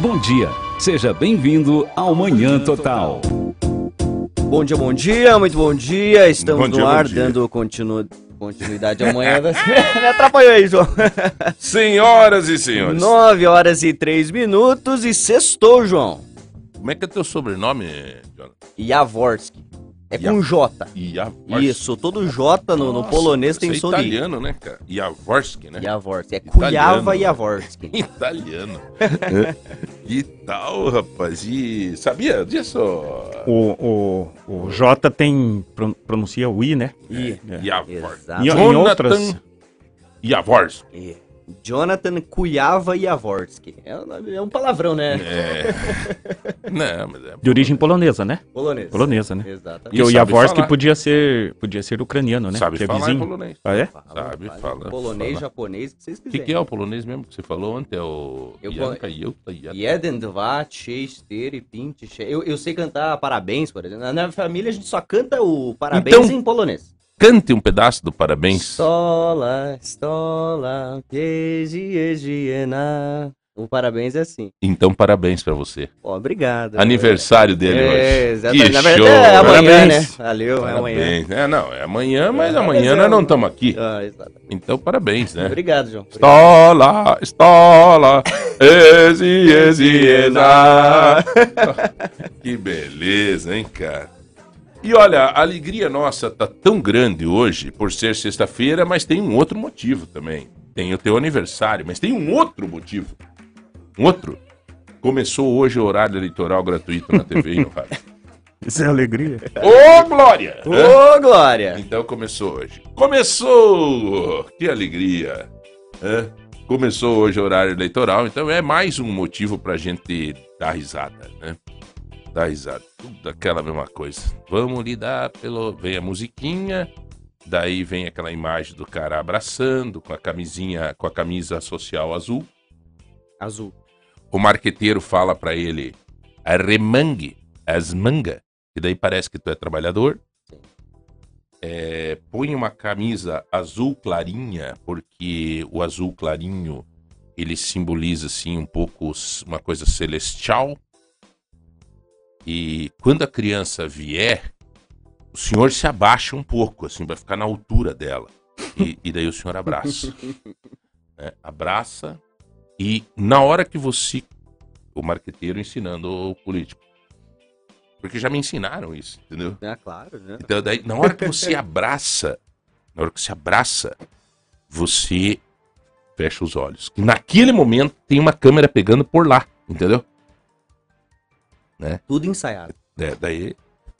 Bom dia, seja bem-vindo ao Manhã Total. Bom dia, bom dia, muito bom dia. Estamos Bom dia, no ar dia. dando continu... continuidade ao manhã da Me atrapalhou aí, João. Senhoras e senhores. 9 horas e 3 minutos e sextou, João. Como é que é teu sobrenome, Jonathan? Jaworski. É com J. Jaworski. Isso, todo J no, no Nossa, polonês tem é som de italiano, né, cara? Jaworski, né? Jaworski. É. Kujava Jaworski. Italiano. que tal, rapaz? E sabia disso? O, o, o J tem. pro- pronuncia o I, né? I. Jaworski. Exato. Em, em Jonathan outras. Jaworski. É. Jonathan Kujava Jaworski. É um, é um palavrão, né? É. Não, mas é. De origem polonesa, né? Polonês. Polonesa, né? Exatamente. Porque o Jaworski falar. podia ser, podia ser ucraniano, né? Sabe que é falar em vizinho. polonês. Ah, é? Sabe, fala, Polonês, fala. japonês, o que vocês O que, quiserem. que é o polonês mesmo que você falou ontem? É o Eu Janka Yuta Yata. Jeden, dva, eu, eu sei cantar parabéns, por exemplo. Na minha família a gente só canta o parabéns Então- em polonês. Cante um pedaço do parabéns. Stola, stola, na. O parabéns é assim. Então, parabéns pra você. Ó, obrigado. Aniversário dele É, hoje. exatamente. Que Na verdade show, é amanhã, parabéns. né? Valeu, é amanhã. Parabéns. É, não, é amanhã, mas É, amanhã mas nós é não estamos aqui. Ah. Então, parabéns, né? Obrigado, João. Estola, estola, ezi, ezi, eza. Que beleza, hein, cara? E olha, a alegria nossa tá tão grande hoje por ser sexta-feira, mas tem um outro motivo também. Tem o teu aniversário, mas tem um outro motivo. Um outro. Começou hoje o horário eleitoral gratuito na TV e no rádio. Isso é alegria. Ô, Glória! Hã? Ô, Glória! Então começou hoje. Começou! Que alegria! Hã? Começou hoje o horário eleitoral, então é mais um motivo pra gente dar risada, né? Dar risada. Tudo aquela mesma coisa. Vamos lidar pelo. Vem a musiquinha, daí vem aquela imagem do cara abraçando com a camisinha, com a camisa social azul. Azul. O marqueteiro fala pra ele: remangue as mangas, que daí parece que tu é trabalhador. É, põe uma camisa azul clarinha, porque o azul clarinho ele simboliza assim um pouco uma coisa celestial. E quando a criança vier, o senhor se abaixa um pouco, assim, vai ficar na altura dela. E, e daí o senhor abraça. né? Abraça e na hora que você. O marqueteiro ensinando o político. Porque já me ensinaram isso, entendeu? É claro, né? Então, daí, na hora que você abraça, na hora que você abraça, você fecha os olhos. Naquele momento tem uma câmera pegando por lá, entendeu? Tudo ensaiado. É, daí,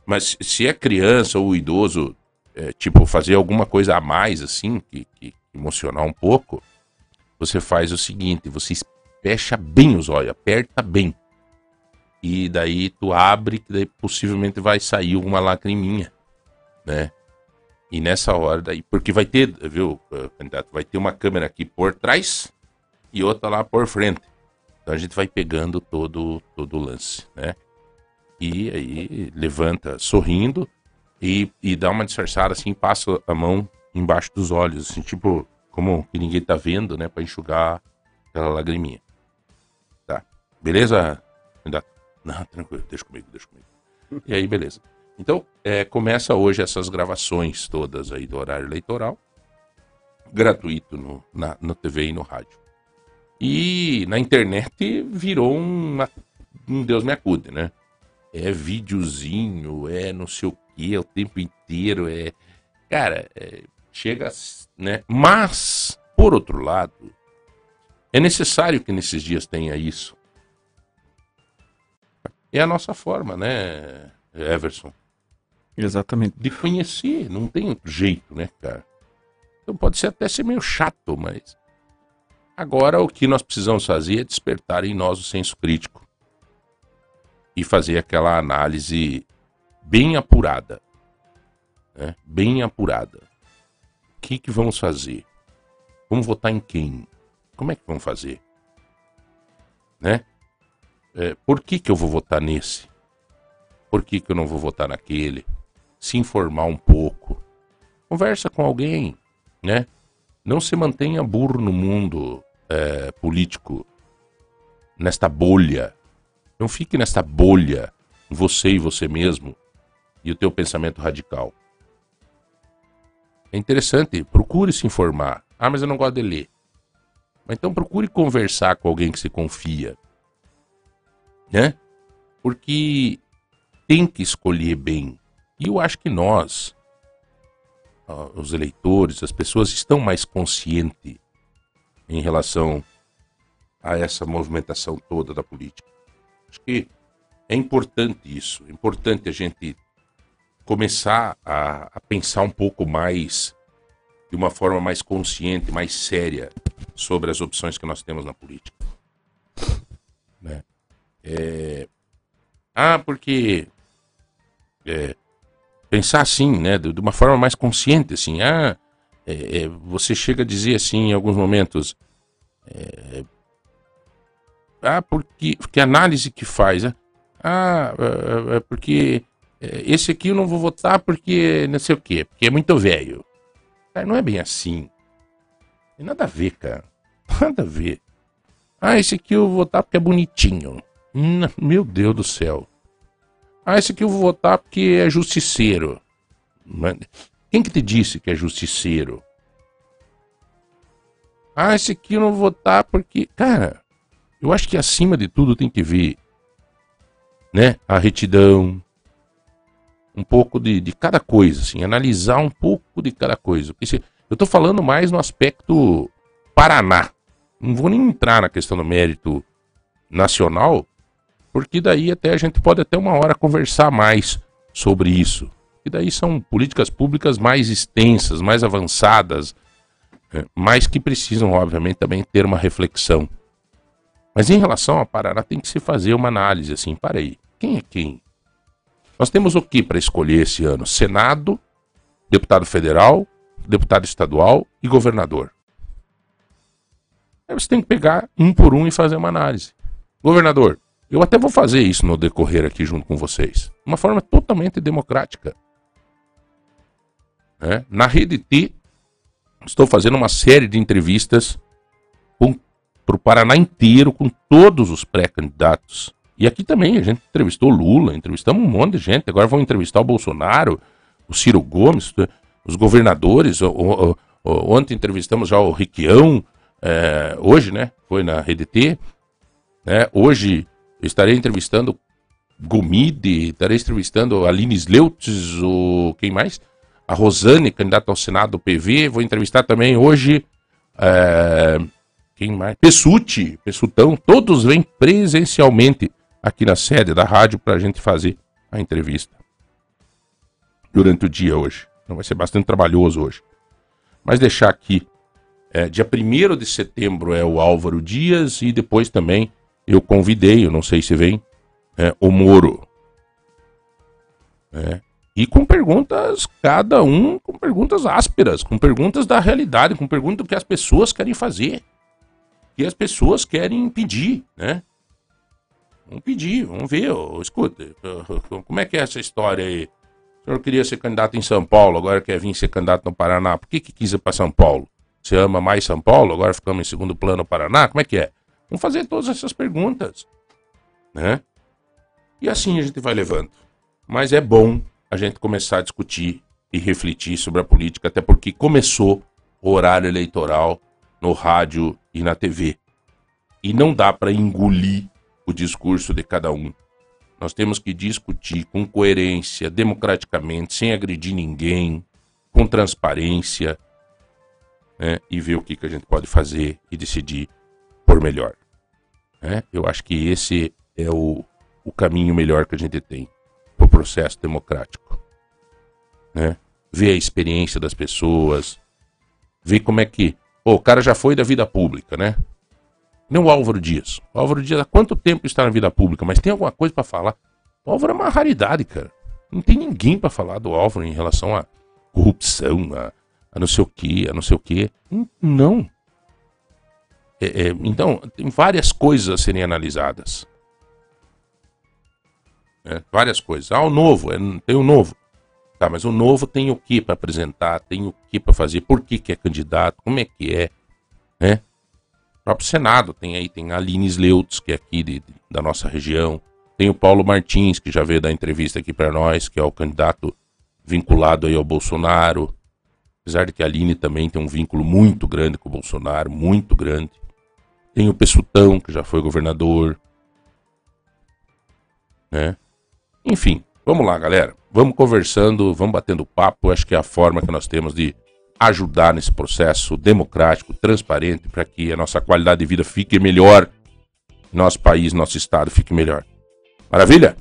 mas se é criança ou idoso, é, tipo, fazer alguma coisa a mais, assim, que, que emocionar um pouco, você faz o seguinte, você fecha bem os olhos, aperta bem. E daí tu abre, que daí possivelmente vai sair alguma lacriminha, né? E nessa hora daí, porque vai ter, viu, eh, candidato, vai ter uma câmera aqui por trás e outra lá por frente. Então a gente vai pegando todo, todo o lance, né? E aí levanta sorrindo e, e dá uma disfarçada assim, passa a mão embaixo dos olhos, assim, tipo, como que ninguém tá vendo, né, Pra enxugar aquela lagriminha. Tá. Beleza? Não, tranquilo, deixa comigo, deixa comigo. E aí, beleza. Então, é, começa hoje essas gravações todas aí do horário eleitoral, gratuito no, na, no TV e no rádio. E na internet virou um, um Deus me acude, né? É videozinho, é não sei o que, o tempo inteiro, é. Cara, é, chega, né? Mas, por outro lado, é necessário que nesses dias tenha isso. É a nossa forma, né, Everson? Exatamente. De conhecer, não tem jeito, né, cara? Então pode ser até ser meio chato, mas. Agora o que nós precisamos fazer é despertar em nós o senso crítico. E fazer aquela análise bem apurada. Né? Bem apurada. O que, que vamos fazer? Vamos votar em quem? Como é que vamos fazer? Né? É, por que, que eu vou votar nesse? Por que, que eu não vou votar naquele? Se informar um pouco. Conversa com alguém, né? Não se mantenha burro no mundo é, político. nesta bolha. Não fique nesta bolha, você e você mesmo, e o teu pensamento radical. É interessante, procure se informar. Ah, mas eu não gosto de ler. Então procure conversar com alguém que se confia. Né? Porque tem que escolher bem. E eu acho que nós, os eleitores, as pessoas estão mais conscientes em relação a essa movimentação toda da política. Acho que é importante isso, é importante a gente começar a, a pensar um pouco mais, de uma forma mais consciente, mais séria, sobre as opções que nós temos na política. Né? É... Ah, porque é, pensar assim, né, de, uma forma mais consciente, assim, ah, é, é, você chega a dizer assim em alguns momentos, é, ah, porque, a análise que faz, né? ah, é, é porque esse aqui eu não vou votar porque não sei o quê, porque é muito velho. Cara, não é bem assim. Tem nada a ver, cara. Nada a ver. Ah, esse aqui eu vou votar porque é bonitinho. Meu Deus do céu. Ah, esse aqui eu vou votar porque é justiceiro. Quem que te disse que é justiceiro? Ah, esse aqui eu não vou votar porque. Cara, eu acho que acima de tudo tem que ver né, a retidão, um pouco de, de cada coisa, assim, analisar um pouco de cada coisa. Eu estou falando mais no aspecto Paraná. Não vou nem entrar na questão do mérito nacional, porque daí até a gente pode até uma hora conversar mais sobre isso. E daí são políticas públicas mais extensas, mais avançadas, é, mas que precisam, obviamente, também ter uma reflexão. Mas em relação a Paraná, tem que se fazer uma análise assim, para aí, quem é quem? Nós temos o que para escolher esse ano? Senado, deputado federal, deputado estadual e governador. Aí você tem que pegar um por um e fazer uma análise. Governador, eu até vou fazer isso no decorrer aqui junto com vocês. Uma forma totalmente democrática. É? Na Rede T, estou fazendo uma série de entrevistas para o Paraná inteiro, com todos os pré-candidatos. E aqui também a gente entrevistou Lula, entrevistamos um monte de gente. Agora vamos entrevistar o Bolsonaro, o Ciro Gomes, os governadores. O, o, o, ontem entrevistamos já o Riquião, é, hoje, né? Foi na Rede T. Né? Hoje estarei entrevistando Gomide, estarei entrevistando a Aline Sleutz, o quem mais? A Rosane, candidata ao Senado do PV. Vou entrevistar também hoje é, quem mais? Pessuti, Pessutão. Todos vêm presencialmente aqui na sede da rádio para a gente fazer a entrevista durante o dia hoje. Então vai ser bastante trabalhoso hoje. Mas deixar aqui, é, dia 1 de setembro é o Álvaro Dias e depois também eu convidei, eu não sei se vem, é, o Moro. É, e com perguntas, cada um com perguntas ásperas, com perguntas da realidade, com perguntas do que as pessoas querem fazer, que as pessoas querem pedir, né? Vamos pedir, vamos ver, escuta, como é que é essa história aí? O senhor queria ser candidato em São Paulo, agora quer vir ser candidato no Paraná. Por que, que quis ir para São Paulo? Você ama mais São Paulo, agora ficamos em segundo plano no Paraná? Como é que é? Vamos fazer todas essas perguntas, né? E assim a gente vai levando. Mas é bom a gente começar a discutir e refletir sobre a política, até porque começou o horário eleitoral no rádio e na TV. E não dá para engolir o discurso de cada um. Nós temos que discutir com coerência, democraticamente, sem agredir ninguém, com transparência, né? e ver o que, que a gente pode fazer e decidir for melhor. Né? Eu acho que esse é o, o caminho melhor que a gente tem para o processo democrático. Né? Ver a experiência das pessoas, ver como é que. Oh, o cara já foi da vida pública, né? Nem o Álvaro Dias. O Álvaro Dias há quanto tempo está na vida pública, mas tem alguma coisa para falar? O Álvaro é uma raridade, cara. Não tem ninguém para falar do Álvaro em relação a corrupção, a, a não sei o que, a não sei o que. Não. É, é, então, tem várias coisas a serem analisadas. É, várias coisas. Ah, o novo, é, tem o novo. Tá, mas o novo tem o que para apresentar, tem o que para fazer, por que, que é candidato, como é que é, né? próprio Senado tem aí, tem a Aline Sleutz, que é aqui de- de- da nossa região. Tem o Paulo Martins, que já veio dar entrevista aqui para nós, que é o candidato vinculado aí ao Bolsonaro. Apesar de que a Aline também tem um vínculo muito grande com o Bolsonaro, muito grande. Tem o Pessutão, que já foi governador. Né? Enfim, vamos lá, galera. Vamos conversando, vamos batendo papo. Acho que é a forma que nós temos de ajudar nesse processo democrático, transparente, para que a nossa qualidade de vida fique melhor, nosso país, nosso estado fique melhor. Maravilha?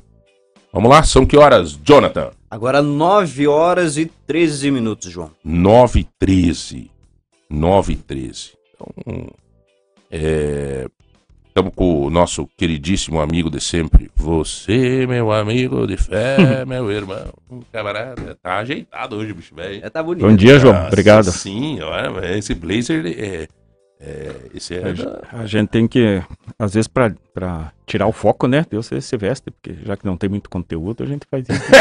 Vamos lá, são que horas, Jonathan? Agora 9 horas e 13 minutos, João. 9 e 13. 9 e 13. Então, é, estamos com o nosso queridíssimo amigo de sempre. Você, meu amigo de fé, meu irmão, camarada. Tá ajeitado hoje, bicho velho. É, tá bonito. Bom dia, João. Nossa, Obrigado. Sim, olha, esse blazer é. é esse é. da- A gente tem que, às vezes, pra, pra tirar o foco, né? Deus se, se veste, porque já que não tem muito conteúdo, a gente faz isso.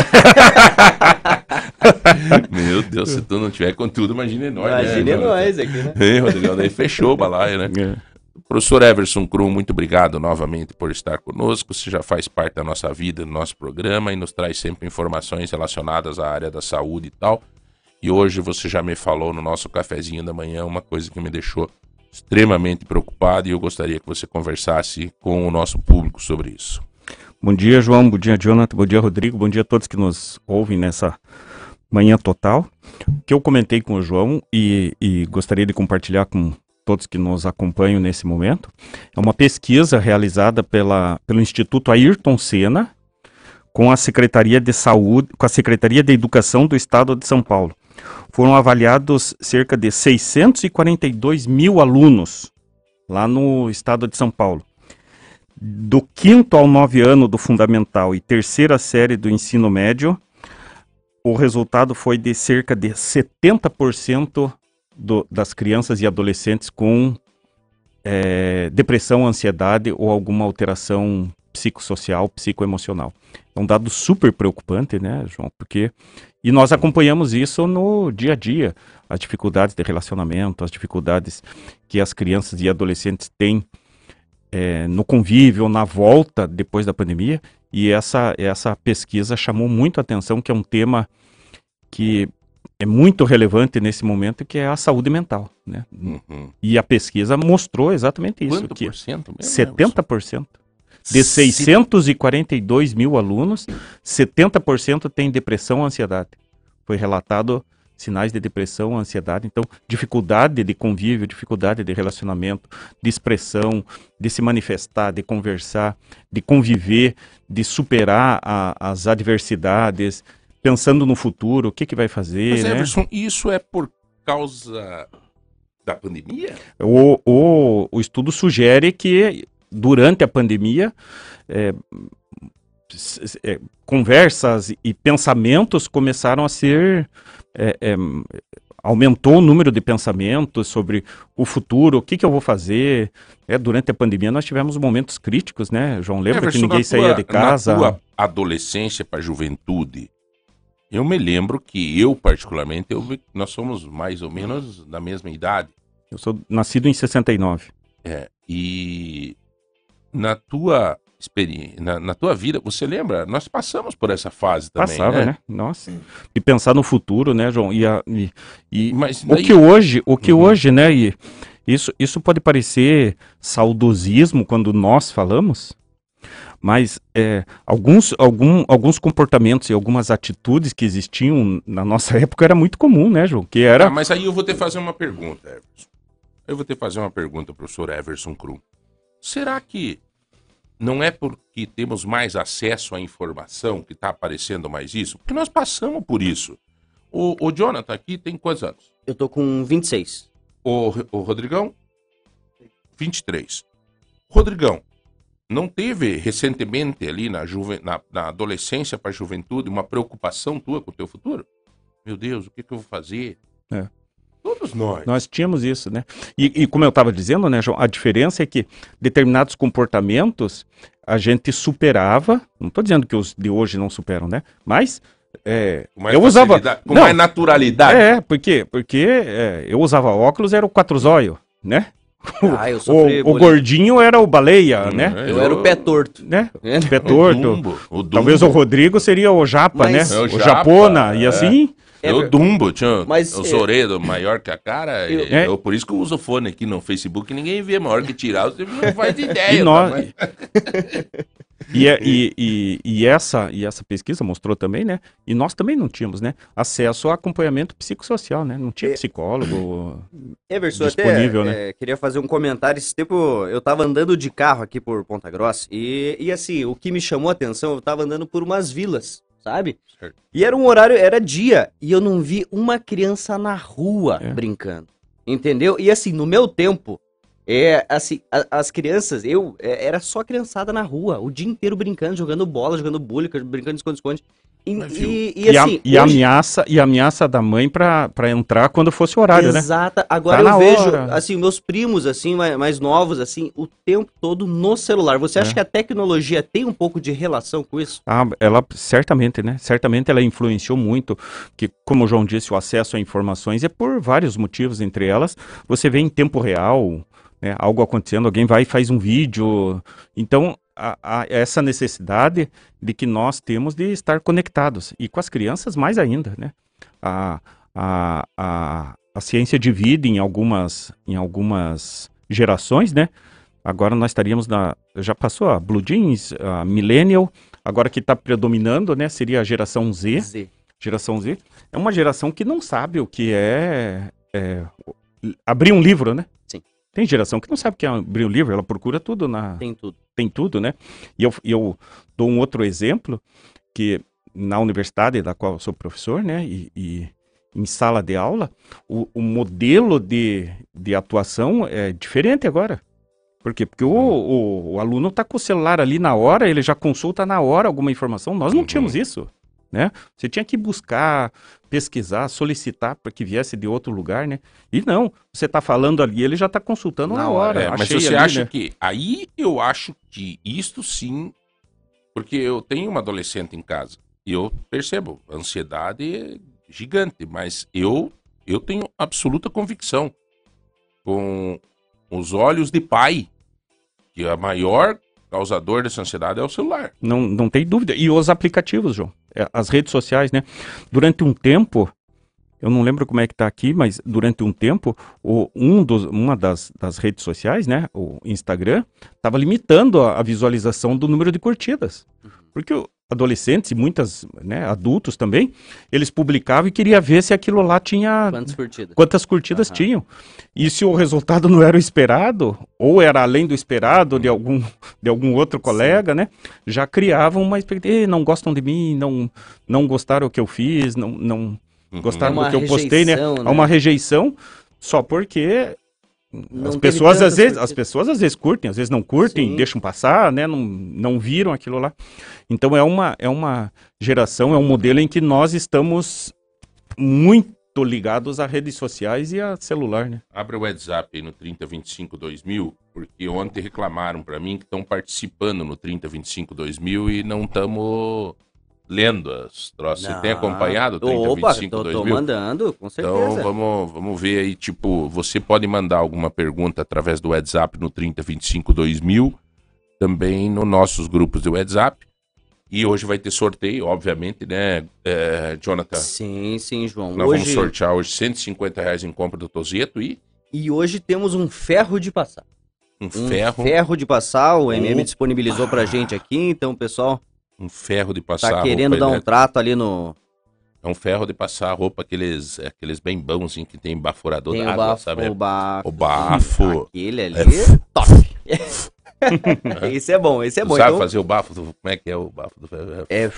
Meu Deus, se tu não tiver conteúdo, imagine nós. Imagine né, nós aqui, né? Ei, Rodrigão, daí fechou o balaio, né? É. Professor Everson Krum, muito obrigado novamente por estar conosco. Você já faz parte da nossa vida, do nosso programa e nos traz sempre informações relacionadas à área da saúde e tal. E hoje você já me falou no nosso cafezinho da manhã uma coisa que me deixou extremamente preocupado e eu gostaria que você conversasse com o nosso público sobre isso. Bom dia, João. Bom dia, Jonathan. Bom dia, Rodrigo. Bom dia a todos que nos ouvem nessa manhã total. O que eu comentei com o João e, e gostaria de compartilhar com todos que nos acompanham nesse momento é uma pesquisa realizada pela, pelo Instituto Ayrton Senna com a Secretaria de Saúde, com a Secretaria de Educação do Estado de São Paulo. Foram avaliados cerca de 642 mil alunos lá no estado de São Paulo do quinto ao nove ano do fundamental e terceira série do ensino médio, o resultado foi de cerca de 70% do, das crianças e adolescentes com eh, depressão, ansiedade ou alguma alteração psicossocial, psicoemocional. É um dado super preocupante, né, João? Porque e nós acompanhamos isso no dia a dia, as dificuldades de relacionamento, as dificuldades que as crianças e adolescentes têm é, no convívio, na volta depois da pandemia, e essa, essa pesquisa chamou muito a atenção, que é um tema que é muito relevante nesse momento, que é a saúde mental. Né? Uhum. E a pesquisa mostrou exatamente isso, Quanto que por cento mesmo? 70% de 642 mil alunos, 70% tem depressão, ansiedade. Foi relatado sinais de depressão, ansiedade, então dificuldade de convívio, dificuldade de relacionamento, de expressão, de se manifestar, de conversar, de conviver, de superar a- as adversidades, pensando no futuro, o que que vai fazer, Mas, né? Everson, isso é por causa da pandemia? O, o, o estudo sugere que durante a pandemia é, é, conversas e pensamentos começaram a ser é, é, aumentou o número de pensamentos sobre o futuro, o que, que eu vou fazer. É, durante a pandemia nós tivemos momentos críticos, né, João? Lembra Everson, que ninguém na saía tua- de casa? Na tua adolescência para juventude, eu me lembro que eu, particularmente, eu, nós somos mais ou menos da mesma idade. Eu sou nascido em 69. É, e na tua experiência, na, na tua vida, você lembra? Nós passamos por essa fase também, Passava, né? né? Nossa. E pensar no futuro, né, João? E, a- e- e Mas O daí- que hoje, o que Uhum. hoje, né, e isso, isso pode parecer saudosismo quando nós falamos, mas é, alguns, algum, alguns comportamentos e algumas atitudes que existiam na nossa época era muito comum, né, João? Que era Ah, mas aí eu vou ter que fazer uma pergunta, Everson. Eu vou ter que fazer uma pergunta, professor Everson Krum. Será que não é porque temos mais acesso à informação que está aparecendo mais isso? Porque nós passamos por isso. O, o Jonathan aqui tem quantos anos? Eu tô com 26. O, o Rodrigão? 23. Rodrigão, não teve recentemente ali na, juve, na, na adolescência para a juventude uma preocupação tua com o teu futuro? Meu Deus, o que, que eu vou fazer? É. Todos nós. Nós tínhamos isso, né? E, e como eu estava dizendo, né, João, a diferença é que determinados comportamentos a gente superava. Não estou dizendo que os de hoje não superam, né? Mas é, eu usava. Com Não, mais naturalidade. É, porque, porque é, eu usava óculos, era o quatro zóio, né? Ah, eu O, sofri o gordinho era o baleia, Hum, né? é. Eu era o pé torto. né? É. Pé O torto. Dumbo, o Dumbo. Talvez o Rodrigo seria o Japa, Mas- né? É o o Japona. E é. assim, É ver- Dumbo, tinha Mas, os é- orelhas maior que a cara. Eu- Eu, É. eu- por isso que eu uso fone aqui no Facebook e ninguém vê. Maior que tirar, você não faz ideia. E do nós-. E, e, e, e essa, e essa pesquisa mostrou também, né? E nós também não tínhamos, né? Acesso a acompanhamento psicossocial, né? Não tinha psicólogo. Everson, disponível, até né? é, queria fazer um comentário. Esse tempo eu tava andando de carro aqui por Ponta Grossa e, e assim, o que me chamou a atenção, eu tava andando por umas vilas, sabe? Certo. E era um horário, era dia, e eu não vi uma criança na rua É. brincando. Entendeu? E assim, no meu tempo, é assim, a- as crianças, eu é, era só criançada na rua, o dia inteiro brincando, jogando bola, jogando bullying, brincando de esconde-esconde. E, Mas, viu? e, e, E, a, assim, e hoje- ameaça, e ameaça da mãe pra, pra entrar quando fosse o horário, né? Exata. Agora Tá eu vejo, hora. assim, meus primos, assim, mais, mais novos, assim, o tempo todo no celular. Você acha É. que a tecnologia tem um pouco de relação com isso? Ah, ela certamente, né? Certamente ela influenciou muito, que como o João disse, o acesso a informações é por vários motivos, entre elas, você vê em tempo real, né, algo acontecendo, alguém vai e faz um vídeo. Então, a- a- essa necessidade de que nós temos de estar conectados. E com as crianças mais ainda, né? A, a, a, a ciência divide em algumas, em algumas gerações, né? Agora nós estaríamos na. Já passou a Blue Jeans, a Millennial, agora que está predominando, né? Seria a geração Z. Z. Geração Z. É uma geração que não sabe o que é, é, abrir um livro, né? Sim. Tem geração que não sabe o que é abrir um livro, ela procura tudo na, Tem tudo. tem tudo, né? E eu, eu dou um outro exemplo, que na universidade da qual eu sou professor, né? E, e em sala de aula, o, o modelo de, de atuação é diferente agora. Por quê? Porque o, o, o aluno está com o celular ali na hora, ele já consulta na hora alguma informação. Nós não Uhum. tínhamos isso, né? Você tinha que buscar, pesquisar, solicitar para que viesse de outro lugar, né? E não, você está falando ali, ele já está consultando na, hora. É, mas você ali, acha né? que. Aí eu acho que isto sim. Porque eu tenho uma adolescente em casa. E eu percebo, a ansiedade é gigante, mas eu, eu tenho absoluta convicção, com os olhos de pai, que a maior causador dessa ansiedade é o celular. Não, não tem dúvida. E os aplicativos, João. É, As redes sociais, né? Durante um tempo, eu não lembro como é que tá aqui, mas durante um tempo, o, um dos, uma das, das redes sociais, né? O Instagram, estava limitando a, a visualização do número de curtidas. Porque o- adolescentes e muitas, né, adultos também, eles publicavam e queria ver se aquilo lá tinha Quantas curtidas? quantas curtidas Aham. tinham. E se o resultado não era o esperado, ou era além do esperado de algum, de algum outro colega, né? Já criavam uma expectativa, "Ih, não gostam de mim, não, não gostaram do que eu fiz, não, não Uhum. gostaram Uma do que eu postei, né? rejeição, Há uma rejeição só porque Não as pessoas às vezes, as pessoas às vezes curtem, às vezes não curtem, Sim. deixam passar, né? Não, não viram aquilo lá. Então é uma é uma geração, é um modelo em que nós estamos muito ligados a redes sociais e a celular, né? Abre o WhatsApp aí no 3025 2000, porque ontem reclamaram pra mim que estão participando no 3025 2000 e não estamos lendo as troças. Você tem acompanhado o Opa, 3025 tô, tô 2000? mandando, com certeza. Então vamos, vamos ver aí, tipo, você pode mandar alguma pergunta através do WhatsApp no 3025 2000, também nos nossos grupos de WhatsApp. E hoje vai ter sorteio, obviamente, né, é, Jonathan? Sim, sim, João. Nós vamos Hoje, sortear hoje 150 reais em compra do Tozeto e e hoje temos um ferro de passar. um Um ferro, ferro de passar, o MM disponibilizou pra gente aqui, então pessoal um ferro de passar tá roupa querendo dar um elétrica. trato ali no... É um ferro de passar roupa, aqueles, aqueles bem bons, assim, que tem baforador Tem o d'água, bafo, sabe? o bafo. O bafo. Aquele ali, É top. esse é bom, esse é bom. sabe Então, fazer o bafo do... Como é que é o bafo do ferro? é...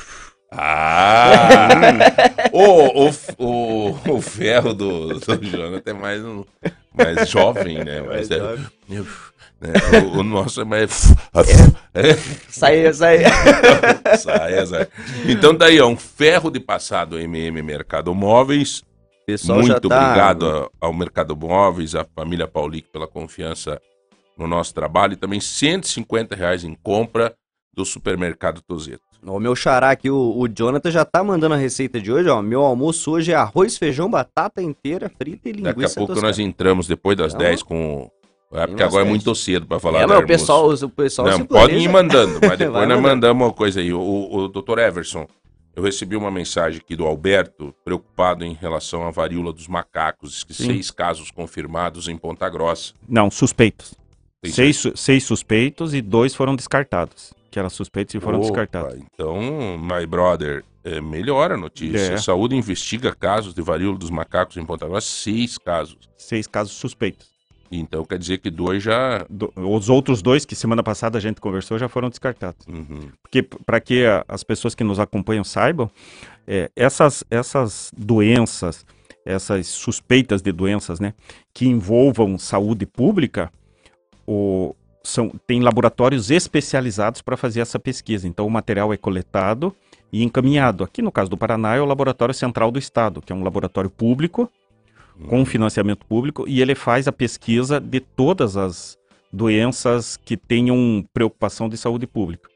Ah! o, o, o, o ferro do, do Jonathan é mais, um, mais jovem, né? Mas é, jovem. Né? O, o nosso é mais. É. Sai, sai. Sai, azar. Então daí, ó, um ferro de passado MM Mercado Móveis. pessoal Muito tá... obrigado a- ao Mercado Móveis, à família Paulic pela confiança no nosso trabalho e também 150 reais em compra do supermercado Tozeto. O meu xará aqui, o, o Jonathan, já tá mandando a receita de hoje, ó. Meu almoço hoje é arroz, feijão, batata inteira, frita e linguiça Daqui a pouco toscana. nós entramos depois das Então- 10 com É porque agora é muito cedo pra falar É, mas o pessoal, o pessoal Não, se podem ir mandando, mas depois nós mandamos uma coisa aí. O, o, o doutor Everson, eu recebi uma mensagem aqui do Alberto, preocupado em relação à varíola dos macacos. Diz que Sim. seis casos confirmados em Ponta Grossa. Não, suspeitos. Seis, su- seis suspeitos e dois foram descartados. Que eram suspeitos e foram Opa, descartados. Então, my brother, é, melhora a notícia. É. A saúde investiga casos de varíola dos macacos em Ponta Grossa, seis casos. Seis casos suspeitos. Então quer dizer que dois já. Do- os outros dois, que semana passada a gente conversou, já foram descartados. Uhum. Porque para que a- as pessoas que nos acompanham saibam, é, essas, essas doenças, essas suspeitas de doenças, né, que envolvam saúde pública, o, são, tem laboratórios especializados para fazer essa pesquisa. Então o material é coletado e encaminhado. Aqui no caso do Paraná é o Laboratório Central do Estado, que é um laboratório público com financiamento público e ele faz a pesquisa de todas as doenças que tenham preocupação de saúde pública.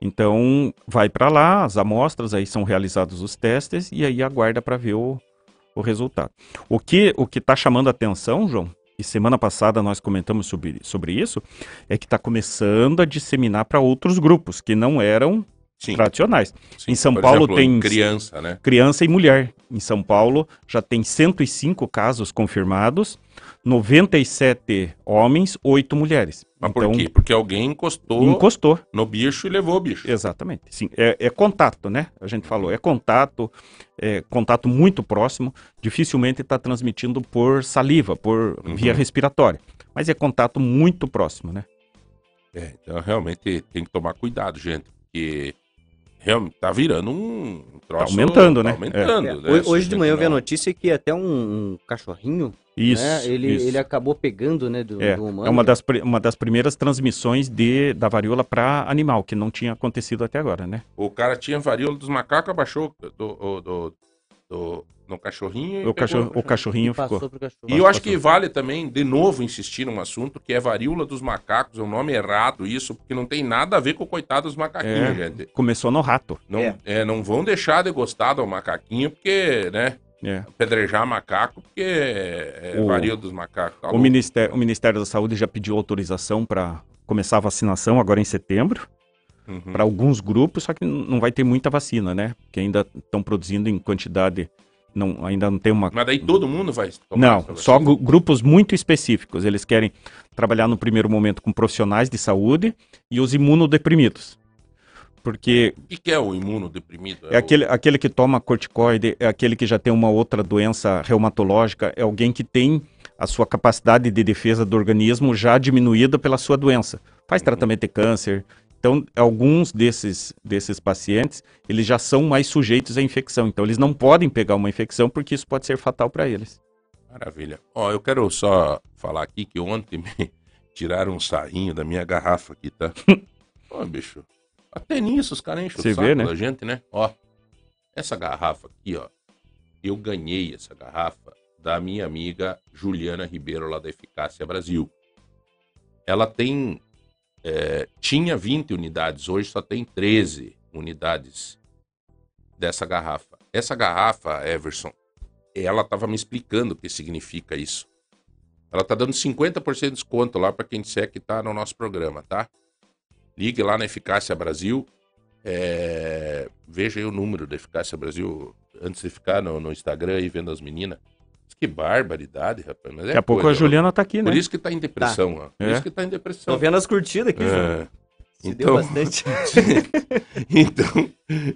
Então, vai para lá, as amostras, aí são realizados os testes e aí aguarda para ver o, o resultado. O que o que está chamando a atenção, João, e semana passada nós comentamos sobre, sobre isso, é que está começando a disseminar para outros grupos que não eram Sim, tradicionais. sim. em São Por Paulo exemplo, tem- criança, né? criança e mulher. Em São Paulo já tem 105 casos confirmados, 97 homens, 8 mulheres. Mas então, por quê? Porque alguém encostou encostou. no bicho e levou o bicho. Exatamente. Sim, é, é contato, né? A gente falou, é contato, é contato muito próximo, dificilmente está transmitindo por saliva, por Uhum. via respiratória. Mas é contato muito próximo, né? É, então realmente tem que tomar cuidado, gente, porque realmente tá virando um troço... aumentando, né? Tá aumentando, É, né? hoje- Hoje de manhã eu vi a notícia que até um, um cachorrinho, Isso. né, ele, isso. ele acabou pegando, né, do, É, do humano. é uma das, uma das primeiras transmissões de, da varíola para animal, que não tinha acontecido até agora, né? O cara tinha varíola dos macacos, abaixou do, do, do, do- no cachorrinho e O, pegou cachorro, o cachorrinho ficou. cachorro. E eu acho que vale também, de novo, insistir num assunto que é varíola dos macacos, é um nome errado isso, porque não tem nada a ver com o coitado dos macaquinhos, É. gente. Começou no rato. Não, É. é, não vão deixar de gostar do macaquinho, porque, né, É. apedrejar macaco, porque é, O- varíola dos macacos. Tá O. Ministério, o Ministério da Saúde já pediu autorização para começar a vacinação agora em setembro, Uhum. para alguns grupos, só que não vai ter muita vacina, né? Porque ainda estão produzindo em quantidade, não, ainda não tem uma. Mas daí todo mundo vai tomar Não, só grupos muito específicos. Eles querem trabalhar no primeiro momento com profissionais de saúde e os imunodeprimidos. Porque O que, é o imunodeprimido? É aquele, aquele que toma corticoide, é aquele que já tem uma outra doença reumatológica, é alguém que tem a sua capacidade de defesa do organismo já diminuída pela sua doença. Faz tratamento de câncer. Então, alguns desses, desses pacientes, eles já são mais sujeitos à infecção. Então, eles não podem pegar uma infecção porque isso pode ser fatal para eles. Maravilha. Ó, eu quero só falar aqui que ontem me tiraram um sarrinho da minha garrafa aqui, tá? Ó, bicho. Até nisso os caras enchem Você o saco vê, né? da gente, né? Ó, essa garrafa aqui, ó. Eu ganhei essa garrafa da minha amiga Juliana Ribeiro, lá da Eficácia Brasil. Ela tem. É, tinha 20 unidades, hoje só tem 13 unidades dessa garrafa. Essa garrafa, Everson, ela estava me explicando o que significa isso. Ela tá dando 50% de desconto lá para quem disser que tá no nosso programa, tá? Ligue lá na Eficácia Brasil. é, Veja aí o número da Eficácia Brasil antes de ficar no, no Instagram aí vendo as meninas. Que barbaridade, rapaz. Mas é Daqui a pouco coisa, a Juliana tá aqui, né? Por isso que tá em depressão, ó. Por É. isso que tá em depressão. Tô vendo as curtidas aqui. É. Se Então- deu bastante. então,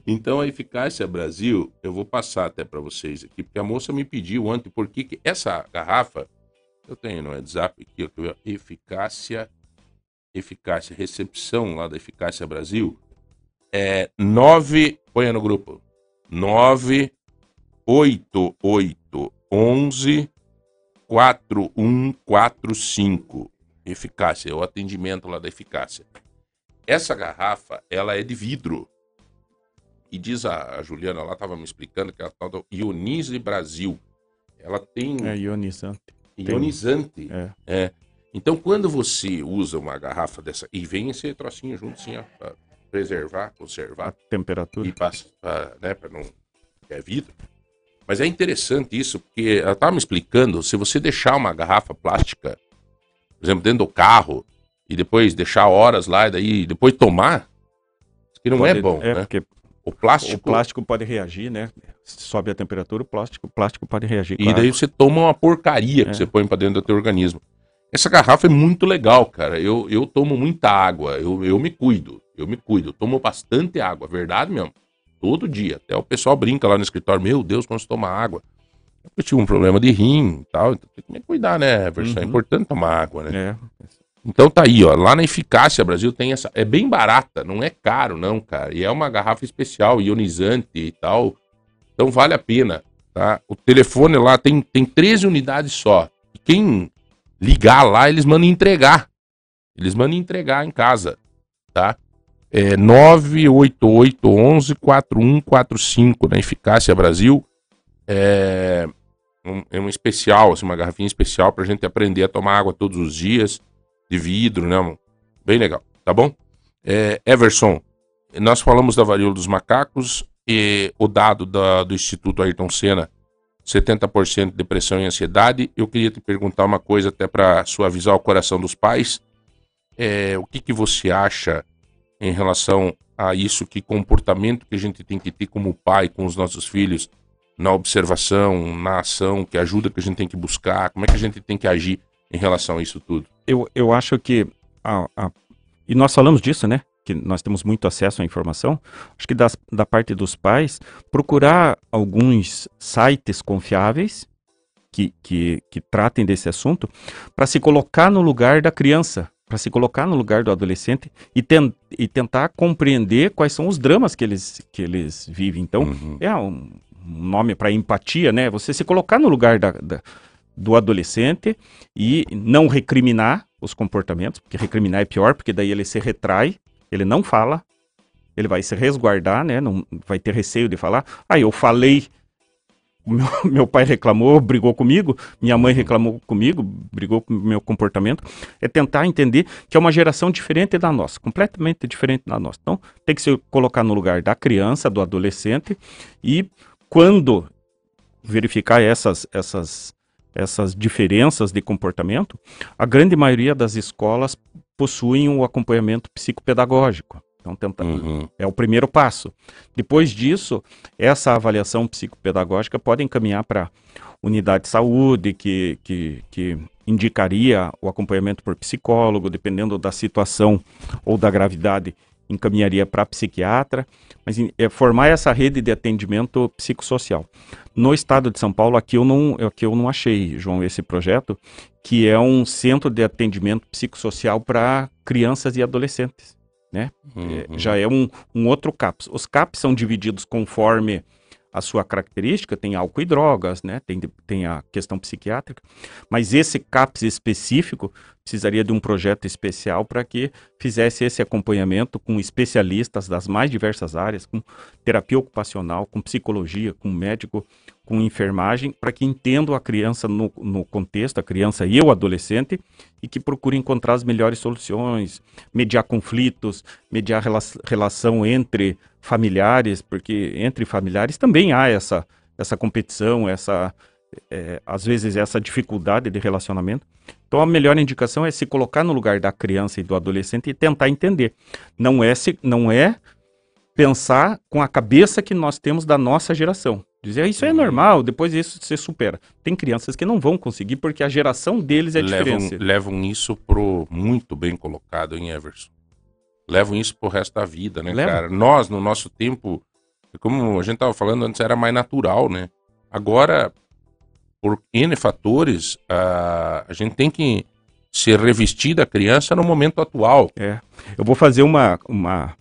então a Eficácia Brasil, eu vou passar até para vocês aqui, porque a moça me pediu ontem, porque que essa garrafa, eu tenho no WhatsApp aqui, ó, que eu- Eficácia, Eficácia, recepção lá da Eficácia Brasil, é 9, põe no grupo, 98811 4145. Eficácia, é o atendimento lá da Eficácia. Essa garrafa, ela é de vidro. E diz a, a Juliana, lá estava me explicando que é a tal do Ionise Brasil. Ela tem É ionizante. ionizante. É. É. Então, quando você usa uma garrafa dessa, e vem esse trocinho junto, assim, ó, preservar, A conservar, temperatura. e passa, pra, né, pra não... é vidro. Mas é interessante isso, porque ela estava me explicando, se você deixar uma garrafa plástica por exemplo, dentro do carro, e depois deixar horas lá, e daí depois tomar, isso que não Pode- é bom, É, né? porque O plástico, o plástico pode reagir, né? Sobe a temperatura, o plástico, o plástico pode reagir. e com a daí você toma uma porcaria que É. você põe pra dentro do teu organismo. Essa garrafa é muito legal, cara. Eu, eu tomo muita água, eu, eu me cuido, eu me cuido. Eu tomo bastante água, verdade mesmo. Todo dia. Até o pessoal brinca lá no escritório, meu Deus, quando você toma água. Eu tive um problema de rim e tal, então tem que cuidar, né, Everson? É Uhum. importante tomar água, né? É, Então tá aí, ó. Lá na Eficácia Brasil tem essa. É bem barata, não é caro, não, cara. E é uma garrafa especial, ionizante e tal. Então vale a pena, tá? O telefone lá tem, tem 13 unidades só. E quem ligar lá, eles mandam entregar. Eles mandam entregar em casa, tá? É 988 11 4145 na Eficácia Brasil. É um, é um especial, assim, uma garrafinha especial pra gente aprender a tomar água todos os dias de vidro, né? Bem legal, tá bom? É, Everson, nós falamos da varíola dos macacos e o dado da- do Instituto Ayrton Senna, 70% de depressão e ansiedade. Eu queria te perguntar uma coisa até para suavizar o coração dos pais. É, o que, que você acha em relação a isso? Que comportamento que a gente tem que ter como pai com os nossos filhos na observação, na ação, que ajuda que a gente tem que buscar? Como é que a gente tem que agir em relação a isso tudo? eu, eu acho que. A, a- e nós falamos disso, né? Que nós temos muito acesso à informação. Acho que das- da parte dos pais, procurar alguns sites confiáveis que, que, que tratem desse assunto para se colocar no lugar da criança, para se colocar no lugar do adolescente e, ten, e tentar compreender quais são os dramas que eles, que eles vivem. Então, Uhum. é um nome para empatia, né? Você se colocar no lugar da- da- do adolescente e não recriminar os comportamentos, porque recriminar é pior, porque daí ele se retrai, ele não fala, ele vai se resguardar, né? Não vai ter receio de falar. Ah, eu falei, meu, meu pai reclamou, brigou comigo, minha mãe reclamou comigo, brigou com o meu comportamento. É tentar entender que é uma geração diferente da nossa, completamente diferente da nossa. Então, tem que se colocar no lugar da criança, do adolescente e quando verificar essas, essas, essas diferenças de comportamento, a grande maioria das escolas possuem o acompanhamento psicopedagógico. Então, tenta, Uhum. é o primeiro passo. Depois disso, essa avaliação psicopedagógica pode encaminhar para unidade de saúde, que, que, que indicaria o acompanhamento por psicólogo, dependendo da situação ou da gravidade, encaminharia para psiquiatra, mas é formar essa rede de atendimento psicossocial. No estado de São Paulo, aqui eu não, aqui eu não achei, João, esse projeto, que é um centro de atendimento psicossocial para crianças e adolescentes. É, Uhum. já é um, um outro CAPS. Os CAPS são divididos conforme a sua característica, tem álcool e drogas, né? tem, tem a questão psiquiátrica, mas esse CAPS específico precisaria de um projeto especial para que fizesse esse acompanhamento com especialistas das mais diversas áreas, com terapia ocupacional, com psicologia, com médico, com enfermagem, para que entendam a criança no, no contexto, a criança e o adolescente, e que procure encontrar as melhores soluções, mediar conflitos, mediar rela relação entre familiares, porque entre familiares também há essa, essa competição, essa é, às vezes essa dificuldade de relacionamento. Então a melhor indicação é se colocar no lugar da criança e do adolescente e tentar entender. Não é se, não é pensar com a cabeça que nós temos da nossa geração. Dizer, "Ah, isso é Uhum. normal, depois isso se supera. Tem crianças que não vão conseguir porque a geração deles é levam, diferente. levam isso pro muito bem colocado em Everson. Levam isso pro resto da vida, né, Levam. cara? Nós, no nosso tempo, como a gente tava falando antes, era mais natural, né? Agora, por N fatores, a, a gente tem que ser revestir da criança no momento atual. É. Eu vou fazer uma. uma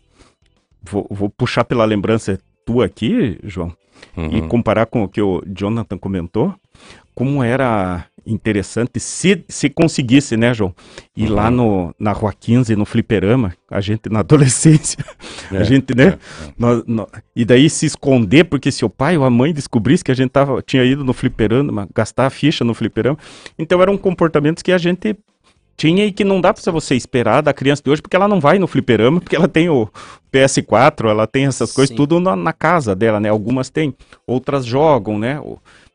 vou, vou puxar pela lembrança tua aqui, João, e Uhum. comparar com o que o Jonathan comentou, como era interessante se, se conseguisse, né, João? Ir lá Uhum. no, na Rua 15, no fliperama, a gente na adolescência, a É, gente, né? é, é. Nós- e daí se esconder, porque se o pai ou a mãe descobrisse que a gente tava, tinha ido no fliperama, gastar a ficha no fliperama. Então eram comportamentos que a gente Tinha e que não dá pra você esperar da criança de hoje, porque ela não vai no fliperama, porque ela tem o PS4, ela tem essas coisas Sim. tudo na, na casa dela, né? Algumas têm, outras jogam, né?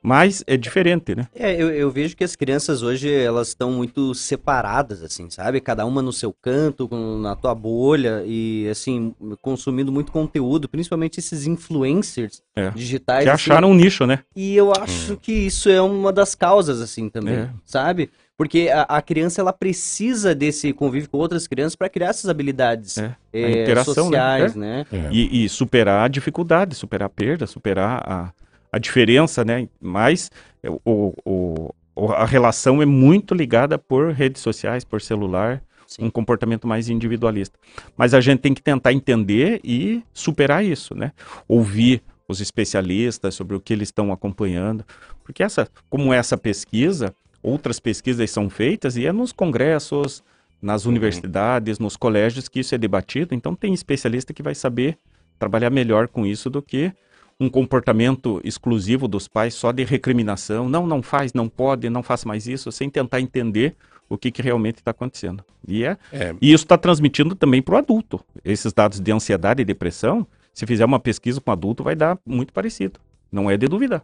Mas é diferente, né? É, eu, eu vejo que as crianças hoje, elas estão muito separadas, assim, sabe? Cada uma no seu canto, na tua bolha, e, assim, consumindo muito conteúdo, principalmente esses influencers É. digitais. Que assim, acharam um nicho, né? E eu acho que isso é uma das causas, assim, também, É. sabe? Porque a, a criança, ela precisa desse convívio com outras crianças para criar essas habilidades É, né? sociais, É. né? É. E, e superar a dificuldade, superar a perda, superar a, a diferença, né? Mas é, o, o, o- a relação é muito ligada por redes sociais, por celular, Sim. um comportamento mais individualista. Mas a gente tem que tentar entender e superar isso, né? Ouvir os especialistas sobre o que eles estão acompanhando, porque essa, como essa pesquisa, outras pesquisas são feitas e é nos congressos, nas universidades, nos colégios que isso é debatido. Então tem especialista que vai saber trabalhar melhor com isso do que um comportamento exclusivo dos pais só de recriminação. Não, não faz, não pode, não faça mais isso, sem tentar entender o que, que realmente está acontecendo. E, é, É, e isso está transmitindo também para o adulto. Esses dados de ansiedade e depressão, se fizer uma pesquisa com adulto, vai dar muito parecido. Não é de duvidar.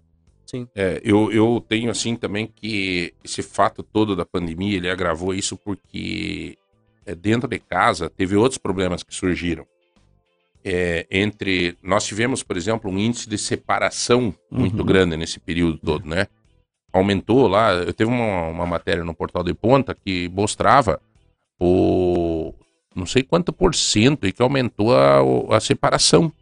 É, eu, eu tenho assim também que esse fato todo da pandemia, ele agravou isso porque é, dentro de casa teve outros problemas que surgiram. É, entre nós tivemos, por exemplo, um índice de separação muito Uhum. grande nesse período todo, né? Aumentou lá, eu teve uma, uma matéria no portal de ponta que mostrava o não sei quanto por cento e que aumentou a, a separação.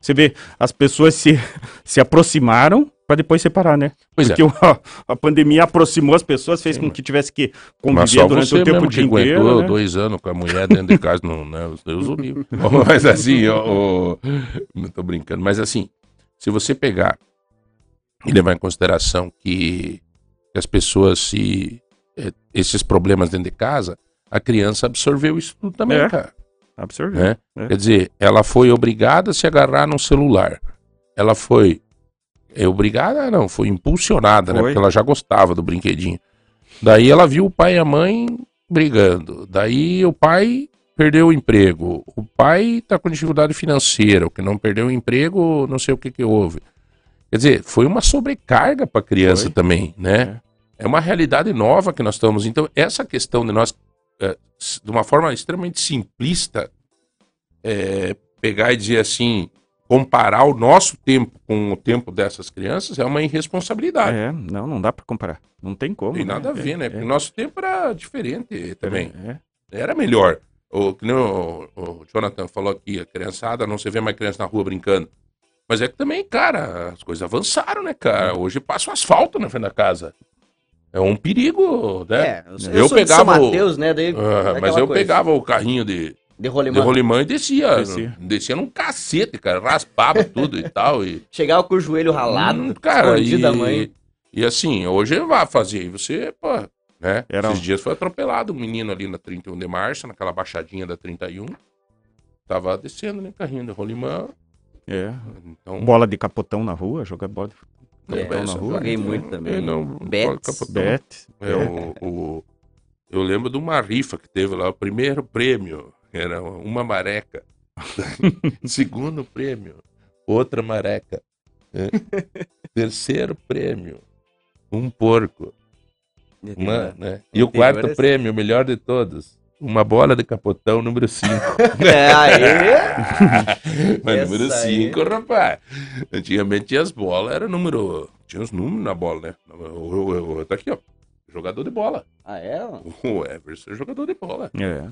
Você vê, as pessoas se, se aproximaram para depois separar, né? Pois é. Porque o- a, a pandemia aproximou as pessoas, fez Sim, com que tivesse que conviver durante o tempo mesmo o que dia aguentou inteiro. Né? dois anos com a mulher dentro de casa, não, né? Os Deus o livre. Mas assim, ó, não tô brincando, mas assim, se você pegar e levar em consideração que as pessoas se eh, esses problemas dentro de casa, a criança absorveu isso tudo também, É. cara. Absorveu. né? É. Quer dizer, ela foi obrigada a se agarrar num celular. Ela foi é obrigada, não, foi impulsionada, né? Foi. Porque ela já gostava do brinquedinho. Daí ela viu o pai e a mãe brigando. Daí o pai perdeu o emprego. O pai tá com dificuldade financeira, o que não perdeu o emprego, não sei o que que houve. Quer dizer, foi uma sobrecarga para a criança Foi. também, né? É. uma realidade nova que nós estamos. Então, essa questão de nós, de uma forma extremamente simplista, eh, pegar e dizer assim, comparar o nosso tempo com o tempo dessas crianças é uma irresponsabilidade. É, não, não dá para comparar. Não tem como. Tem né? nada a ver, né? É, Porque o nosso tempo era diferente também. É, é. Era melhor. O, o, o Jonathan falou aqui, a criançada, não se vê mais criança na rua brincando. Mas é que também, cara, as coisas avançaram, né, cara? Hoje passa o asfalto na frente da casa. É um perigo, né? É, eu, sou- Eu eu sou de São pegava o- Mateus, né? Daí, Ah, mas eu coisa. pegava o carrinho de, De de rolimã. rolimã e descia. Descia. Descia num cacete, cara. Raspava tudo e tal. E, Chegava com o joelho ralado, Hum, cara, e, da mãe. e assim, hoje vai fazer. E você, pô, né? Era Esses um- dias foi atropelado um menino ali na 31 de março, naquela baixadinha da 31. Tava descendo, né? Carrinho de rolimã. é. Então, Bola de capotão na rua, jogar bola de É, na essa rua. joguei muito também. É, não, capotão. Bet. É, o, o- eu lembro de uma rifa que teve lá, o primeiro prêmio era uma mareca. Segundo prêmio, outra mareca. É. Terceiro prêmio, um porco. Uma, né? E o quarto é prêmio, o melhor de todos, uma bola de capotão número 5. É, aí. Mas Essa número aí. 5, rapaz. Antigamente tinha as bolas, era número. Tinha os números na bola, né? O, o- o- tá aqui, ó. Jogador de bola. Ah, é? O Everson é jogador de bola. É.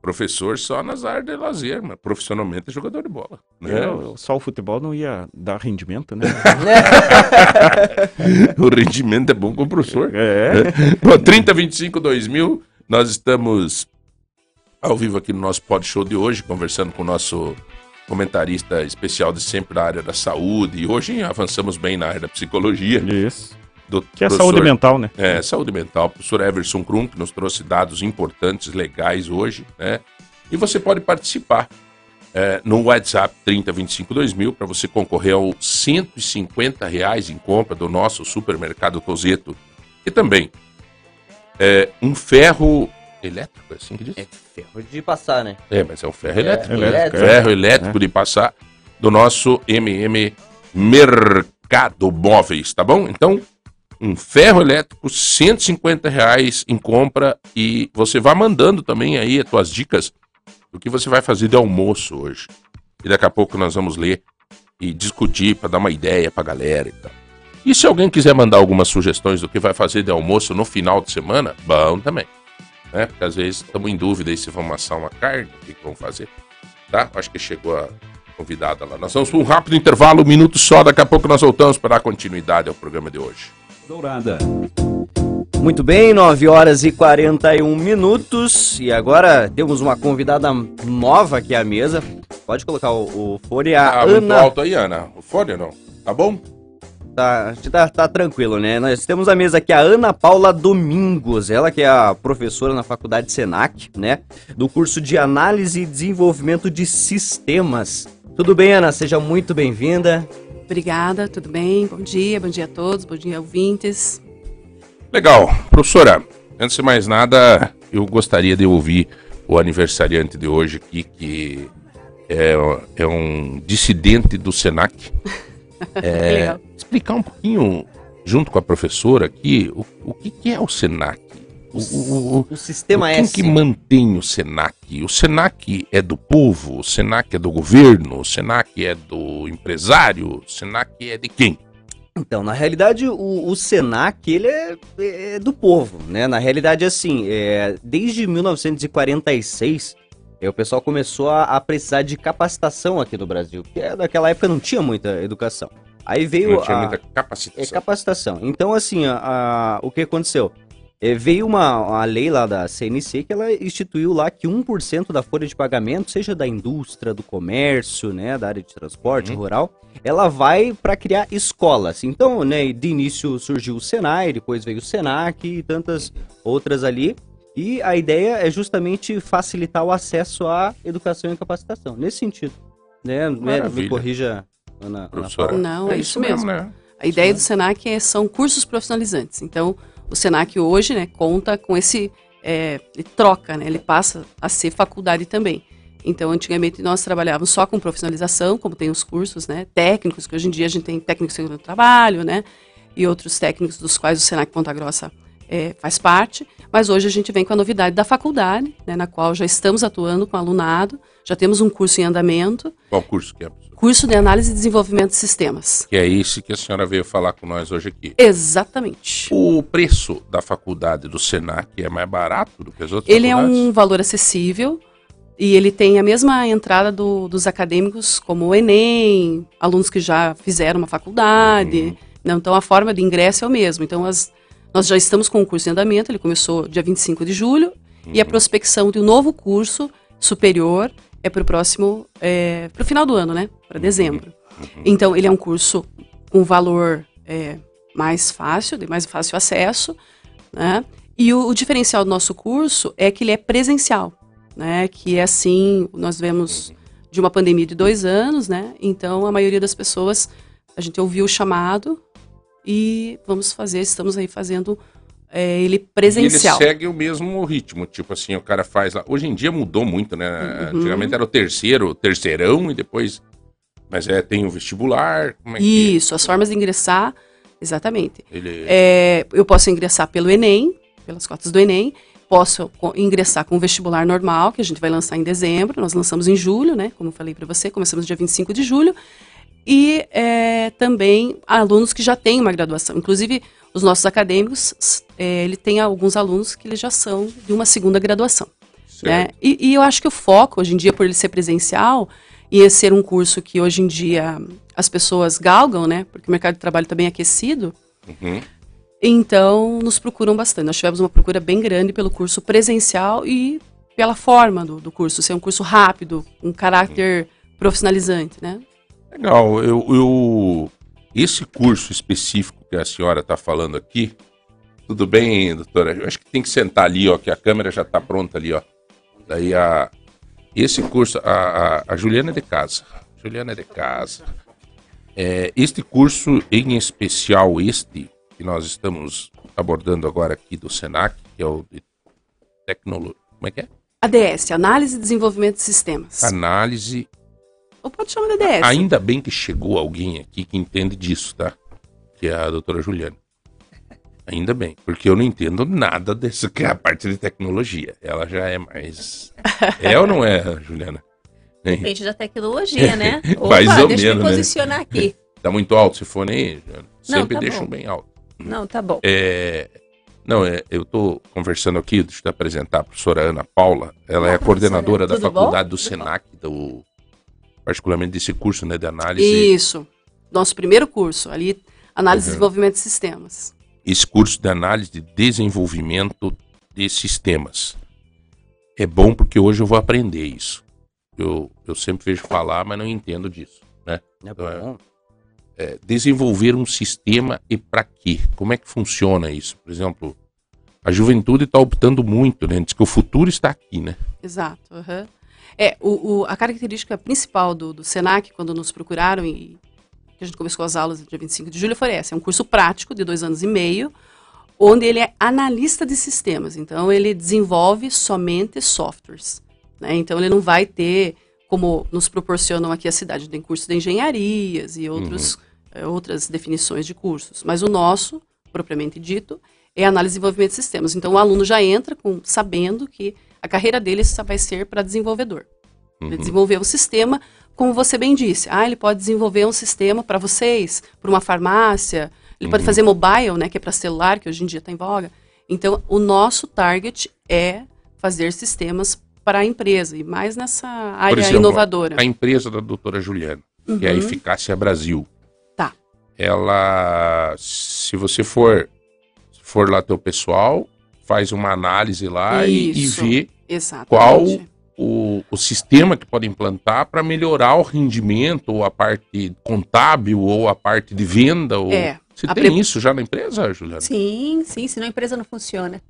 Professor só nas áreas de lazer, mas profissionalmente é jogador de bola. Né? É, só o futebol não ia dar rendimento, né? o rendimento é bom com o professor. É. Bom, 30, 25, 2000, nós estamos ao vivo aqui no nosso pod show de hoje, conversando com o nosso comentarista especial de sempre da área da saúde. E hoje avançamos bem na área da psicologia. Isso. Do Que é professor- saúde mental, né? É, saúde mental. O professor Everson Krum, que nos trouxe dados importantes, legais hoje, né? E você pode participar é, no WhatsApp 3025 2000 para você concorrer aos 150 reais em compra do nosso supermercado Tozeto. E também é, um ferro elétrico, é assim que diz? É ferro de passar, né? É, mas é o ferro elétrico. elétrico, né? é. Ferro elétrico de passar do nosso MM Mercado Móveis, tá bom? Então, um ferro elétrico, 150 reais em compra e você vai mandando também aí as tuas dicas do que você vai fazer de almoço hoje. E daqui a pouco nós vamos ler e discutir para dar uma ideia pra galera e tal. E se alguém quiser mandar algumas sugestões do que vai fazer de almoço no final de semana, bom também. Né? Porque às vezes estamos em dúvida aí se vamos assar uma carne, o que, que vamos fazer. Tá? Acho que chegou a convidada lá. Nós vamos para um rápido intervalo, um minuto só, daqui a pouco nós voltamos para dar continuidade ao programa de hoje. Dourada. Muito bem, 9 horas e 41 minutos. E agora temos uma convidada nova aqui à mesa. Pode colocar o, o fone. A Ah, muito Ana. alto aí, Ana. O fone não? Tá bom? Tá, a gente tá, tá tranquilo, né? Nós temos à mesa aqui a Ana Paula Domingos. Ela que é a professora na faculdade Senac, né? Do curso de Análise e Desenvolvimento de Sistemas. Tudo bem, Ana? Seja muito bem-vinda. Obrigada, tudo bem? Bom dia, bom dia a todos, bom dia ouvintes. Legal. Professora, antes de mais nada, eu gostaria de ouvir o aniversariante de hoje aqui, que é, é um dissidente do SENAC. É, explicar um pouquinho, junto com a professora aqui, o, o que, que é o SENAC? O, o, o, O sistema quem S. que mantém o SENAC? O SENAC é do povo? O SENAC é do governo? O SENAC é do empresário? O SENAC é de quem? Então, na realidade, o, o Senac, ele é, é do povo, né? Na realidade, assim, é, desde 1946, é, o pessoal começou a, a precisar de capacitação aqui no Brasil, porque é, naquela época não tinha muita educação. Aí veio Não tinha a, muita é capacitação. capacitação. Então, assim, a- a- o que aconteceu? É, veio uma, uma lei lá da CNC que ela instituiu lá que 1% da folha de pagamento, seja da indústria, do comércio, né, da área de transporte Uhum. rural, ela vai para criar escolas. Então, né, de início surgiu o Senai, depois veio o Senac e tantas outras ali. E a ideia é justamente facilitar o acesso à educação e capacitação, nesse sentido. Né? Me, Maravilha. me corrija, Ana. Ana Professora. Paula. Não, é, isso mesmo. né? A ideia do Senac é, são cursos profissionalizantes. Então, o Senac hoje, né, conta com esse, é, ele troca, né, ele passa a ser faculdade também. Então, antigamente nós trabalhávamos só com profissionalização, como tem os cursos, né, técnicos, que hoje em dia a gente tem técnico de segurança do trabalho, né, e outros técnicos dos quais o Senac Ponta Grossa é, faz parte. Mas hoje a gente vem com a novidade da faculdade, né, na qual já estamos atuando com alunado, já temos um curso em andamento, Qual curso que é? curso de análise e desenvolvimento de sistemas. Que é esse que a senhora veio falar com nós hoje aqui. Exatamente. O preço da faculdade do Senac é mais barato do que as outras Ele é faculdades? um valor acessível e ele tem a mesma entrada do- dos acadêmicos, como o Enem, alunos que já fizeram uma faculdade. Uhum. Né? Então, a forma de ingresso é o mesmo. Então, as- nós já estamos com o curso em andamento, ele começou dia 25 de julho, e Uhum. a prospecção de um novo curso superior é para o próximo, para o final do ano, né? Para dezembro. Então, ele é um curso com valor é, mais fácil, de mais fácil acesso, né? E o, o diferencial do nosso curso é que ele é presencial, né? Que é assim, nós vemos de uma pandemia de dois anos, né? Então, a maioria das pessoas, a gente ouviu o chamado e vamos fazer, estamos aí fazendo é, ele presencial. E ele segue o mesmo ritmo, tipo assim, o cara faz lá. Hoje em dia mudou muito, né? Uhum. Antigamente era o terceiro, terceirão e depois. Mas é, tem o vestibular. Como é que Isso, as formas de ingressar, exatamente. ele. É, eu posso ingressar pelo Enem, pelas cotas do Enem, posso ingressar com o vestibular normal, que a gente vai lançar em dezembro, nós lançamos em julho, né? Como eu falei para você, começamos dia 25 de julho. E é, também alunos que já têm uma graduação. Inclusive, os nossos acadêmicos, é, ele tem alguns alunos que eles já são de uma segunda graduação. Né? E, e eu acho que o foco, hoje em dia, por ele ser presencial, e ser um curso que hoje em dia as pessoas galgam, né? Porque o mercado de trabalho está bem aquecido, Uhum. então nos procuram bastante. Nós tivemos uma procura bem grande pelo curso presencial e pela forma do, do curso, ser um curso rápido, um caráter profissionalizante, né? Legal, eu, eu- esse curso específico que a senhora está falando aqui, tudo bem, doutora? Eu acho que tem que sentar ali, ó, que a câmera já está pronta ali, ó. Daí a esse curso, a, a, a Juliana é de casa, Juliana é de casa. É, este curso em especial, este que nós estamos abordando agora aqui do Senac, que é o de tecnologia. Como é que é? ADS, Análise e Desenvolvimento de Sistemas. Análise. Ou pode chamar de ADS. Ainda bem que chegou alguém aqui que entende disso, tá? Que é a doutora Juliana. Ainda bem, porque eu não entendo nada dessa que é a parte de tecnologia. Ela já é mais. É ou não é, Juliana? Depende da tecnologia, né? Mais ou deixa menos, eu né? me posicionar aqui. Tá muito alto esse fone aí, Juliana? Sempre tá deixam bom. bem alto. Não, tá bom. É, Não, é, eu tô conversando aqui, deixa eu te apresentar a professora Ana Paula. Ela é a coordenadora da. Tudo faculdade bom? do Tudo Senac, do, particularmente desse curso né, de análise. Isso. Nosso primeiro curso, ali, Análise e Uhum. Desenvolvimento de Sistemas. esse curso de análise de desenvolvimento de sistemas. É bom porque hoje eu vou aprender isso. Eu, eu sempre vejo falar, mas não entendo disso. Né? É bom. É, desenvolver um sistema e para quê? Como é que funciona isso? Por exemplo, a juventude está optando muito, né? Diz que o futuro está aqui, né? Exato. aham. É, o, o- a característica principal do, do SENAC, quando nos procuraram e que a gente começou as aulas no dia 25 de julho, foi essa. É um curso prático de dois anos e meio, onde ele é analista de sistemas. Então, ele desenvolve somente softwares. né? Então, ele não vai ter, como nos proporcionam aqui a cidade, tem curso de engenharias e outros, eh, outras definições de cursos. Mas o nosso, propriamente dito, é análise e desenvolvimento de sistemas. Então, o aluno já entra com, sabendo que a carreira dele só vai ser para desenvolvedor. Ele Uhum. desenvolver um sistema, como você bem disse. Ah, ele pode desenvolver um sistema para vocês, para uma farmácia. Ele pode Uhum. fazer mobile, né, que é para celular, que hoje em dia está em voga. Então, o nosso target é fazer sistemas para a empresa e mais nessa área exemplo, inovadora. A empresa da doutora Juliana, que é a Uhum. Eficácia Brasil. Tá. Ela, se você for, for lá teu pessoal, faz uma análise lá e, e Isso. vê Exatamente. qual o, o sistema que pode implantar para melhorar o rendimento, ou a parte contábil, ou a parte de venda. Ou... É. Você a tem pre- isso já na empresa, Juliana? Sim, sim, senão a empresa não funciona.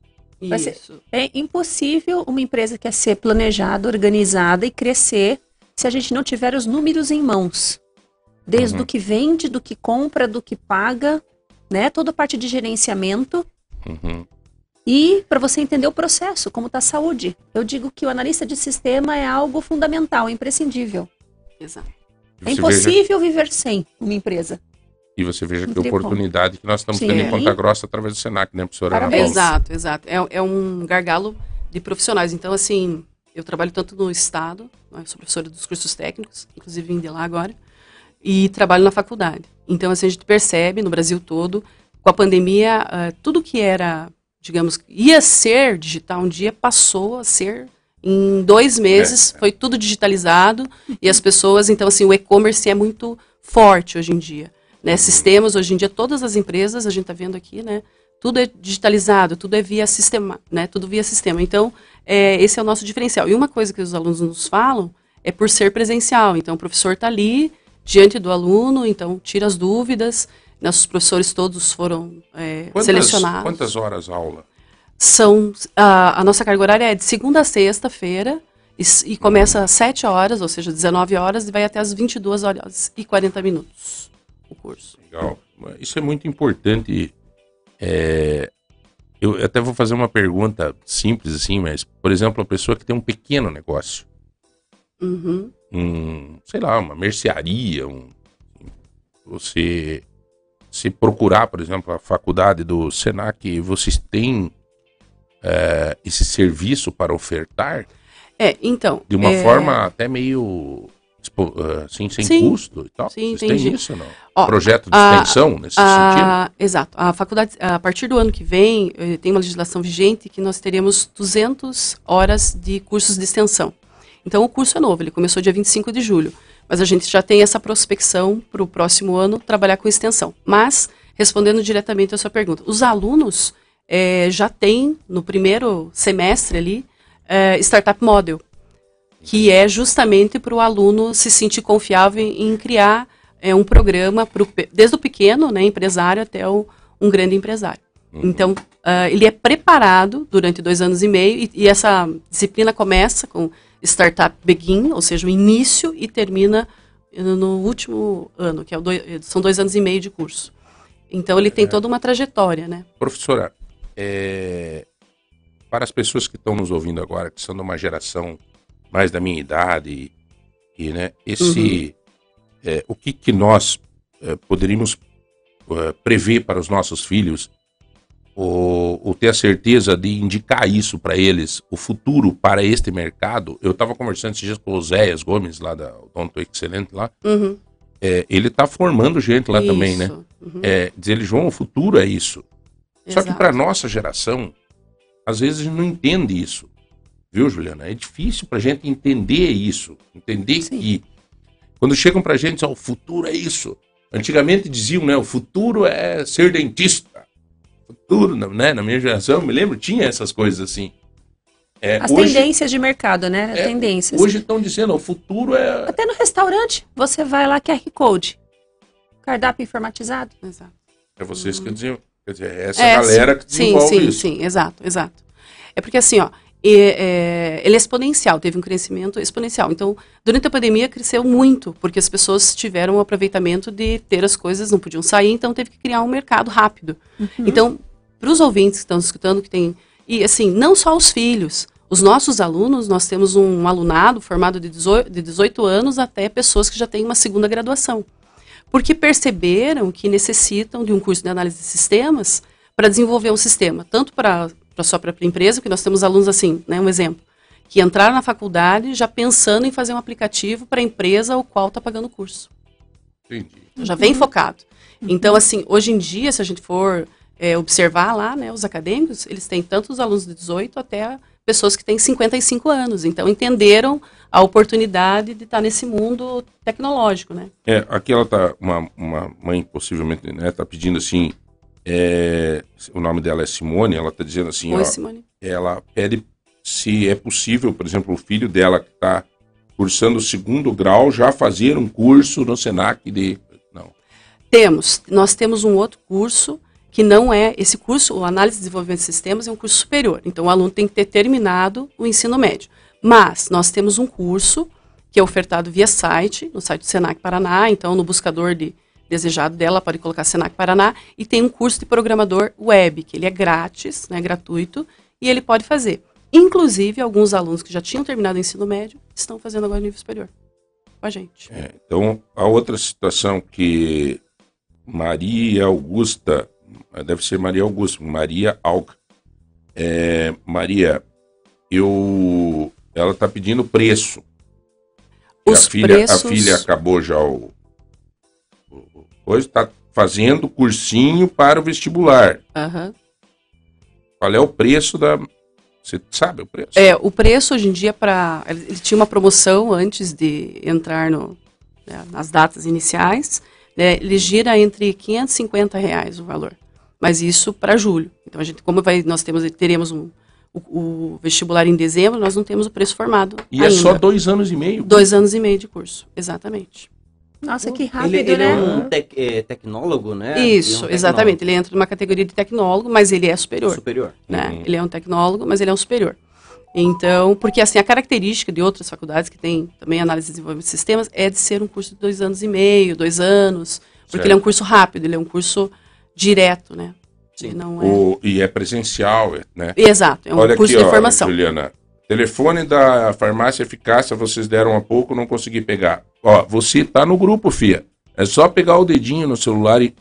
Vai ser- Isso. É impossível uma empresa que quer ser planejada, organizada e crescer se a gente não tiver os números em mãos. Desde Uhum. o que vende, do que compra, do que paga, né? Toda a parte de gerenciamento. Uhum. E para você entender o processo, como está a saúde. Eu digo que o analista de sistema é algo fundamental, é imprescindível. Exato. É impossível viver sem uma empresa. E você veja que oportunidade que nós estamos Sim. tendo em Ponta Grossa através do Senac, né, professora Ana Parabéns. Exato, exato. É, é um gargalo de profissionais. Então, assim, eu trabalho tanto no Estado, né, sou professora dos cursos técnicos, inclusive vim de lá agora, e trabalho na faculdade. Então, assim, a gente percebe no Brasil todo, com a pandemia, ah, tudo que era, digamos, ia ser digital um dia, passou a ser em dois meses, foi tudo digitalizado, e as pessoas, então, assim, o e-commerce é muito forte hoje em dia. Né? Sistemas, hoje em dia, todas as empresas, a gente está vendo aqui, né? tudo é digitalizado, tudo é via sistema, né? Tudo via sistema. Então, é, esse é o nosso diferencial. E uma coisa que os alunos nos falam é por ser presencial. Então, o professor está ali diante do aluno, então tira as dúvidas. Nossos professores todos foram é, Quantas, selecionados. quantas horas aula? São a, a nossa carga horária é de segunda a sexta-feira e, e começa às 7 horas, ou seja, 19 horas e vai até as 22 horas e 40 minutos o curso. Legal. Isso é muito importante. É, eu até vou fazer uma pergunta simples assim, mas, por exemplo, a pessoa que tem um pequeno negócio, Uhum. um, sei lá, uma mercearia, um, você se procurar, por exemplo, a faculdade do Senac, vocês têm é, esse serviço para ofertar É, então. de uma é, forma até meio ah, assim, sem Sim. custo e tal. Sim, vocês entendi. têm isso, não? Ó, Projeto de a- extensão nesse sentido? A, exato. A faculdade, a partir do ano que vem, eh, tem uma legislação vigente que nós teremos 200 horas de cursos de extensão. Então, o curso é novo, ele começou dia 25 de julho. Mas a gente já tem essa prospecção para o próximo ano trabalhar com extensão. Mas, respondendo diretamente a sua pergunta, os alunos eh, já têm, no primeiro semestre ali, eh, Startup Model, que é justamente para o aluno se sentir confiável em, em criar é, um programa pro, desde o pequeno, né, empresário, até o, um grande empresário. Então, ah, ele é preparado durante dois anos e meio, e, e essa disciplina começa com Startup Begin, ou seja, o início, e termina no último ano, que é o doi- são dois anos e meio de curso. Então, ele tem toda uma trajetória, né? Professora, é, para as pessoas que estão nos ouvindo agora, que são de uma geração mais da minha idade, e, e, né, esse, é, o que, que nós é, poderíamos é, prever para os nossos filhos, ou, ou ter a certeza de indicar isso para eles, o futuro para este mercado. Eu estava conversando esses dias com o Zéias Gomes, lá da Odonto Excelente, lá. Uhum. É, ele está formando gente lá também, né? Isso. Uhum. É, diz ele, João, o futuro é isso. Só que Exato. para nossa geração, às vezes não entende isso. Viu, Juliana? É difícil para gente entender isso. Entender Sim. que quando chegam para gente, ó, o futuro é isso. Antigamente diziam, né? O futuro é ser dentista. Futuro, né? Na minha geração, eu me lembro, tinha essas coisas assim. É, As hoje, tendências de mercado, né? é, tendências. Hoje estão dizendo, ó, o futuro é. Até no restaurante, você vai lá, QR Code. Cardápio informatizado. Exato. É vocês que diziam. Quer dizer, é essa É, galera que sim, desenvolve sim, isso. sim, exato, exato. É porque assim, ó, e, é, ele é exponencial, teve um crescimento exponencial. Então, durante a pandemia cresceu muito, porque as pessoas tiveram o aproveitamento de ter as coisas, não podiam sair, então teve que criar um mercado rápido. Então, para os ouvintes que estão escutando, que tem. E assim, não só os filhos. Os nossos alunos, nós temos um alunado formado de 18, de 18 anos até pessoas que já têm uma segunda graduação. Porque perceberam que necessitam de um curso de análise de sistemas para desenvolver um sistema, tanto para a sua própria empresa, que nós temos alunos assim, né, um exemplo, que entraram na faculdade já pensando em fazer um aplicativo para a empresa ao qual está pagando o curso. Entendi. Então, já vem focado. Então, assim, hoje em dia, se a gente for é, observar lá, né, os acadêmicos, eles têm tanto os alunos de 18 até pessoas que têm 55 anos. Então, entenderam a oportunidade de estar nesse mundo tecnológico, né? É, aqui ela tá, uma, uma mãe possivelmente, né, tá pedindo assim, é, o nome dela é Simone, ela tá dizendo assim, Oi, ó, Simone. ela pede se é possível, por exemplo, o filho dela que tá cursando o segundo grau já fazer um curso no Senac de... Não, Temos. Nós temos um outro curso que não é esse curso, o Análise e Desenvolvimento de Sistemas, é um curso superior. Então, o aluno tem que ter terminado o ensino médio. Mas nós temos um curso que é ofertado via site, no site do Senac Paraná. Então, no buscador de desejado dela, pode colocar Senac Paraná. E tem um curso de programador web, que ele é grátis, né, gratuito, e ele pode fazer. Inclusive, alguns alunos que já tinham terminado o ensino médio estão fazendo agora o nível superior com a gente. É, então, a outra situação que Maria Augusta, deve ser Maria Augusta, Maria Alga. É, Maria, eu, ela está pedindo preço. A filha, preços- a filha acabou já o hoje está fazendo cursinho para o vestibular. Aham. Qual é o preço da? Você sabe o preço? É, o preço hoje em dia para ele, tinha uma promoção antes de entrar no, né, nas datas iniciais, né, ele gira entre 550 reais o valor, mas isso para julho. Então a gente, como vai, nós temos teremos um, o, o vestibular em dezembro, nós não temos o preço formado E é ainda. só dois anos e meio. dois anos e meio de curso, exatamente. Nossa, que rápido, Ele, ele né? é um tec- é, tecnólogo, né? isso, Ele é um exatamente. Ele entra numa categoria de tecnólogo, mas ele é superior. Superior. né? Uhum. Ele é um tecnólogo, mas ele é um superior. Então, porque assim, a característica de outras faculdades que tem também análise de desenvolvimento de sistemas é de ser um curso de dois anos e meio, dois anos, porque Certo. ele é um curso rápido, ele é um curso direto, né? Sim. Não é... O- e é presencial, né? Exato, é um Olha curso aqui, de ó, formação. Juliana. Telefone da farmácia eficácia, vocês deram há pouco, não consegui pegar. Ó, você tá no grupo, fia. É só pegar o dedinho no celular e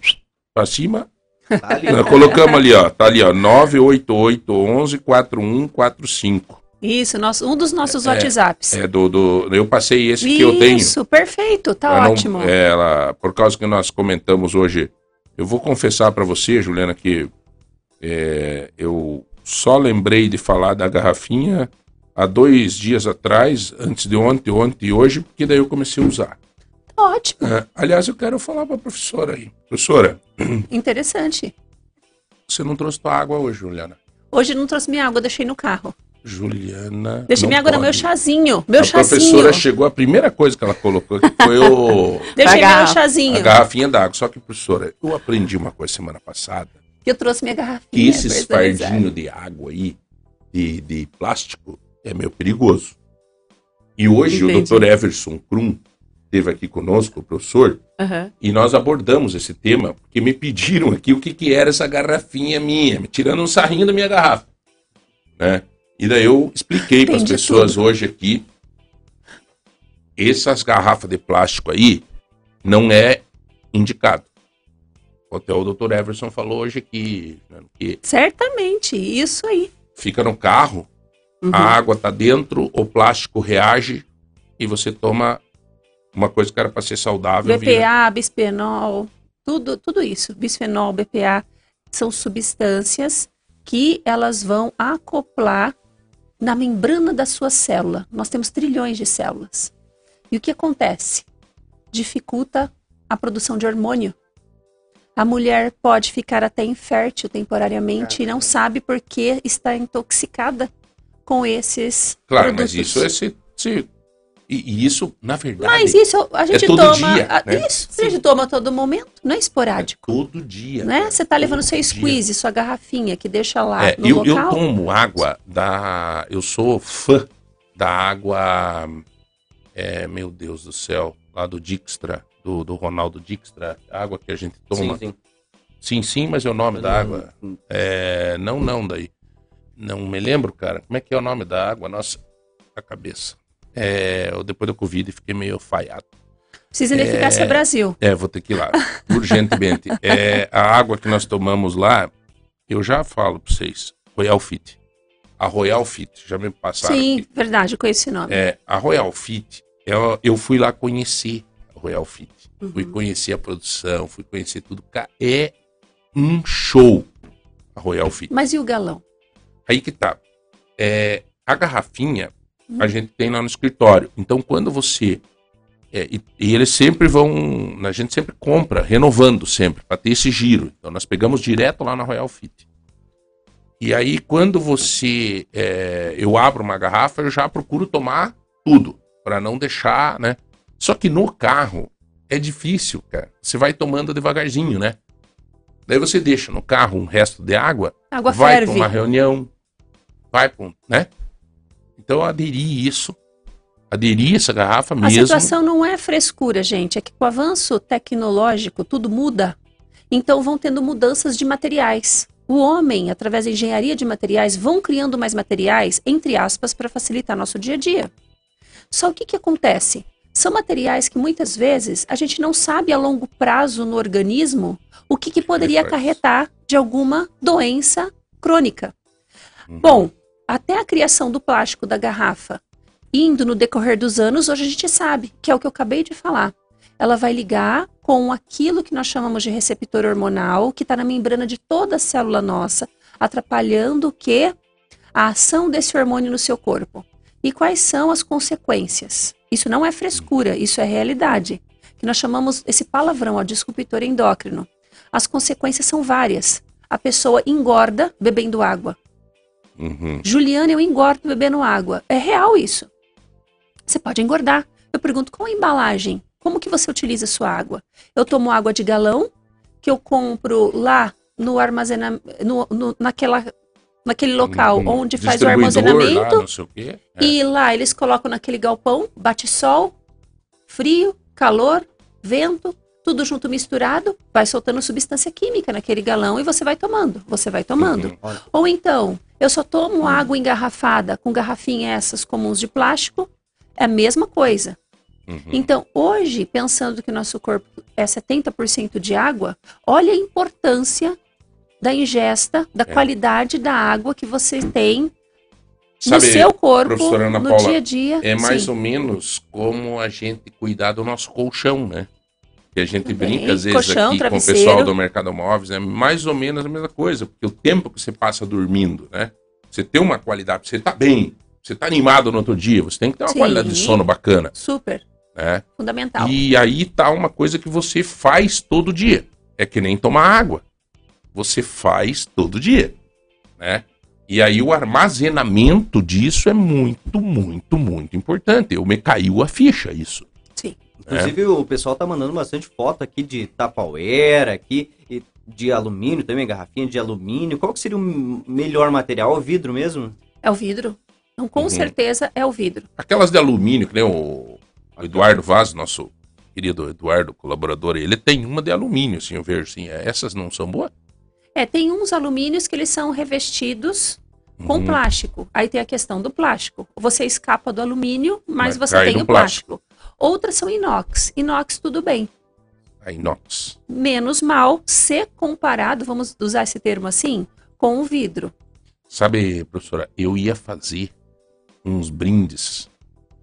pra cima. Tá ali. Nós colocamos ali, ó. Tá ali, ó. 988 11 4145. Isso, nosso, um dos nossos É, WhatsApps. É do, do. Eu passei esse que eu tenho. Isso, perfeito, tá ótimo. é, ela, por causa que nós comentamos hoje, eu vou confessar para você, Juliana, que é, eu só lembrei de falar da garrafinha há dois dias atrás, antes de ontem, ontem e hoje, porque daí eu comecei a usar. Tá ótimo, É, aliás, eu quero falar para a professora aí. Professora, interessante. você não trouxe tua água hoje, Juliana. Hoje não trouxe minha água, eu deixei no carro. Juliana. Deixei minha água no meu chazinho. Meu a chazinho. professora chegou, a primeira coisa que ela colocou aqui foi o, Deixei A meu chazinho. a garrafinha d'água. Só que, professora, eu aprendi uma coisa semana passada. Que eu trouxe minha garrafinha. que esses personalizada. fardinhos de água aí, de, de plástico, é meio perigoso. E hoje Entendi. o Dr. Everson Krum esteve aqui conosco, o professor, Aham. e nós abordamos esse tema, porque me pediram aqui o que, que era essa garrafinha minha, me tirando um sarrinho da minha garrafa. né? E daí eu expliquei para as pessoas hoje aqui, essas garrafas de plástico aí não é indicado. Até o Dr. Everson falou hoje aqui né, que Certamente, isso aí. fica no carro, Uhum. a água tá dentro, o plástico reage e você toma uma coisa que era para ser saudável. vira- BPA, bisfenol, tudo, tudo isso, bisfenol, BPA, são substâncias que elas vão acoplar na membrana da sua célula. Nós temos trilhões de células. E o que acontece? Dificulta a produção de hormônio. A mulher pode ficar até infértil temporariamente e não sabe por que está intoxicada com esses Claro, produtos. mas isso é se, se- e, e isso, na verdade, Mas isso a gente todo toma. dia, né? Isso, a gente toma a todo momento, não é esporádico. todo dia. né? cara, Você tá levando seu dia. squeeze, sua garrafinha que deixa lá É, no eu, eu local. tomo água da. Eu sou fã da água. É, meu Deus do céu, lá do Dijkstra, do, do Ronaldo Dijkstra, a água que a gente toma. Sim, sim. Sim, sim, mas é o nome da água. É, não, não, daí. Não me lembro, cara. Como é que é o nome da água? Nossa, a cabeça. É, depois do Covid fiquei meio falhado. Precisa de eficácia Brasil. É, vou ter que ir lá, urgentemente. É, a água que nós tomamos lá, eu já falo pra vocês, Royal Fit. A Royal Fit, já me passaram Sim, aqui. verdade, eu conheço esse nome. É, a Royal Fit, eu, eu fui lá conhecer a Royal Fit. Fui Uhum. conhecer a produção, fui conhecer tudo. É um show a Royal Fit. Mas e o galão? Aí que tá. É, a garrafinha a gente tem lá no escritório. Então, quando você. é, e, e eles sempre vão. A gente sempre compra, renovando sempre, para ter esse giro. Então, nós pegamos direto lá na Royal Fit. E aí, quando você. é, eu abro uma garrafa, eu já procuro tomar tudo, para não deixar, né? Só que no carro é difícil, cara. Você vai tomando devagarzinho, né? Daí você deixa no carro um resto de água, Água vai para uma reunião, vai para um, né? Então eu aderi isso, aderi essa garrafa A mesmo. situação não é frescura, gente. É que com o avanço tecnológico, tudo muda. Então vão tendo mudanças de materiais. O homem, através da engenharia de materiais, vão criando mais materiais, entre aspas, para facilitar nosso dia a dia. Só o que, que acontece? São materiais que muitas vezes a gente não sabe a longo prazo no organismo o que, que poderia acarretar de alguma doença crônica. Uhum. Bom, até a criação do plástico da garrafa, indo no decorrer dos anos, hoje a gente sabe, que é o que eu acabei de falar. Ela vai ligar com aquilo que nós chamamos de receptor hormonal, que está na membrana de toda a célula nossa, atrapalhando o quê? A ação desse hormônio no seu corpo. E quais são as consequências? Isso não é frescura, isso é realidade. Que nós chamamos esse palavrão, ó, disruptor endócrino. As consequências são várias. A pessoa engorda bebendo água. Uhum. Juliana, eu engordo bebendo água. É real isso. Você pode engordar. Eu pergunto, qual a embalagem? Como que você utiliza a sua água? Eu tomo água de galão, que eu compro lá no armazenamento, no, no- naquela, naquele local Um onde faz o armazenamento. Lá, quê. É. E lá eles colocam naquele galpão, bate sol, frio, calor, vento, tudo junto misturado, vai soltando substância química naquele galão e você vai tomando, você vai tomando. Uhum. Ou então, eu só tomo água engarrafada com garrafinhas essas comuns de plástico, é a mesma coisa. Uhum. Então, hoje, pensando que o nosso corpo é 70% de água, olha a importância da ingesta, da É. qualidade da água que você tem no Sabe, seu corpo, Ana no Paula, dia a dia. É mais Sim. ou menos como a gente cuidar do nosso colchão, né? Que a gente Também. brinca às vezes Colchão, aqui com o travesseiro. pessoal do mercado móveis, é mais ou menos a mesma coisa, porque o tempo que você passa dormindo, né? Você tem uma qualidade, você tá bem, você tá animado no outro dia, você tem que ter uma Sim. qualidade de sono bacana, Super, né? fundamental. E aí tá uma coisa que você faz todo dia. É que nem tomar água. Você faz todo dia, né? E aí o armazenamento disso é muito, muito, muito importante. Eu me caiu a ficha isso. Inclusive, o pessoal tá mandando bastante foto aqui de Tupperware, aqui, e de alumínio também, garrafinha de alumínio. Qual que seria o melhor material? O vidro mesmo? É o vidro. Então, com Uhum. certeza, é o vidro. Aquelas de alumínio, que nem o Eduardo Vaz, nosso querido Eduardo, colaborador, ele tem uma de alumínio, assim, eu vejo assim. Essas não são boas? É, tem uns alumínios que eles são revestidos com Uhum. plástico. Aí tem a questão do plástico. Você escapa do alumínio, mas, Mas você tem o plástico. Outras são inox. Inox tudo bem. A inox. Menos mal se comparado, vamos usar esse termo assim, com o vidro. Sabe, professora, eu ia fazer uns brindes.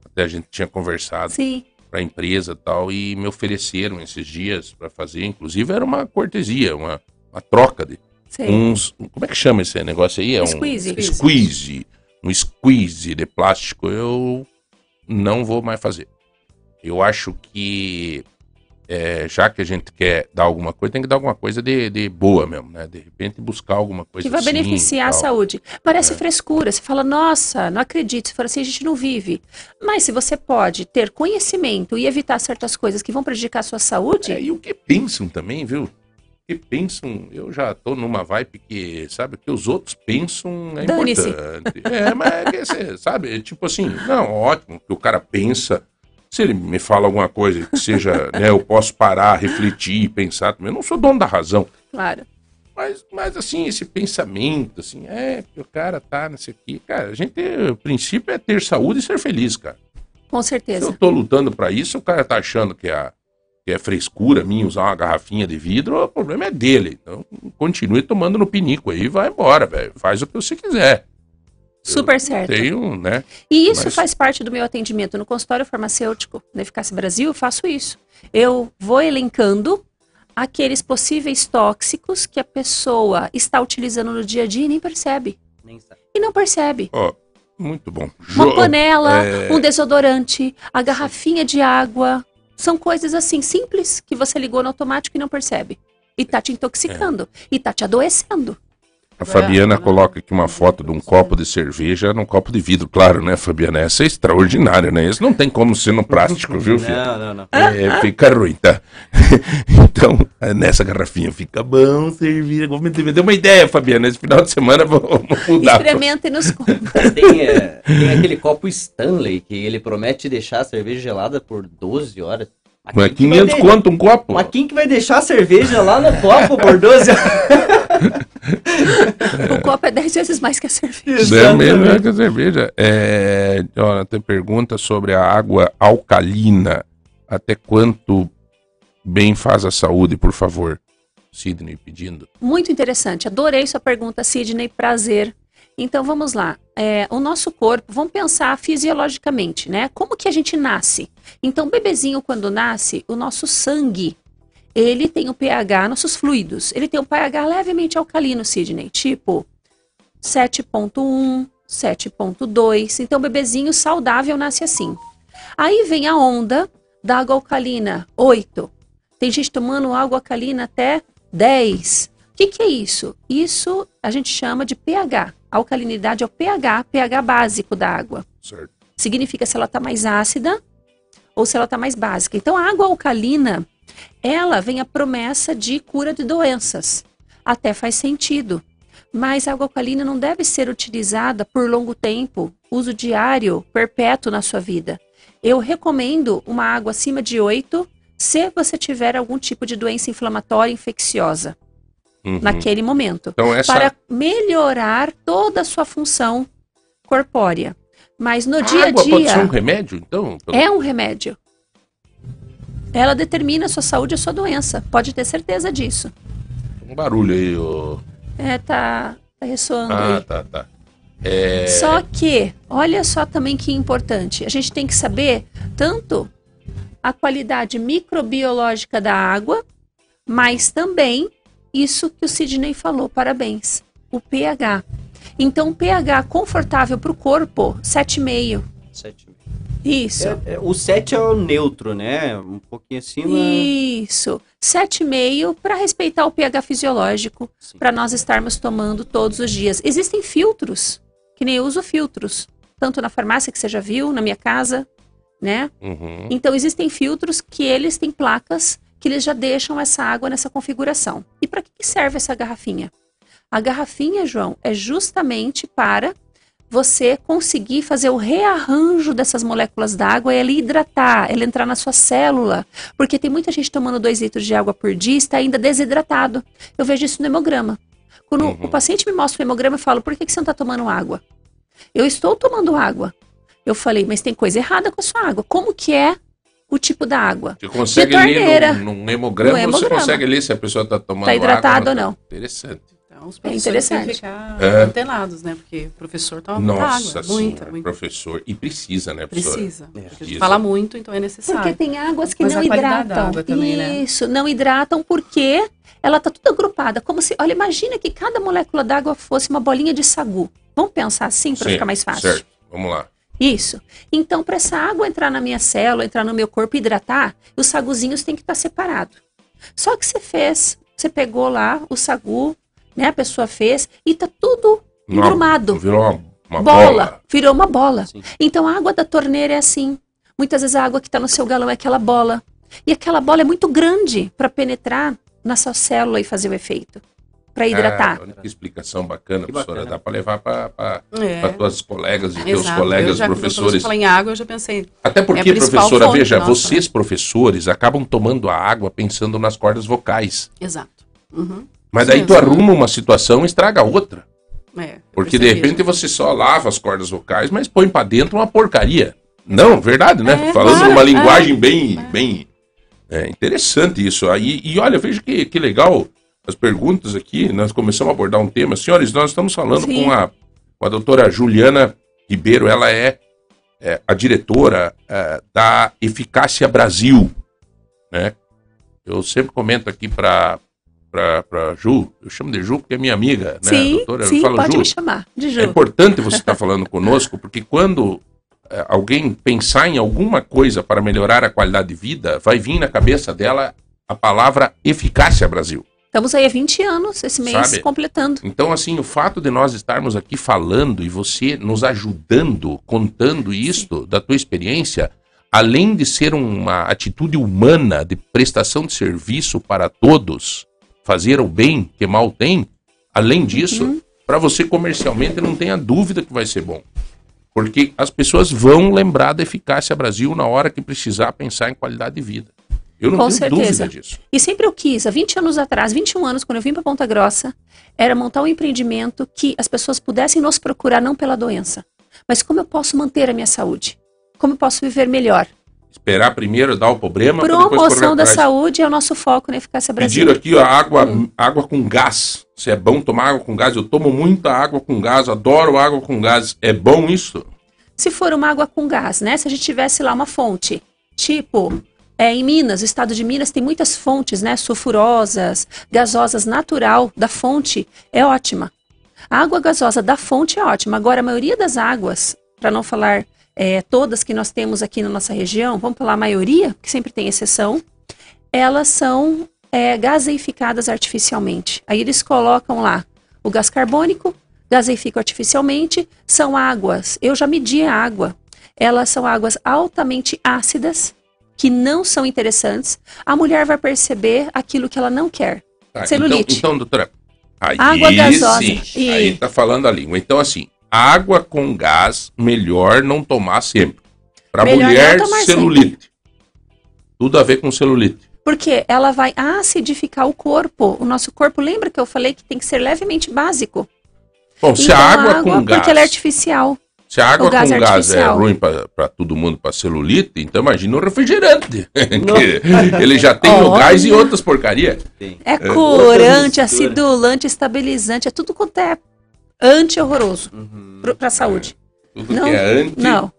Até a gente tinha conversado Sim. para a empresa e tal, e me ofereceram esses dias para fazer. Inclusive, era uma cortesia, uma, uma troca de Sei. uns. Como é que chama esse negócio aí? É um Squeeze. squeeze. Um squeeze de plástico. Eu não vou mais fazer. Eu acho que. é, já que a gente quer dar alguma coisa, tem que dar alguma coisa de, de boa mesmo, né? De repente buscar alguma coisa que vai assim beneficiar a saúde. Parece É. frescura. Você fala, nossa, não acredito. Você fala assim, a gente não vive. Mas se você pode ter conhecimento e evitar certas coisas que vão prejudicar a sua saúde, É, e o que pensam também, viu? O que pensam, eu já tô numa vibe que, sabe, o que os outros pensam é importante. É, mas é sabe, é tipo assim, não, ótimo que o cara pensa. Se ele me fala alguma coisa que seja, né, eu posso parar, refletir e pensar também. Eu não sou dono da razão. claro. Mas, mas assim, esse pensamento, assim, é, o cara tá nesse aqui. Cara, a gente, o princípio é ter saúde e ser feliz, cara. Com Se certeza. eu tô lutando pra isso, o cara tá achando que é, que é frescura minha usar uma garrafinha de vidro, o problema é dele. Então, continue tomando no pinico aí e vai embora, velho. Faz o que você quiser. Super certo. Tenho, né? E isso Mas- faz parte do meu atendimento no consultório farmacêutico da Eficácia Brasil, eu faço isso. Eu vou elencando aqueles possíveis tóxicos que a pessoa está utilizando no dia a dia e nem percebe. Nem sabe. E não percebe. Ó, muito bom. Uma panela, é- um desodorante, a garrafinha de água. São coisas assim simples que você ligou no automático e não percebe. E tá te intoxicando. E tá te adoecendo. A Fabiana coloca aqui uma foto de um copo de cerveja num copo de vidro, claro, né, Fabiana? Essa é extraordinária, né? Isso não tem como ser no plástico, viu, filho? Não, não, não. É, fica ruim, tá? então, nessa garrafinha fica bom servir. Me me deu uma ideia, Fabiana. Esse final de semana vamos mudar. Experimenta e nos conta. Tem, é, tem aquele copo Stanley que ele promete deixar a cerveja gelada por 12 horas. Mas quem que vai 500 de- conto um copo? Mas quem que vai deixar a cerveja lá no copo por 12 horas? O copo é 10 vezes mais que a cerveja. É melhor que a cerveja. É, tem pergunta sobre a água alcalina. Até quanto bem faz a saúde, por favor? Sidney pedindo. Muito interessante. Adorei sua pergunta, Sidney. Prazer. Então vamos lá. É, o nosso corpo, vamos pensar fisiologicamente, né? Como que a gente nasce? Então, o bebezinho, quando nasce, o nosso sangue, ele tem o pH, nossos fluidos, ele tem o pH levemente alcalino, Sidney, tipo 7.1, 7.2. Então, o bebezinho saudável nasce assim. Aí vem a onda da água alcalina, 8. Tem gente tomando água alcalina até 10. O que, que é isso? Isso a gente chama de pH. A alcalinidade é o pH, pH básico da água. Certo. Significa se ela está mais ácida ou se ela está mais básica. Então, a água alcalina, ela vem a promessa de cura de doenças. Até faz sentido. Mas a água alcalina não deve ser utilizada por longo tempo, uso diário, perpétuo na sua vida. Eu recomendo uma água acima de 8 se você tiver algum tipo de doença inflamatória infecciosa Uhum. naquele momento, Então, essa para melhorar toda a sua função corpórea. Mas no a dia a água pode ser um dia remédio, então? é um remédio. Ela determina a sua saúde e a sua doença. Pode ter certeza disso. Um barulho aí, ô. É, tá, tá ressoando Ah, aí. tá, tá. É, Só que, olha só também que importante. A gente tem que saber tanto a qualidade microbiológica da água, mas também isso que o Sidney falou, parabéns, o pH. Então, pH confortável para o corpo, 7,5. Sete. Isso. É, é, o 7 é o neutro, né? Um pouquinho acima. Isso. 7,5 para respeitar o pH fisiológico, para nós estarmos tomando todos os dias. Existem filtros, que nem eu uso filtros, tanto na farmácia que você já viu, na minha casa, né? uhum. Então existem filtros que eles têm placas que eles já deixam essa água nessa configuração. E para que serve essa garrafinha? A garrafinha, João, é justamente para você conseguir fazer o rearranjo dessas moléculas d'água e ela hidratar, ela entrar na sua célula. Porque tem muita gente tomando 2 litros de água por dia e está ainda desidratado. Eu vejo isso no hemograma. Quando Uhum. o paciente me mostra o hemograma, eu falo, por que, que você não está tomando água? Eu estou tomando água. Eu falei, mas tem coisa errada com a sua água. Como que é o tipo da água? Você consegue De torneira. ler num, num hemograma, No você hemograma. consegue ler se a pessoa está tomando Tá hidratado água, ou não. Interessante. Então, os É professores têm interessante. que ficar É. antenados, né? Porque o professor toma muita Nossa água. Muita, senhora, muita. professor. E precisa, né, professora? Precisa. Porque a Precisa. gente fala muito, então é necessário. Porque tem águas que Mas não a qualidade da hidratam. água também, né? Isso, não hidratam porque ela tá toda agrupada. Como se, olha, imagina que cada molécula d'água fosse uma bolinha de sagu. Vamos pensar assim para ficar mais fácil. Certo, vamos lá. Isso. Então, para essa água entrar na minha célula, entrar no meu corpo e hidratar, os saguzinhos têm que estar separados. Só que você fez, você pegou lá o sagu, né? A pessoa fez e tá tudo Uma-. Virou uma, uma bola. bola. Virou uma bola. Sim. Então a água da torneira é assim. Muitas vezes a água que está no seu galão é aquela bola. E aquela bola é muito grande para penetrar na sua célula e fazer o efeito. Para hidratar. Olha que explicação bacana, Que professora. bacana. Dá para levar para É. tuas colegas e teus colegas eu já, Quando professores. fala em água, eu já pensei. Até É porque, principal professora, fonte veja, nossa, vocês professores acabam tomando a água pensando nas cordas vocais. Exato. Uhum. Mas Sim, daí tu arruma uma situação e estraga outra. É, Porque de repente você só lava as cordas vocais, mas põe pra dentro uma porcaria. Não, verdade, né? É, Falando claro, numa é. linguagem bem, bem é, interessante isso. Aí, e olha, veja que, que legal as perguntas aqui. Nós começamos a abordar um tema. Senhores, nós estamos falando Sim. com a, com a doutora Juliana Ribeiro. Ela é, é, a diretora é, da Eficácia Brasil. Né? Eu sempre comento aqui para para Ju, eu chamo de Ju porque é minha amiga, né? sim, doutora, sim, falo pode Ju. me chamar de Ju. É importante você estar falando conosco, porque quando é, alguém pensar em alguma coisa para melhorar a qualidade de vida, vai vir na cabeça dela a palavra eficácia Brasil. Estamos aí há 20 anos, esse mês, Sabe? completando. Então, assim, o fato de nós estarmos aqui falando e você nos ajudando, contando isto da tua experiência, além de ser uma atitude humana de prestação de serviço para todos, fazer o bem que mal tem, além disso, para você comercialmente não tenha dúvida que vai ser bom. Porque as pessoas vão lembrar da eficácia Brasil na hora que precisar pensar em qualidade de vida. Eu não Com tenho certeza. dúvida disso. E sempre eu quis, há 20 anos atrás, 21 anos, quando eu vim para Ponta Grossa, era montar um empreendimento que as pessoas pudessem nos procurar não pela doença, mas como eu posso manter a minha saúde? Como eu posso viver melhor? Esperar primeiro dar o problema Promoção da saúde é o nosso foco na Eficácia Brasil. Pediram aqui ó, água, Hum. água com gás. Se é bom tomar água com gás, eu tomo muita água com gás, adoro água com gás. É bom isso? Se for uma água com gás, né? Se a gente tivesse lá uma fonte, tipo, é, em Minas, o estado de Minas tem muitas fontes, né? Sulfurosas, gasosas natural da fonte é ótima. A água gasosa da fonte é ótima. Agora, a maioria das águas, para não falar é, todas que nós temos aqui na nossa região, vamos falar a maioria, que sempre tem exceção, elas são é, gaseificadas artificialmente. Aí eles colocam lá o gás carbônico, gaseificam artificialmente, são águas, eu já medi a água, elas são águas altamente ácidas, que não são interessantes, a mulher vai perceber aquilo que ela não quer. Tá, Celulite. Então, então, doutora, aí Água gasosa. sim, E- aí tá falando a língua. Então, assim, água com gás, melhor não tomar sempre. Para mulher, celulite. Tudo a ver com celulite. Porque ela vai acidificar o corpo. O nosso corpo, lembra que eu falei que tem que ser levemente básico? Bom, se Então, a água, com gás... Porque ela é artificial. Se a água O gás com gás é ruim para todo mundo, para celulite, então imagina o refrigerante. que ele já tem o Olha. gás e outras porcarias. É outra corante, acidulante, estabilizante, é tudo quanto é anti-horroroso Uhum. para a saúde. Tudo Não, que é anti. Não,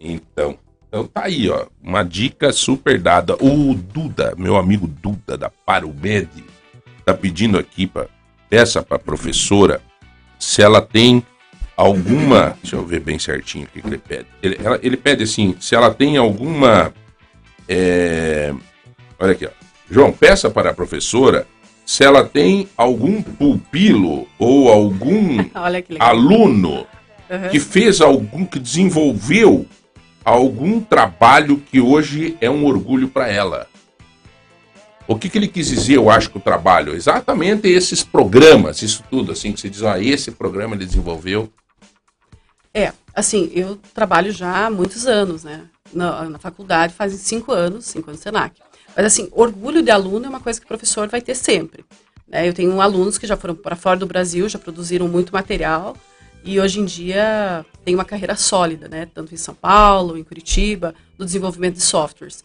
Então, então tá aí, ó. Uma dica super dada. O Duda, meu amigo Duda da Parumed, tá pedindo aqui para peça para professora se ela tem alguma, deixa eu ver bem certinho o que, que ele pede. Ele, ela- ele pede assim, se ela tem alguma, é, olha aqui, ó. João, peça para a professora se ela tem algum pupilo ou algum que aluno Uhum. que fez algum, que desenvolveu algum trabalho que hoje é um orgulho para ela. O que, que ele quis dizer, eu acho, com o trabalho? Exatamente esses programas, isso tudo, assim, que você diz, ah, esse programa ele desenvolveu. É, assim, eu trabalho já há muitos anos, né? Na, na faculdade fazem cinco anos, cinco anos Senac. Mas assim, orgulho de aluno é uma coisa que o professor vai ter sempre. Né? Eu tenho alunos que já foram para fora do Brasil, já produziram muito material e hoje em dia tem uma carreira sólida, né? tanto em São Paulo, em Curitiba, no desenvolvimento de softwares.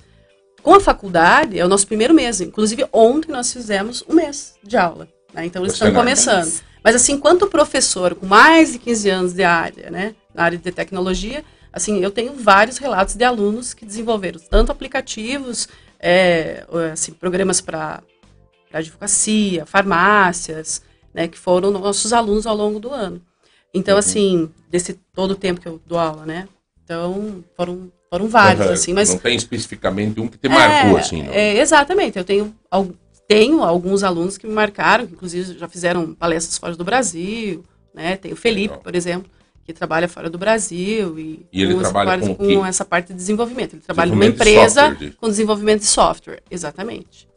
Com a faculdade, é o nosso primeiro mês. Inclusive, ontem nós fizemos um mês de aula. Né? Então, eles estão começando. Mas, assim, enquanto professor com mais de 15 anos de área, né? na área de tecnologia, assim, eu tenho vários relatos de alunos que desenvolveram tanto aplicativos, é, assim, programas para advocacia, farmácias, né, que foram nossos alunos ao longo do ano. Então, uhum. assim, desse todo o tempo que eu dou aula, né? Então, foram, foram vários, uhum. assim, mas... Não tem especificamente um que te marcou, é, assim, não? É, exatamente. Eu tenho, tenho alguns alunos que me marcaram, que inclusive já fizeram palestras fora do Brasil, né? Tem o Felipe, Legal. por exemplo, que trabalha fora do Brasil e, e ele trabalha com, com essa parte de desenvolvimento. Ele trabalha numa empresa de com desenvolvimento de software, exatamente.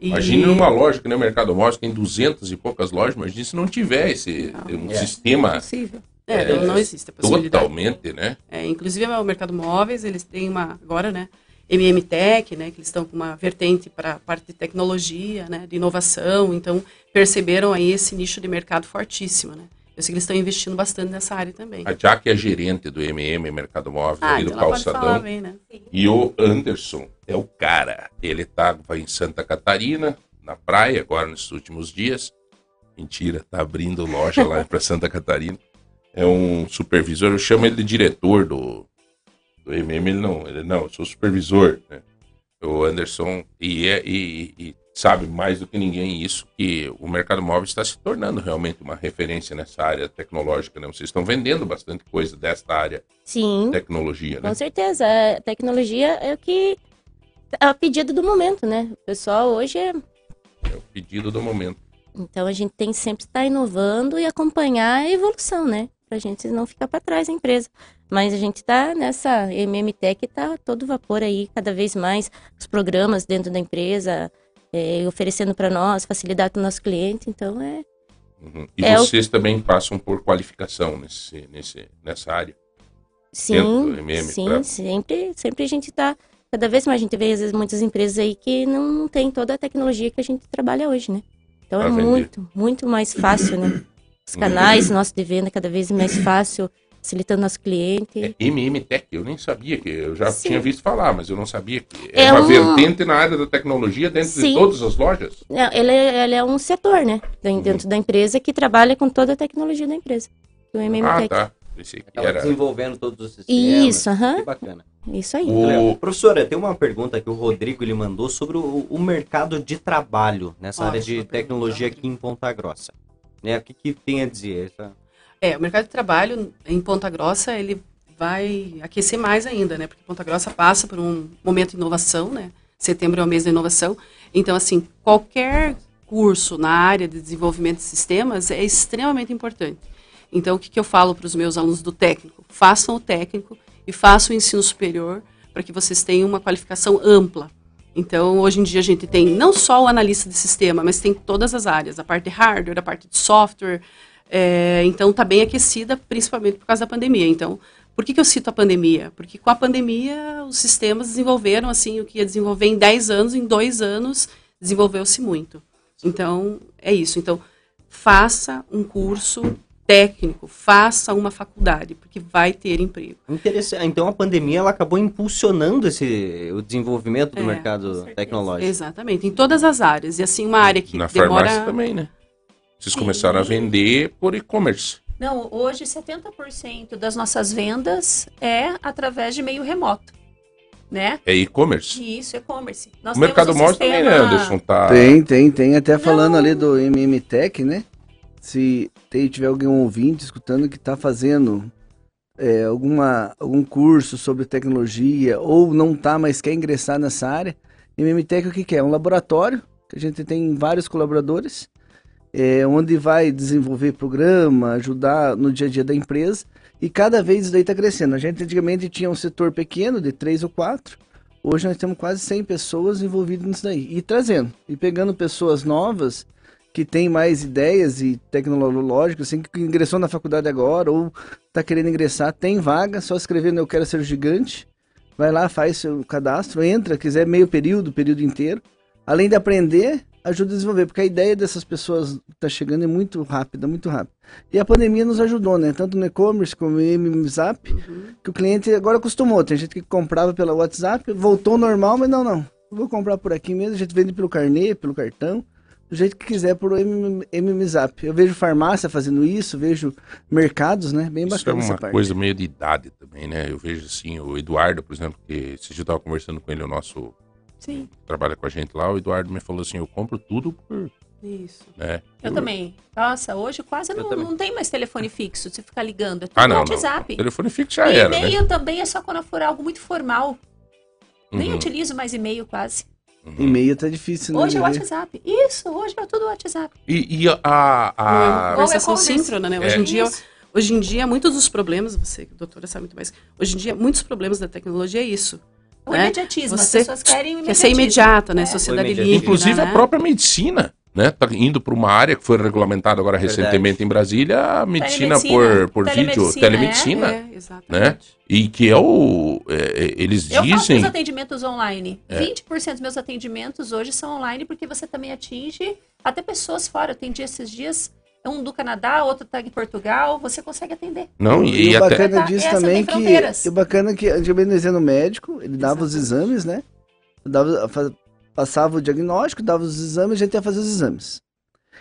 E... Imagine numa loja que nem o Mercado Móvel, que tem 200 e poucas lojas, mas se não tiver esse não, um é. sistema... Impossível. É, é, não existe a possibilidade. Totalmente, né? É, inclusive o Mercado Móveis, eles têm uma, agora, né, MM Tech, né, que eles estão com uma vertente para a parte de tecnologia, né, de inovação, então perceberam aí esse nicho de mercado fortíssimo, né. Eu sei que eles estão investindo bastante nessa área também. A Jack é gerente do MM Mercado Móvel, ah, ali do então Calçadão. Bem, né? E o Anderson é o cara. Ele estava em Santa Catarina, na praia, agora nesses últimos dias. Mentira, tá abrindo loja lá para Santa Catarina. É um supervisor, eu chamo ele de diretor do, do MM, ele não, ele não, eu sou supervisor, né? O Anderson, e, é, e, e sabe mais do que ninguém isso, que o mercado móvel está se tornando realmente uma referência nessa área tecnológica, né? Vocês estão vendendo bastante coisa desta área Sim, tecnologia, né? Com certeza, a tecnologia é o que é o pedido do momento, né? O pessoal hoje é é o pedido do momento. Então a gente tem que sempre estar inovando e acompanhar a evolução, né? Pra gente não ficar para trás a empresa. Mas a gente está nessa MMTech está todo vapor aí, cada vez mais os programas dentro da empresa, é, oferecendo para nós, facilidade para o nosso cliente. Então é. Uhum. E é vocês o... também passam por qualificação nesse, nesse, nessa área? Sim, MM, sim, pra... sempre, sempre a gente está. Cada vez mais a gente vê às vezes, muitas empresas aí que não tem toda a tecnologia que a gente trabalha hoje, né? Então é vender. muito, muito mais fácil, né? Os canais uhum. nossos de venda cada vez mais fácil facilitando nosso cliente. É MM Tech, eu nem sabia que eu já Sim. tinha visto falar, mas eu não sabia que é, é uma um... vertente na área da tecnologia dentro Sim. de todas as lojas. É, ele, é, ele é um setor, né, dentro uhum. da empresa que trabalha com toda a tecnologia da empresa. Do MM ah, Tech. tá. Era... desenvolvendo todos os sistemas. Isso, aham. Que bacana. Isso aí. O... Professora, tem uma pergunta que o Rodrigo ele mandou sobre o, o mercado de trabalho nessa ah, área de tecnologia aqui em Ponta Grossa. Né? O que, que tem a dizer? Essa... É, o mercado de trabalho em Ponta Grossa, ele vai aquecer mais ainda, né? Porque Ponta Grossa passa por um momento de inovação, né? Setembro é o mês da inovação. Então, assim, qualquer curso na área de desenvolvimento de sistemas é extremamente importante. Então, o que, que eu falo para os meus alunos do técnico? Façam o técnico e façam o ensino superior para que vocês tenham uma qualificação ampla. Então, hoje em dia, a gente tem não só o analista de sistema, mas tem todas as áreas, a parte de hardware, a parte de software, é, então está bem aquecida, principalmente por causa da pandemia. Então, por que, que eu cito a pandemia? Porque com a pandemia os sistemas desenvolveram assim o que ia desenvolver em 10 anos, em 2 anos desenvolveu-se muito. Então, é isso. Então, faça um curso técnico, faça uma faculdade, porque vai ter emprego. Interessante. Então a pandemia ela acabou impulsionando esse o desenvolvimento do é, mercado tecnológico. Exatamente, em todas as áreas. E assim, uma área que Na demora... farmácia também, né? Vocês começaram a vender por e-commerce. Não, hoje 70% das nossas vendas é através de meio remoto. Né? É e-commerce? Isso, e-commerce. O mercado móvel sistema... também, né, Anderson? Tá... Tem, tem, tem. Até falando Não. ali do MMTech, né? Se tem, tiver alguém ouvinte escutando que está fazendo é, alguma, algum curso sobre tecnologia ou não tá, mas quer ingressar nessa área, MMTech o que, que é? Um laboratório, que a gente tem vários colaboradores, é, onde vai desenvolver programa, ajudar no dia a dia da empresa. E cada vez isso daí está crescendo. A gente antigamente tinha um setor pequeno, de três ou quatro. Hoje nós temos quase 100 pessoas envolvidas nisso daí. E trazendo, e pegando pessoas novas que têm mais ideias e tecnológicas, assim, que ingressou na faculdade agora ou está querendo ingressar, tem vaga, só escrevendo Eu Quero Ser Gigante. Vai lá, faz seu cadastro, entra, quiser meio período, período inteiro. Além de aprender, ajuda a desenvolver, porque a ideia dessas pessoas que tá chegando é muito rápida, muito rápida. E a pandemia nos ajudou, né? Tanto no e-commerce como no MZap, que o cliente agora acostumou. Tem gente que comprava pela WhatsApp, voltou ao normal, mas não, não. Vou comprar por aqui mesmo, a gente vende pelo carnê, pelo cartão, do jeito que quiser por MMZap. Eu vejo farmácia fazendo isso, vejo mercados, né? Bem Isso é bacana essa uma parte. coisa meio de idade também, né? Eu vejo assim, o Eduardo, por exemplo, que dia eu tava conversando com ele, o nosso Sim, trabalha com a gente lá, o Eduardo me falou assim, eu compro tudo por, Isso. né? eu também. Nossa, hoje quase Eu não, não tem mais telefone fixo, você ficar ligando. É tudo Ah, não, no não. WhatsApp. Telefone fixo já E era, né? e-mail também é só quando for algo muito formal. Nem Uhum, utilizo mais e-mail quase. uhum. E-mail tá difícil, né? Hoje é o. WhatsApp. Isso, hoje é tudo WhatsApp. E, e a, a, a- Ou Conversação e-commerce. síncrona, né? Hoje em dia, Isso. hoje em dia, muitos dos problemas, você, doutora, sabe muito mais. Hoje em dia, muitos problemas da tecnologia é isso. O né? imediatismo. Você As pessoas querem o Quer ser imediata, né? É. Sociedade líquida, inclusive a né? própria medicina, né? Tá indo para uma área que foi regulamentada agora Verdade. recentemente em Brasília, a medicina Telemedicina. por, por vídeo, Telemedicina, telemedicina, É, exatamente. e que é o... é, é, eles Eu faço dizem... meus atendimentos online. É. 20% dos meus atendimentos hoje são online porque você também atinge até pessoas fora. Eu atendi esses dias um do Canadá, outro tá em Portugal. Você consegue atender. Não, E, e, o até... bacana Tá, disso essa também que. fronteiras. E o bacana que antigamente nós ia no médico, ele dava os exames, né? Dava, passava o diagnóstico, dava os exames, a gente ia fazer os exames.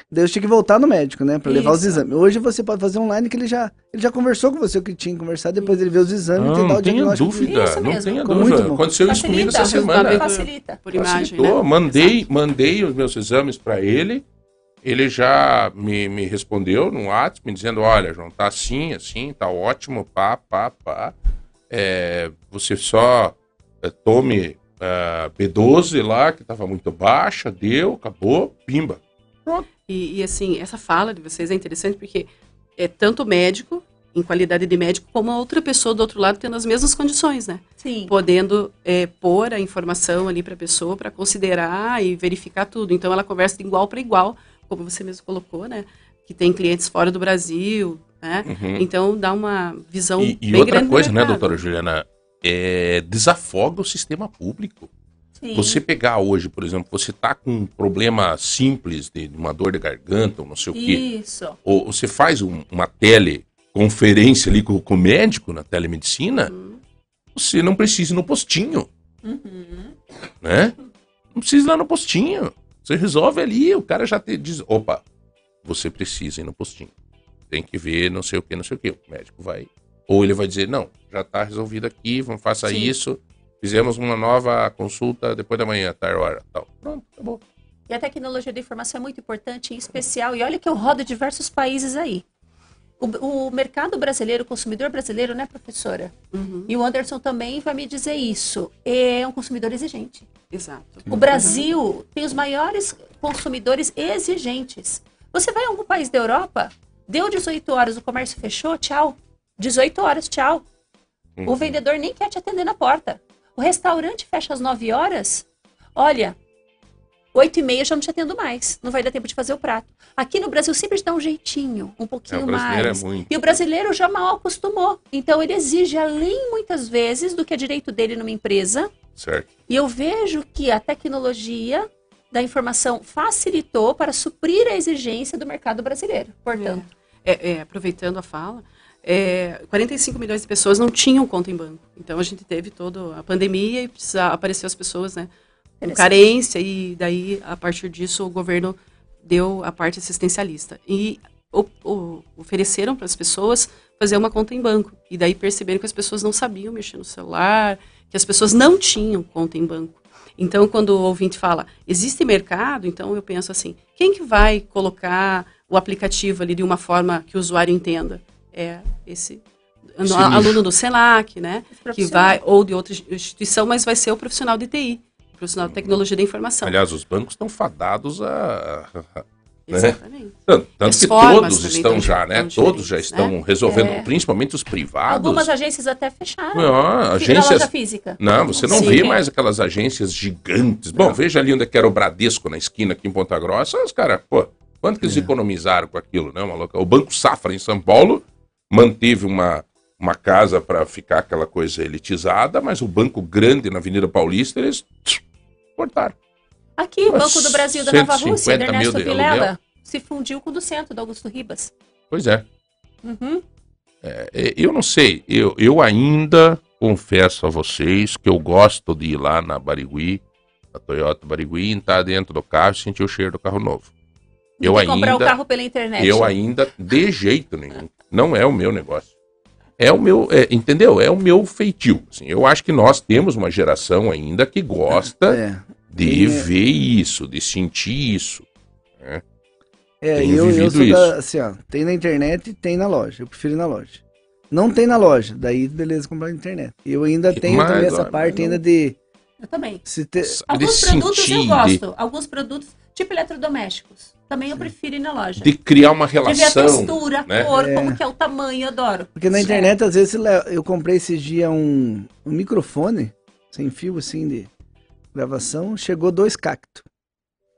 Daí eu tinha que voltar no médico, né? Pra levar os exames. Hoje você pode fazer online que ele já, ele já conversou com você o que tinha que conversar, depois ele vê os exames e Não, te dá não o tenha diagnóstico. dúvida, Isso não mesmo. tenha Ficou dúvida. muito bom. Aconteceu isso comigo essa Facilita, semana. Facilita. Por imagem, Facilitou, né? mandei, mandei os meus exames para ele. Ele já me, me respondeu no WhatsApp, me dizendo: Olha, João, tá assim, assim, tá ótimo, pá, pá, pá. É, você só é, tome ah, B12 lá, que tava muito baixa, deu, acabou, pimba. E, e, assim, essa fala de vocês é interessante porque é tanto o médico, em qualidade de médico, como a outra pessoa do outro lado tendo as mesmas condições, né? Sim. Podendo é, pôr a informação ali para a pessoa para considerar e verificar tudo. Então ela conversa de igual para igual, como você mesmo colocou, né? Que tem clientes fora do Brasil, né? Uhum. Então dá uma visão E, e bem outra grande do coisa, né, doutora Juliana? É, desafoga o sistema público. Sim. Você pegar hoje, por exemplo, você tá com um problema simples de uma dor de garganta ou não sei o quê, Isso. ou você faz um- uma teleconferência ali com, com o médico na telemedicina, você não precisa ir no postinho, Uhum. né? Não precisa ir lá no postinho. Você resolve ali, o cara já te diz, opa, você precisa ir no postinho. Tem que ver não sei o que, não sei o que. O médico vai. Ou ele vai dizer, não, já tá resolvido aqui, vamos faça Sim. isso. Fizemos uma nova consulta depois da manhã, tal hora, tal. Pronto, acabou. E a tecnologia da informação é muito importante, em especial. E olha que eu rodo diversos países aí. O, o mercado brasileiro, o consumidor brasileiro, né, professora? Uhum, E o Anderson também vai me dizer isso. É um consumidor exigente. Exato. O Brasil tem os maiores consumidores exigentes. Você vai a algum país da Europa, deu 18 horas, o comércio fechou, tchau. 18 horas, tchau. O vendedor nem quer te atender na porta. O restaurante fecha às 9 horas. Olha, 8 e meia já não te atendo mais. Não vai dar tempo de fazer o prato. Aqui no Brasil sempre dá um jeitinho, um É, pouquinho o brasileiro mais. é muito. E o brasileiro já mal acostumou. Então ele exige, além muitas vezes, do que é direito dele numa empresa. Certo. E eu vejo que a tecnologia da informação facilitou para suprir a exigência do mercado brasileiro. Portanto, É, é, aproveitando a fala, é, 45 milhões de pessoas não tinham conta em banco. Então a gente teve toda a pandemia e apareceu as pessoas, né? Com carência, e daí, a partir disso, o governo deu a parte assistencialista. E o- o- ofereceram para as pessoas fazer uma conta em banco. E daí perceberam que as pessoas não sabiam mexer no celular, que as pessoas não tinham conta em banco. Então, quando o ouvinte fala, existe mercado, então eu penso assim, quem que vai colocar o aplicativo ali de uma forma que o usuário entenda? É esse, Esse aluno do SENAC, né? Que vai, ou de outra instituição, mas vai ser o profissional de TI, profissional de tecnologia da informação. Aliás, os bancos estão fadados a. né? Exatamente. Tanto, que todos estão tão- já, né? Todos já diferentes, estão né? resolvendo, É. principalmente os privados. algumas agências até fecharam. Não, Fi- Na agências. loja física. Não, você não Sim. vê mais aquelas agências gigantes. Bom, veja ali onde é que era o Bradesco, na esquina aqui em Ponta Grossa. Os caras, pô, quanto que eles economizaram com aquilo, né, maluco? O Banco Safra em São Paulo manteve uma, uma casa para ficar aquela coisa elitizada, mas o Banco Grande na Avenida Paulista, eles tch, cortaram. Aqui, o Banco do Brasil da Nova Rússia, 150 da mil Ernesto de Vilela, aluguel. se fundiu com o do centro, do Augusto Ribas. Pois é. Uhum. É, Eu não sei, eu, eu ainda confesso a vocês que eu gosto de ir lá na Barigui, na Toyota Barigui, entrar dentro do carro e sentir o cheiro do carro novo. Eu que comprar o ainda, carro pela internet. eu ainda, de jeito nenhum, não é o meu negócio. É o meu, é, entendeu? É o meu feitio. assim. eu acho que nós temos uma geração ainda que gosta É. de É. ver isso, de sentir isso. É, Tenho eu, eu vivido sou isso. da, assim, ó, tem na internet e tem na loja. Eu prefiro ir na loja. Não tem na loja, daí beleza comprar na internet. Eu ainda tenho mais, também essa parte não- ainda de Eu também. se ter, De Alguns produtos eu sentir, de, gosto. Alguns produtos, tipo eletrodomésticos. Também eu prefiro ir na loja. de criar uma De ver a relação. textura, a né? cor, É. como que é o tamanho, eu adoro. porque na internet às vezes eu comprei esses dias um, um microfone sem fio assim de gravação, chegou dois cactos.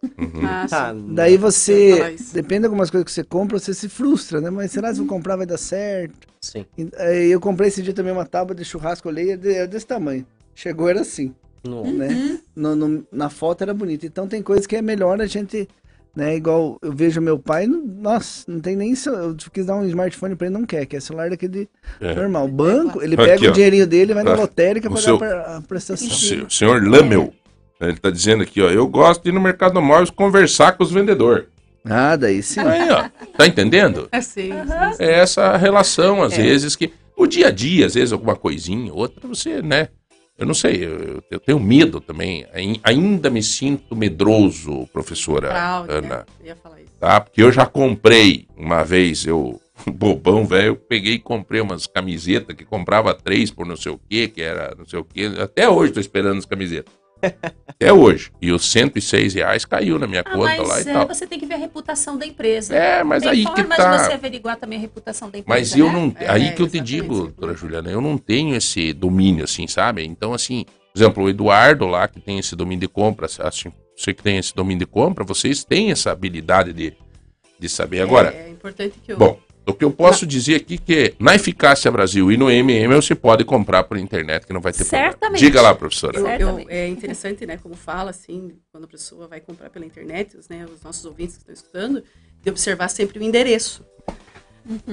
Uhum. Ah, sim. Daí você, depende de algumas coisas que você compra, você se frustra, né? Mas será que se eu comprar vai dar certo? sim. E, aí eu comprei esse dia também uma tábua de churrasco, olhei, é de- é desse tamanho. Chegou, era assim. No- né? No- no- na foto era bonito. Então tem coisas que é melhor a gente, né? Igual eu vejo meu pai, não- nossa, não tem nem. Eu quis dar um smartphone pra ele, não quer, que é celular daquele É. normal. Banco, ele Aqui, pega ó. o dinheirinho dele, vai na Ah, lotérica seu- pra- a prestação. O senhor Lamel, ele tá dizendo aqui, ó, eu gosto de ir no mercado móveis conversar com os vendedores. Ah, daí sim. Aí, ó, tá entendendo? É sim, É essa relação, às É. vezes, que o dia a dia, às vezes, alguma coisinha, outra, você, né? Eu não sei, eu, eu tenho medo também. Ai- Ainda me sinto medroso, professora Fraude, Ana. né? Eu ia falar isso. tá? Porque eu já comprei uma vez, eu, bobão, velho, eu peguei e comprei umas camisetas que comprava três por não sei o que, que era não sei o que. Até hoje tô esperando as camisetas. Até hoje. E os 106 reais caiu na minha Ah, conta lá mas e é, tal. você tem que ver a reputação da empresa. É, mas tem aí que tá. de você averiguar também a reputação da empresa. Mas eu né? não. É, aí que eu te digo, doutora Juliana, eu não tenho esse domínio, assim, sabe? Então, assim, por exemplo, o Eduardo lá, que tem esse domínio de compra, assim, você que tem esse domínio de compra, vocês têm essa habilidade de, de saber. Agora, É, é importante que eu. Bom, o que eu posso dizer aqui que na Eficácia Brasil e no MM você pode comprar por internet que não vai ter Certamente. problema. Diga lá, professora. Eu- eu- é interessante, né, como fala, assim, quando a pessoa vai comprar pela internet, os, né, os nossos ouvintes que estão escutando, de observar sempre o endereço,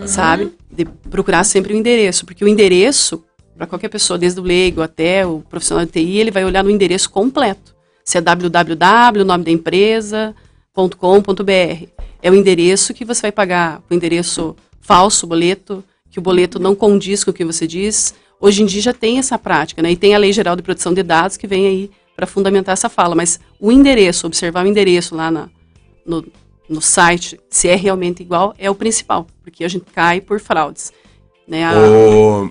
sabe? De procurar sempre o endereço, porque o endereço, para qualquer pessoa, desde o leigo até o profissional de TI, ele vai olhar no endereço completo. Se é www, o nome da empresa, .com.br. É o endereço que você vai pagar, o endereço falso, boleto, que o boleto não condiz com o que você diz. Hoje em dia já tem essa prática, né? E tem a Lei Geral de Proteção de Dados que vem aí para fundamentar essa fala. Mas o endereço, observar o endereço lá na- no, no site, se é realmente igual, é o principal, porque a gente cai por fraudes. Né? A- O...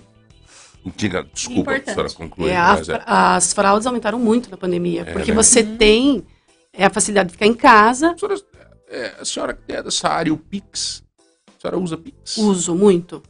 Diga, desculpa, Importante. professora, conclui. é, a- é. As fraudes aumentaram muito na pandemia, É, porque né? você tem é, a facilidade de ficar em casa, Professora, é, a senhora que é dessa área, o Pix, a senhora usa Pix? uso muito.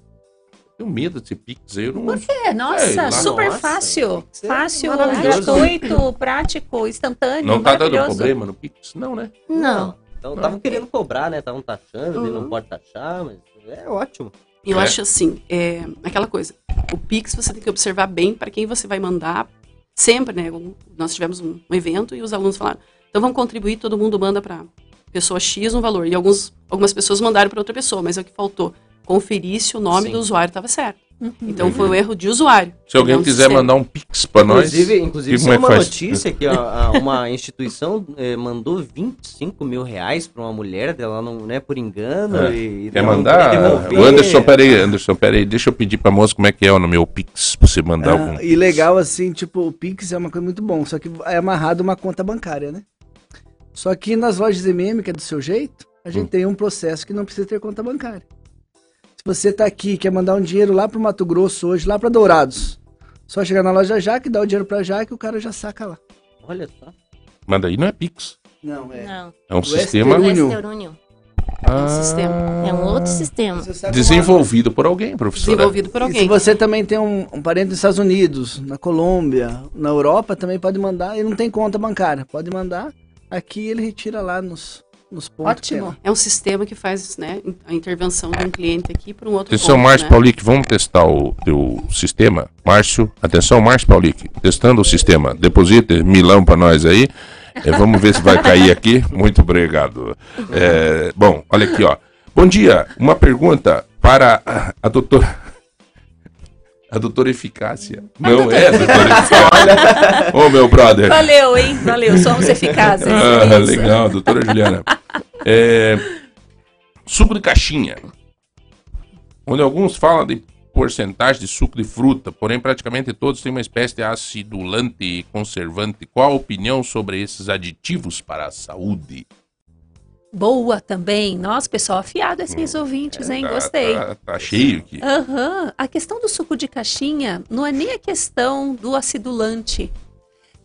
Tenho medo de ser Pix aí, eu não Por quê? Nossa, lá. super Nossa, fácil. isso é Fácil, gratuito, prático, instantâneo, Não tá dando problema no Pix? Não, né? Não. Então estavam querendo cobrar, né? Estavam taxando, ele não Uhum. pode taxar, mas é ótimo. Eu É. acho assim, é aquela coisa. O Pix você tem que observar bem para quem você vai mandar. Sempre, né? Nós tivemos um, um evento e os alunos falaram: então vamos contribuir, todo mundo manda para pessoa X um valor. E alguns, algumas pessoas mandaram para outra pessoa, mas é o que faltou. Conferir se o nome Sim. do usuário estava certo. Uhum. Então foi um erro de usuário. Se alguém do quiser sistema. mandar um Pix pra nós, Inclusive, inclusive saiu é uma faz? notícia que a- a- uma instituição eh, mandou 25 mil reais pra uma mulher dela, não, né, por engano. É. E, Quer mandar? O Anderson, peraí, Anderson, peraí, deixa eu pedir pra moça como é que é no meu Pix, pra você mandar Ah, algum. e legal assim, tipo, o Pix é uma coisa muito bom, só que é amarrado uma conta bancária, né? Só que nas lojas MM, que é do seu jeito, a gente Hum. tem um processo que não precisa ter conta bancária. Se você tá aqui e quer mandar um dinheiro lá pro Mato Grosso hoje, lá pra Dourados, só chegar na loja Jaque, dá o dinheiro pra Jaque, o cara já saca lá. Olha só. Mas daí não é Pix. Não, é. Não. É um O sistema. Western Union. ah, um sistema. É um outro sistema. Saca desenvolvido por alguém, professora. Desenvolvido por E alguém. se você também tem um, um parente nos Estados Unidos, na Colômbia, na Europa, também pode mandar. Ele não tem conta bancária. Pode mandar. Aqui ele retira lá nos, nos pontos. Ótimo. É um sistema que faz né, a intervenção de um cliente aqui para um outro Atenção, ponto, Márcio né? Paulic, vamos testar o teu sistema. Márcio, atenção, Márcio Paulic, testando o sistema. Deposita milão pra nós aí. É, vamos ver se vai cair aqui. Muito obrigado. É, bom, olha aqui, ó. Bom dia. Uma pergunta para a, a doutora. A doutora Eficácia. Não é a doutora Eficácia. Ô, meu brother. Valeu, hein? Valeu, somos eficazes. Ah, É legal, doutora Juliana. É, suco de caixinha. Onde alguns falam de porcentagem de suco de fruta, porém praticamente todos têm uma espécie de acidulante e conservante. Qual a opinião sobre esses aditivos para a saúde? Boa também. Nossa, pessoal afiado esses ouvintes, hein? Tá- Gostei. Tá, tá cheio aqui. Aham. A questão do suco de caixinha não é nem a questão do acidulante,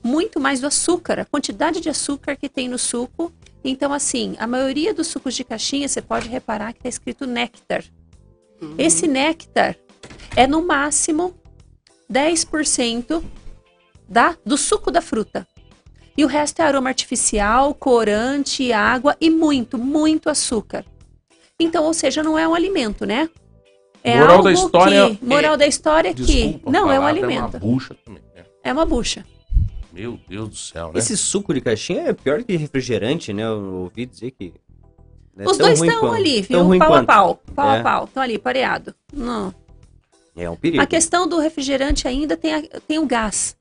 muito mais do açúcar, a quantidade de açúcar que tem no suco. Então, assim, a maioria dos sucos de caixinha, você pode reparar que está escrito néctar. Esse néctar é no máximo 10% da, do suco da fruta. E o resto é aroma artificial, corante, água e muito, muito açúcar. Então, ou seja, não é um alimento, né? É Moral algo da história que, moral da história é que Desculpa a não é um alimento, É uma bucha também. né? é uma bucha. Meu Deus do céu, né? Esse suco de caixinha é pior que refrigerante, né? Eu ouvi dizer que. é Os dois estão quanto- ali, viu? Pau a quanto. pau, pau a É. pau, estão ali pareado. Não. É um perigo. A questão do refrigerante ainda tem, a- tem o gás.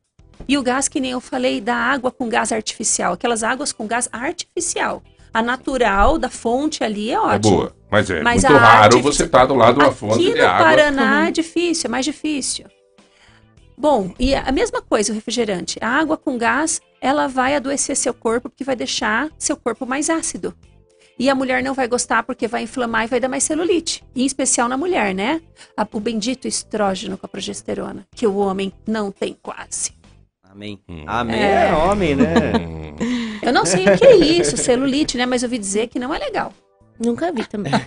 E o gás, que nem eu falei, da água com gás artificial. Aquelas águas com gás artificial. A natural da fonte ali é É ótimo. boa. Mas é Mas muito raro artifici- você estar do lado de uma fonte Aqui de no água. Paraná é difícil, é mais difícil. Bom, e a mesma coisa o refrigerante. A água com gás, ela vai adoecer seu corpo porque vai deixar seu corpo mais ácido. E a mulher não vai gostar porque vai inflamar e vai dar mais celulite. E em especial na mulher, né? O bendito estrógeno com a progesterona, que o homem não tem quase. Amém. Hum. Amém É. é homem, né? Hum. Eu não sei o que é isso, celulite, né? Mas eu ouvi dizer que não é legal. Nunca vi também.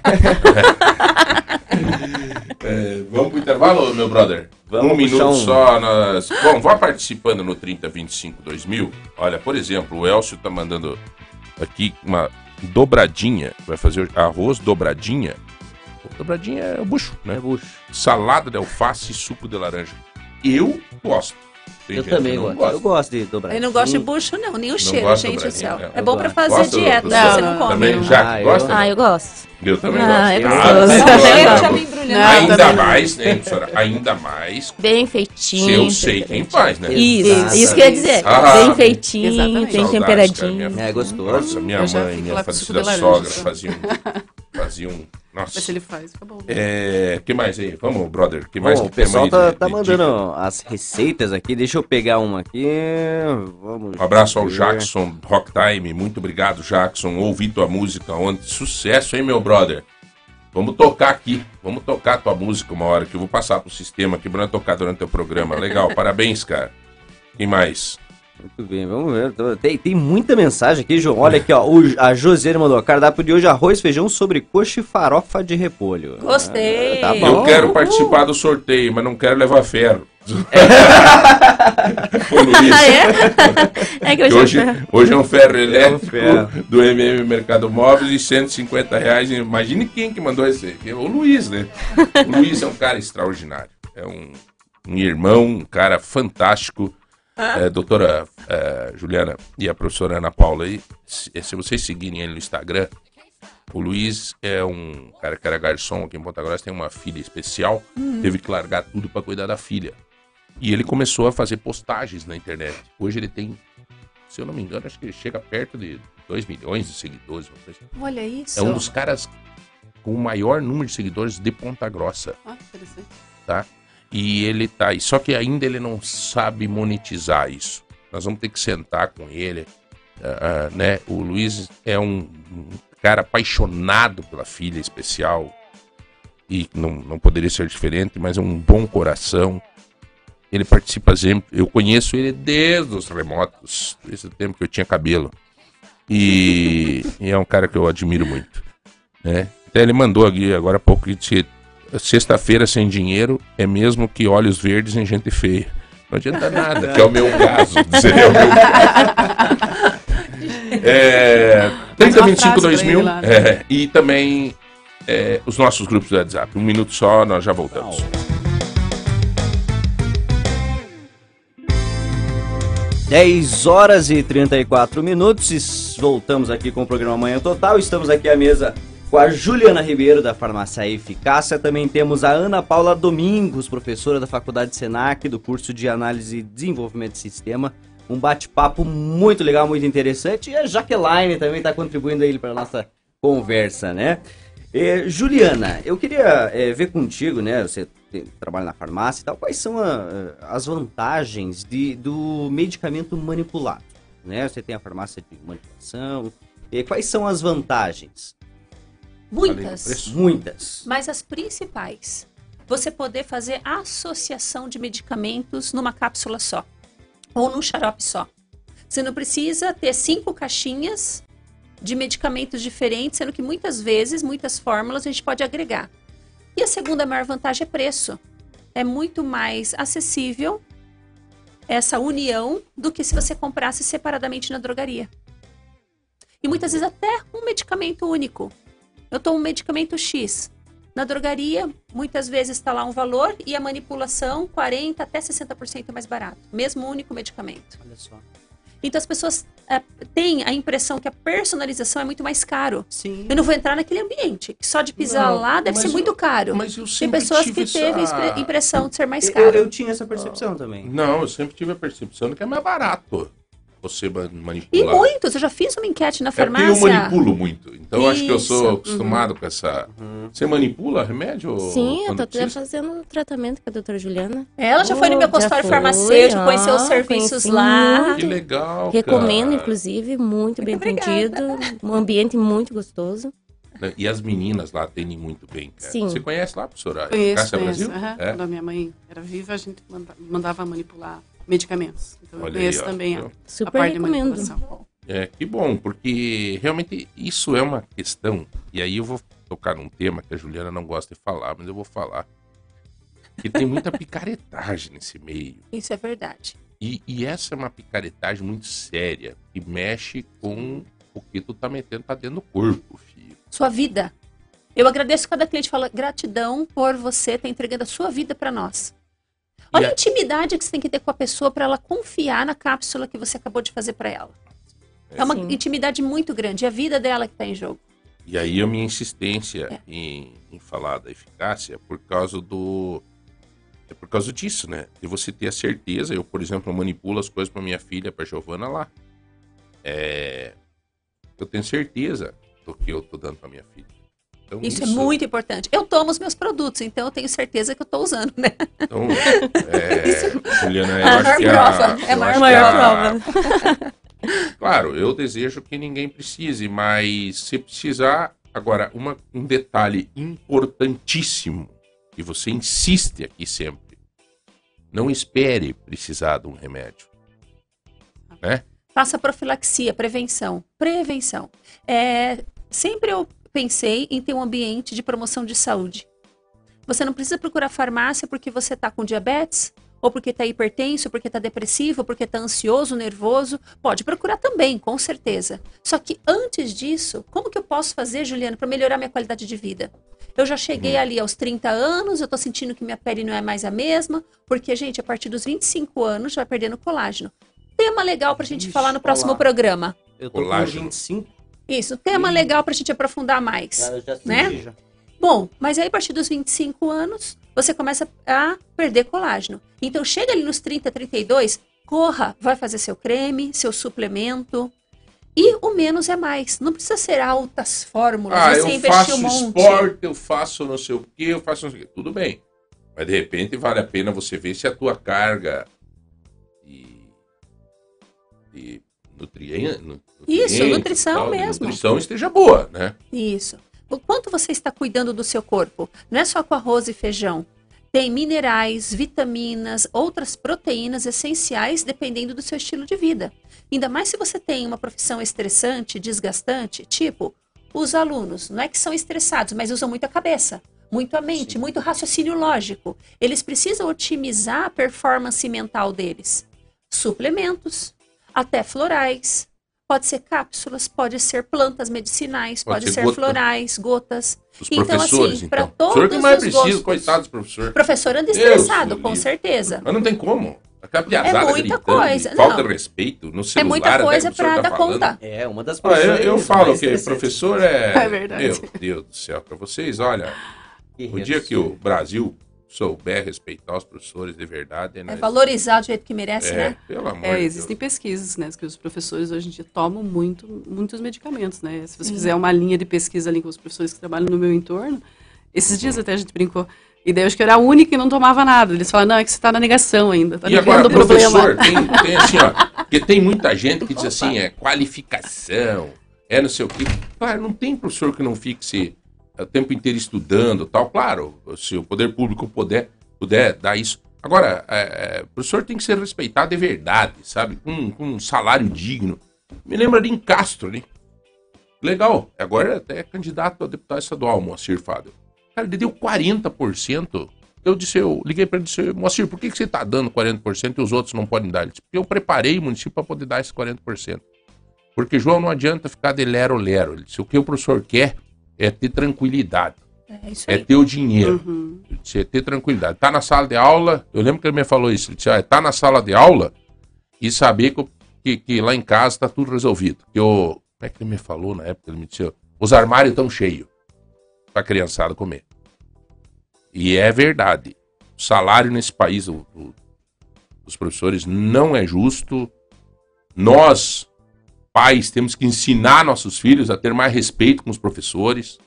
É, vamos pro intervalo, meu brother? Vamos um minuto um- só. Nós... Bom, vá participando no 3025 2000. Olha, por exemplo, o Elcio tá mandando aqui uma dobradinha. Vai fazer arroz dobradinha. Dobradinha é o bucho, né? É bucho. Salada de alface e suco de laranja. Eu gosto. Tem Eu também não gosto. Eu gosto de dobrar. Eu não gosto de bucho, não, nem o cheiro, gosta gente do céu. né? É bom pra gosto. fazer Gosta, dieta, doutor? se você não Não, come. Também, não. Jaque, Ah, eu- gosta? Ah, eu gosto. Eu também Ah, gosto. é Ah, gosto. não. Não, Ainda também. mais, né, professora? Ainda mais Bem se feitinho. eu sei quem faz, né? Isso, Exato. isso que eu ia dizer. Ah, bem feitinho, exatamente. bem Saudades, temperadinho. minha- É gostoso. Nossa, minha mãe, minha falecida sogra fazia um. Fazia um. Mas se Nossa. ele faz, fica bom. É. que mais aí? Vamos, brother. que mais Bom, que o pessoal tá, de- tá de mandando as receitas aqui. Deixa eu pegar uma aqui. Vamos. Um abraço ao ver. Jackson Rock Time. Muito obrigado, Jackson. Ouvi tua música ontem. Sucesso, hein, meu brother? Vamos tocar aqui. Vamos tocar tua música uma hora que eu vou passar pro sistema aqui pra tocar durante o programa. Legal, parabéns, cara. Quem mais? Muito bem, vamos ver. Tem, tem muita mensagem aqui, João. Olha aqui, ó. O, a Josiane mandou cardápio de hoje: arroz, feijão, sobrecoxa e farofa de repolho. Gostei. Ah, tá bom. eu quero Uhul. participar do sorteio, mas não quero levar ferro. Luiz, Ah, é? É que eu que já... hoje, hoje é um ferro elétrico ferro. do MM Mercado Móveis e 150 reais. Imagine quem que mandou esse aí. O Luiz, né? O Luiz é um cara extraordinário. É um, um irmão, um cara fantástico. É, doutora é, Juliana e a professora Ana Paula aí, se, se vocês seguirem ele no Instagram, o Luiz é um cara que era garçom aqui em Ponta Grossa, tem uma filha especial, teve que largar tudo para cuidar da filha. E ele começou a fazer postagens na internet. Hoje ele tem, se eu não me engano, acho que ele chega perto de 2 milhões de seguidores. assim. Olha isso. É um dos caras com o maior número de seguidores de Ponta Grossa Ah, interessante. tá? E ele tá aí. Só que ainda ele não sabe monetizar isso. Nós vamos ter que sentar com ele, ah, né? O Luiz é um, um cara apaixonado pela filha especial e não, não poderia ser diferente, mas é um bom coração. Ele participa sempre. Eu conheço ele desde os remotos, desde o tempo que eu tinha cabelo. E, e é um cara que eu admiro muito, né? Até ele mandou aqui agora há pouco disse sexta-feira sem dinheiro é mesmo que olhos verdes em gente feia. Não adianta nada, que é o meu caso. Dizer, é o meu caso. É, 3025 frase pra ele 2000 lá, né? é, e também é, os nossos grupos do WhatsApp. Um minuto só, nós já voltamos. 10 horas e 34 minutos. Voltamos aqui com o programa Manhã Total. Estamos aqui à mesa com a Juliana Ribeiro, da Farmácia Eficácia. Também temos a Ana Paula Domingos, professora da Faculdade Senac, do curso de Análise e Desenvolvimento de Sistema. Um bate-papo muito legal, muito interessante. E a Jaqueline também está contribuindo aí para nossa conversa, né? Eh, Juliana, eu queria eh, ver contigo, né? Você trabalha na farmácia e tal. Quais são a- as vantagens de, do medicamento manipulado? Né? Você tem a farmácia de manipulação. E quais são as vantagens? Muitas. Muitas. Mas as principais, você poder fazer associação de medicamentos numa cápsula só ou num xarope só. Você não precisa ter cinco caixinhas de medicamentos diferentes, sendo que muitas vezes, muitas fórmulas a gente pode agregar. E a segunda maior vantagem é preço. É muito mais acessível essa união do que se você comprasse separadamente na drogaria. E muitas vezes até um medicamento único. Eu tomo um medicamento X. Na drogaria, muitas vezes está lá um valor e a manipulação 40% até 60% mais barato. Mesmo único medicamento. Olha só. Então as pessoas é, têm a impressão que a personalização é muito mais caro. Sim. Eu não vou entrar naquele ambiente. Só de pisar Não, lá deve ser eu- muito caro. Mas eu Tem sempre pessoas tive que teve essa... a impressão de ser mais Eu, caro. eu tinha essa percepção também. Não, eu sempre tive a percepção de que é mais barato você man- E manipular. muitos, eu já fiz uma enquete na É porque eu farmácia. manipulo muito. Então eu acho que eu Isso, sou uhum. acostumado com essa. Uhum. Você manipula remédio? Sim, eu tô precisa? fazendo tratamento com a doutora Juliana. Ela já foi no Oh, meu consultório farmacêutico, conheceu os serviços lá. muito. Que legal. Recomendo, cara. inclusive, muito, bem obrigada. atendido. Um ambiente muito gostoso. E as meninas lá atendem muito bem, cara. Sim. Você conhece lá, professora? Conheço, Cássia conheço. Brasil? aham. É? Quando a minha mãe era viva, a gente manda- mandava manipular medicamentos. Então eu Olha aí, conheço ó. também a, a Super parte de recomendo. manipulação. É, que bom, porque realmente isso é uma questão, e aí eu vou tocar num tema que a Juliana não gosta de falar, mas eu vou falar. Que tem muita picaretagem nesse meio. Isso é verdade. E, e essa é uma picaretagem muito séria, que mexe com o que tu tá metendo pra dentro do corpo, filho. Sua vida. Eu agradeço cada cliente fala gratidão por você estar entregando a sua vida para nós. Olha a intimidade que você tem que ter com a pessoa para ela confiar na cápsula que você acabou de fazer para ela. É uma Sim. intimidade muito grande, é a vida dela que está em jogo. E aí a minha insistência É. em, em falar da eficácia é por causa do. É por causa disso, né? De você ter a certeza. Eu, por exemplo, manipulo as coisas pra minha filha, pra Giovana lá. É, eu tenho certeza do que eu tô dando pra minha filha. Então, Isso, é muito importante. Eu tomo os meus produtos, então eu tenho certeza que eu estou usando, né? Então, é, Juliana, eu É a acho maior que a, prova, é a maior maior a- Claro, eu desejo que ninguém precise, mas se precisar, agora, uma, um detalhe importantíssimo, que você insiste aqui sempre, não espere precisar de um remédio. Né? Faça profilaxia, prevenção. Prevenção. É, sempre eu pensei em ter um ambiente de promoção de saúde. Você não precisa procurar farmácia porque você está com diabetes, ou porque está hipertenso, porque está depressivo, porque está ansioso, nervoso. Pode procurar também, com certeza. Só que antes disso, como que eu posso fazer, Juliana, para melhorar minha qualidade de vida? Eu já cheguei ali aos 30 anos, eu tô sentindo que minha pele não é mais a mesma, porque, gente, a partir dos 25 anos já vai perdendo colágeno. Tema legal pra gente Ixi, falar no próximo olá. programa. Eu tô Colágeno. com 25. Isso, tema Ih. legal pra gente aprofundar mais. Já, já Né? Bom, mas aí a partir dos 25 anos, você começa a perder colágeno. Então chega ali nos 30, 32, corra, vai fazer seu creme, seu suplemento. E o menos é mais. Não precisa ser altas fórmulas, Ah, você eu investir faço um monte. esporte, eu faço não sei o que, eu faço não sei o que. Tudo bem. Mas de repente vale a pena você ver se a tua carga de, de nutrien- nu- Isso, nutrição tal, mesmo. nutrição esteja boa, né? Isso. O quanto você está cuidando do seu corpo? Não é só com arroz e feijão. Tem minerais, vitaminas, outras proteínas essenciais dependendo do seu estilo de vida. Ainda mais se você tem uma profissão estressante, desgastante, tipo, os alunos, não é que são estressados, mas usam muito a cabeça, muito a mente, Sim. muito raciocínio lógico. Eles precisam otimizar a performance mental deles. Suplementos, até florais, pode ser cápsulas, pode ser plantas medicinais, Pode pode, ser ser, gota. florais, gotas. Os Então, professores, assim, então. pra o senhor que todos mais os precisa, gostos. coitado dos professores. Professor anda estressado, do com certeza. Mas não tem como. É muita coisa, falta não. respeito no É celular. muita até coisa que o pra tá dar falando. conta. É, uma das Ah, eu, eu falo que professor é. É verdade. Meu Deus do céu, pra vocês, olha, o Guerreiros. dia que o Brasil souber respeitar os professores de verdade, É nós- valorizar do jeito que merece, É, né? pelo amor É, de existem pesquisas, né, que os professores hoje em dia tomam muito, muitos medicamentos, né? Se você Sim. fizer uma linha de pesquisa ali com os professores que trabalham no meu entorno, esses dias até a gente brincou, e daí eu acho que eu era a única que não tomava nada. Eles falam, não, é que você está na negação ainda, tá E agora, negando o problema. professor, tem, tem assim, ó, porque tem muita gente que diz assim, é qualificação, é não sei o quê. Claro, não tem professor que não fique o tempo inteiro estudando tal. Claro, se o poder público puder, puder dar isso. Agora, é, é, o professor tem que ser respeitado de verdade, sabe? Com, com um salário digno. Me lembra de Castro, né? Legal, agora até é candidato a deputado estadual, Moacir Fábio. Cara, ele deu 40%. Eu disse, eu liguei para ele e disse, Moacir, por que, que você está dando 40% e os outros não podem dar? Ele disse, porque eu preparei o município para poder dar esses 40%. Porque, João, não adianta ficar de lero-lero. Ele disse, o que o professor quer é ter tranquilidade, É isso é aí. ter o dinheiro, Uhum. É ter tranquilidade. Tá na sala de aula, eu lembro que ele me falou isso, ele disse, ah, tá na sala de aula e saber que, eu- que, que lá em casa tá tudo resolvido. Que eu, como é que ele me falou na época? Ele me disse, os armários estão cheios pra criançada comer. E é verdade. O salário nesse país o- o- dos professores não é justo. Nós, pais, temos que ensinar nossos filhos a ter mais respeito com os professores.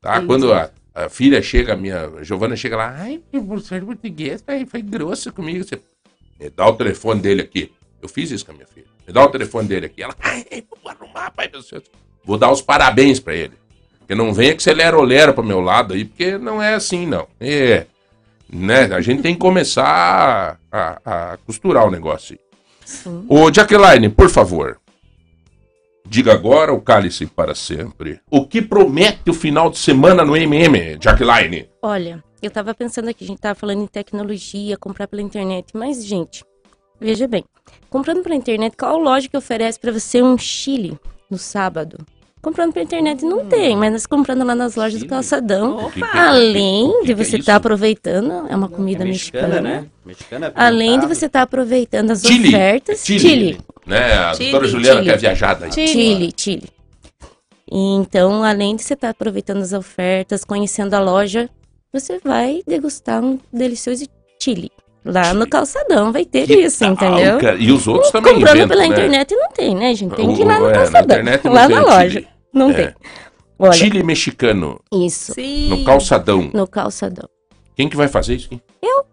Tá? Sim, Quando a, a filha chega, a minha a Giovana chega lá, ai, professor de português foi, foi grosso comigo. Você me dá o telefone dele aqui. Eu fiz isso com a minha filha. Me dá o telefone dele aqui. Ela, ai, vou arrumar, pai do céu. Vou dar os parabéns pra ele. Porque não venha que você lera-lera pro meu lado aí, porque não é assim, não. É. Né? A gente tem que começar a, a- a costurar o negócio. Sim. Ô, Jaqueline, por favor. Diga agora o cálice para sempre. O que promete o final de semana no MM, Jaqueline? Olha, eu tava pensando aqui, a gente tava falando em tecnologia, comprar pela internet, mas, gente, veja bem, comprando pela internet, qual loja que oferece pra você um chile no sábado? Comprando pela internet não tem, mas nós comprando lá nas lojas Chile? do calçadão, que que é- além que de é você estar aproveitando, é uma É comida mexicana, né? Mexicana é Além de você estar aproveitando as Chile. ofertas, Chile. Chile, Né? A Chile, doutora Juliana Chile. que é viajada aí. Chile, Chile. Então, além de você estar aproveitando as ofertas, conhecendo a loja, você vai degustar um delicioso Chile. Lá Chile. no calçadão vai ter Que isso, entendeu? cara? E os outros também Comprando inventam, pela né? internet não tem, né, gente? Tem que ir lá no é, calçadão, não lá na loja. Chile. Não É. tem. Olha, Chile mexicano, isso, Sim. no calçadão. no calçadão. Quem que vai fazer isso aqui? Eu.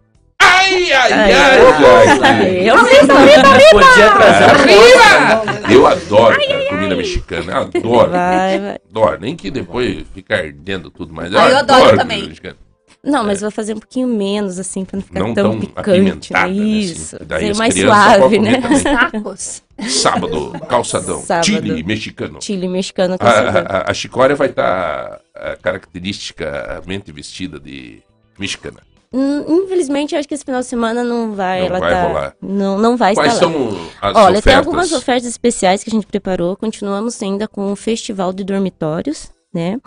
Ai, ai, ai, Ai, ai, ai. Eu sei também, Podia trazer um Eu adoro cara, comida mexicana, adoro. vai, vai. Adoro, nem que depois fica ardendo tudo, mas Ah, eu adoro também. mexicana. Não, mas vou fazer um pouquinho menos, assim, pra não ficar Não tão, tão picante. né, Isso, assim. Daí ser as mais suave, né? Tacos. Sábado, calçadão, Sábado. Chile mexicano. Chile mexicano A, calçadão. a, a chicória vai estar caracteristicamente vestida de mexicana. Hum, Infelizmente, acho que esse final de semana não vai. Não ela vai tá, rolar. Não, não vai Quais estar lá. são as Olha, ofertas? tem algumas ofertas especiais que a gente preparou. Continuamos ainda com o Festival de Dormitórios, né?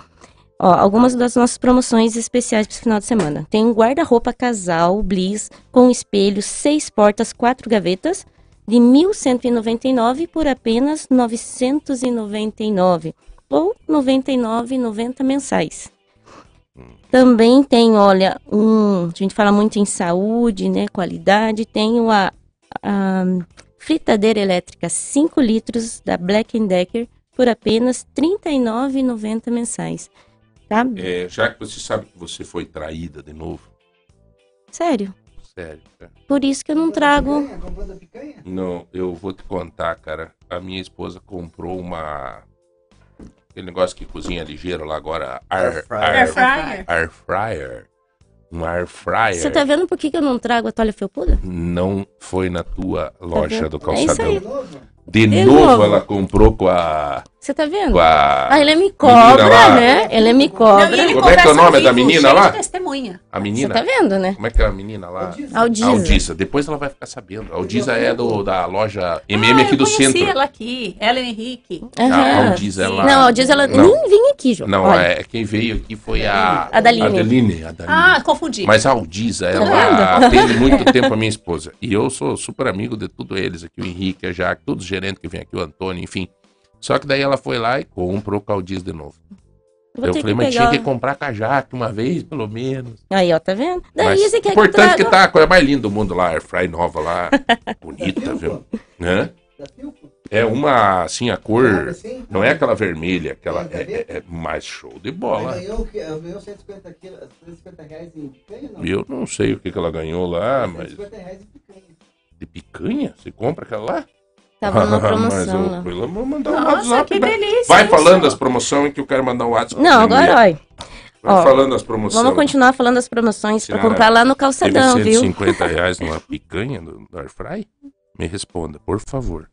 Ó, algumas das nossas promoções especiais para esse final de semana. Tem um guarda-roupa casal Bliss com espelho, seis portas, quatro gavetas, de 1.199 por apenas 999 ou 99,90 mensais. Também tem, olha, um, a gente fala muito em saúde, né, qualidade, tem a, a fritadeira elétrica 5 litros da Black Decker por apenas R$ 39,90 mensais. Tá? É, já que você sabe que você foi traída de novo, Sério. sério, cara. Por isso que eu não trago. Não, eu vou te contar, cara. A minha esposa comprou uma. Aquele negócio que cozinha ligeiro lá agora. Air, Air fryer. Air fryer. air fryer. Um air fryer. Você tá vendo por que que eu não trago a toalha felpuda? Não foi na tua loja vendo? do É isso calçadão. aí. De, De novo, novo. ela comprou com a. Você tá vendo? Com a, Ah, ele me Menina cobra, lá. né? Ele me Não, cobra. e ele Como é que é o nome da menina lá? testemunha. a Você menina. tá vendo, né? Como é que é a menina lá? Aldiza. Aldiza. Depois ela vai ficar sabendo. A Aldiza é do, da loja MM ah, aqui eu do conheci centro. ela aqui, Ellen Henrique. A Aham. Aldiza, ela. Não, a Aldiza, ela Não. nem vem aqui, João. Não, Olha. é, quem veio aqui foi a. A Daline. Adeline, a Daline. Ah, confundi. Mas a Aldiza, ela vendo? atende muito tempo a minha esposa. E eu sou super amigo de todos eles aqui, o Henrique, a Jaque, todos os gerentes que vêm aqui, o Antônio, enfim. Só que daí ela foi lá e comprou com a Aldiza de novo. Vou eu falei, mas pegar... tinha que comprar com a Jaque uma vez, pelo menos. Aí, ó, tá vendo? Daí Mas você quer importante que que tá a coisa mais linda do mundo lá, Airfry nova lá, bonita, viu? Hã? É uma, assim, a cor, não é aquela vermelha, aquela, é, é- é mais show de bola. Ganhou, ganhou 150, quilos, 150 reais em picanha, não? Eu não sei o que, que ela ganhou lá, mas 150 reais em picanha. de picanha? Você compra aquela lá? Tava numa Mas promoção eu, lá. um Nossa, WhatsApp. que né? delícia. Vai isso. falando das promoções que eu quero mandar um WhatsApp. Não, pra agora, olha. Vai ó, falando das promoções. Vamos continuar falando das promoções pra Senhora, comprar lá no Teve calçadão, viu? 150 reais numa picanha do, do Airfry? Me responda, por favor.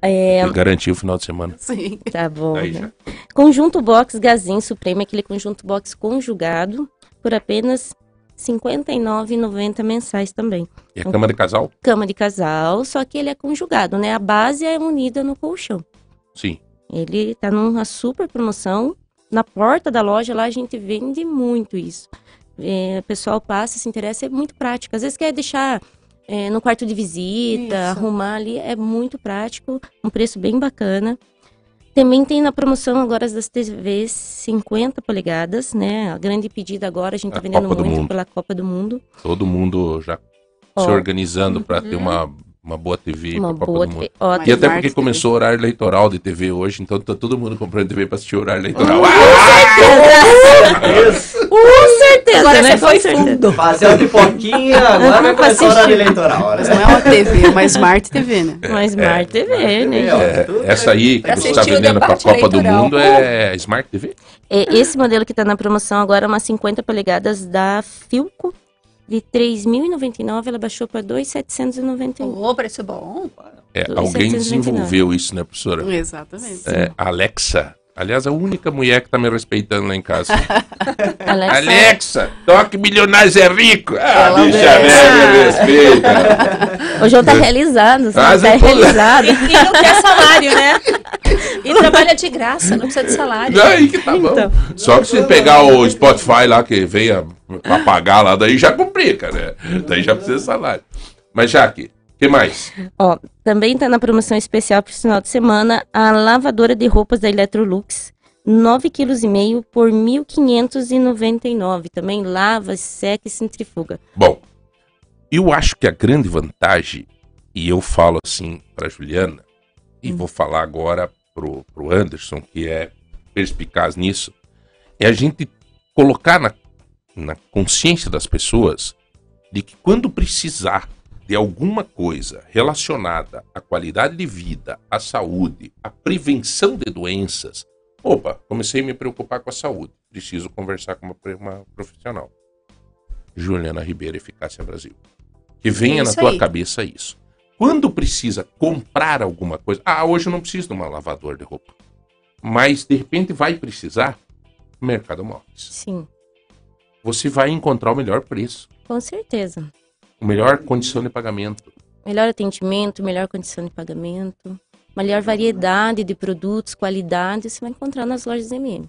É, Eu garanti o final de semana. Sim. tá bom. Aí né? já. Conjunto box Gazin Supremo, aquele conjunto box conjugado, por apenas 59,90 mensais também. E a cama de casal? Cama de casal, só que ele é conjugado, né? A base é unida no colchão. Sim. Ele tá numa super promoção. Na porta da loja lá a gente vende muito isso. É, o pessoal passa, se interessa, é muito prático. Às vezes quer deixar é, no quarto de visita, Isso. arrumar ali, é muito prático, um preço bem bacana. Também tem na promoção agora as das TVs 50 polegadas, né? A grande pedida agora, a gente tá A vendendo Copa muito Mundo. pela Copa do Mundo. Todo mundo já Ó, se organizando pra ter uma, uma boa TV Uma pra Copa boa do Mundo. Ó, E até porque TV. começou o horário eleitoral de TV hoje, então tá todo mundo comprando TV pra assistir o horário eleitoral. Com certeza, Agora né? você foi certeza. fundo. Fazer uma pipoquinha, agora vai começar o horário eleitoral. Mas Né? não é uma TV, é uma Smart TV, né? Uma Smart TV, né? É, essa aí que você está vendendo pra debate Copa do. Mundo é Smart TV? É, Esse modelo que tá na promoção agora é uma 50 polegadas da Filco. De 3.099, ela baixou para 2.791. Ô, preço bom. É, alguém desenvolveu isso, né, professora? Exatamente. É, Alexa. Aliás, a única mulher que tá me respeitando lá em casa. Alexa, Alexa, toque Milionários é Rico. Ah, Ela bicha merece. velha, me respeita. o João tá realizado, Ah, sabe? você Tá realizado. E, e não quer salário, né? E trabalha de graça, não precisa de salário. Daí que tá bom. Então. Só que se pegar o Spotify lá, que venha pra pagar lá, daí já complica, né? Daí já precisa de salário. Mas, Jaque, que mais? Ó, também tá na promoção especial pro final de semana a lavadora de roupas da Electrolux. 9,5 kg por R$ 1.599. Também lava, seca e centrifuga. Bom, eu acho que a grande vantagem, e eu falo assim pra Juliana, e vou falar agora pro, pro Anderson, que é perspicaz nisso, é a gente colocar na, na consciência das pessoas de que quando precisar de alguma coisa relacionada à qualidade de vida, à saúde, à prevenção de doenças, opa, comecei a me preocupar com a saúde, preciso conversar com uma, uma profissional. Juliana Ribeiro, Eficácia Brasil. Que venha na Isso tua aí. cabeça isso. Quando precisa comprar alguma coisa, ah, hoje eu não preciso de uma lavadora de roupa. Mas de repente vai precisar, Mercado Móveis. Sim, Você vai encontrar o melhor preço, com certeza. Melhor condição de pagamento. Melhor atendimento, melhor condição de pagamento, melhor variedade de produtos, qualidade, você vai encontrar nas lojas MM.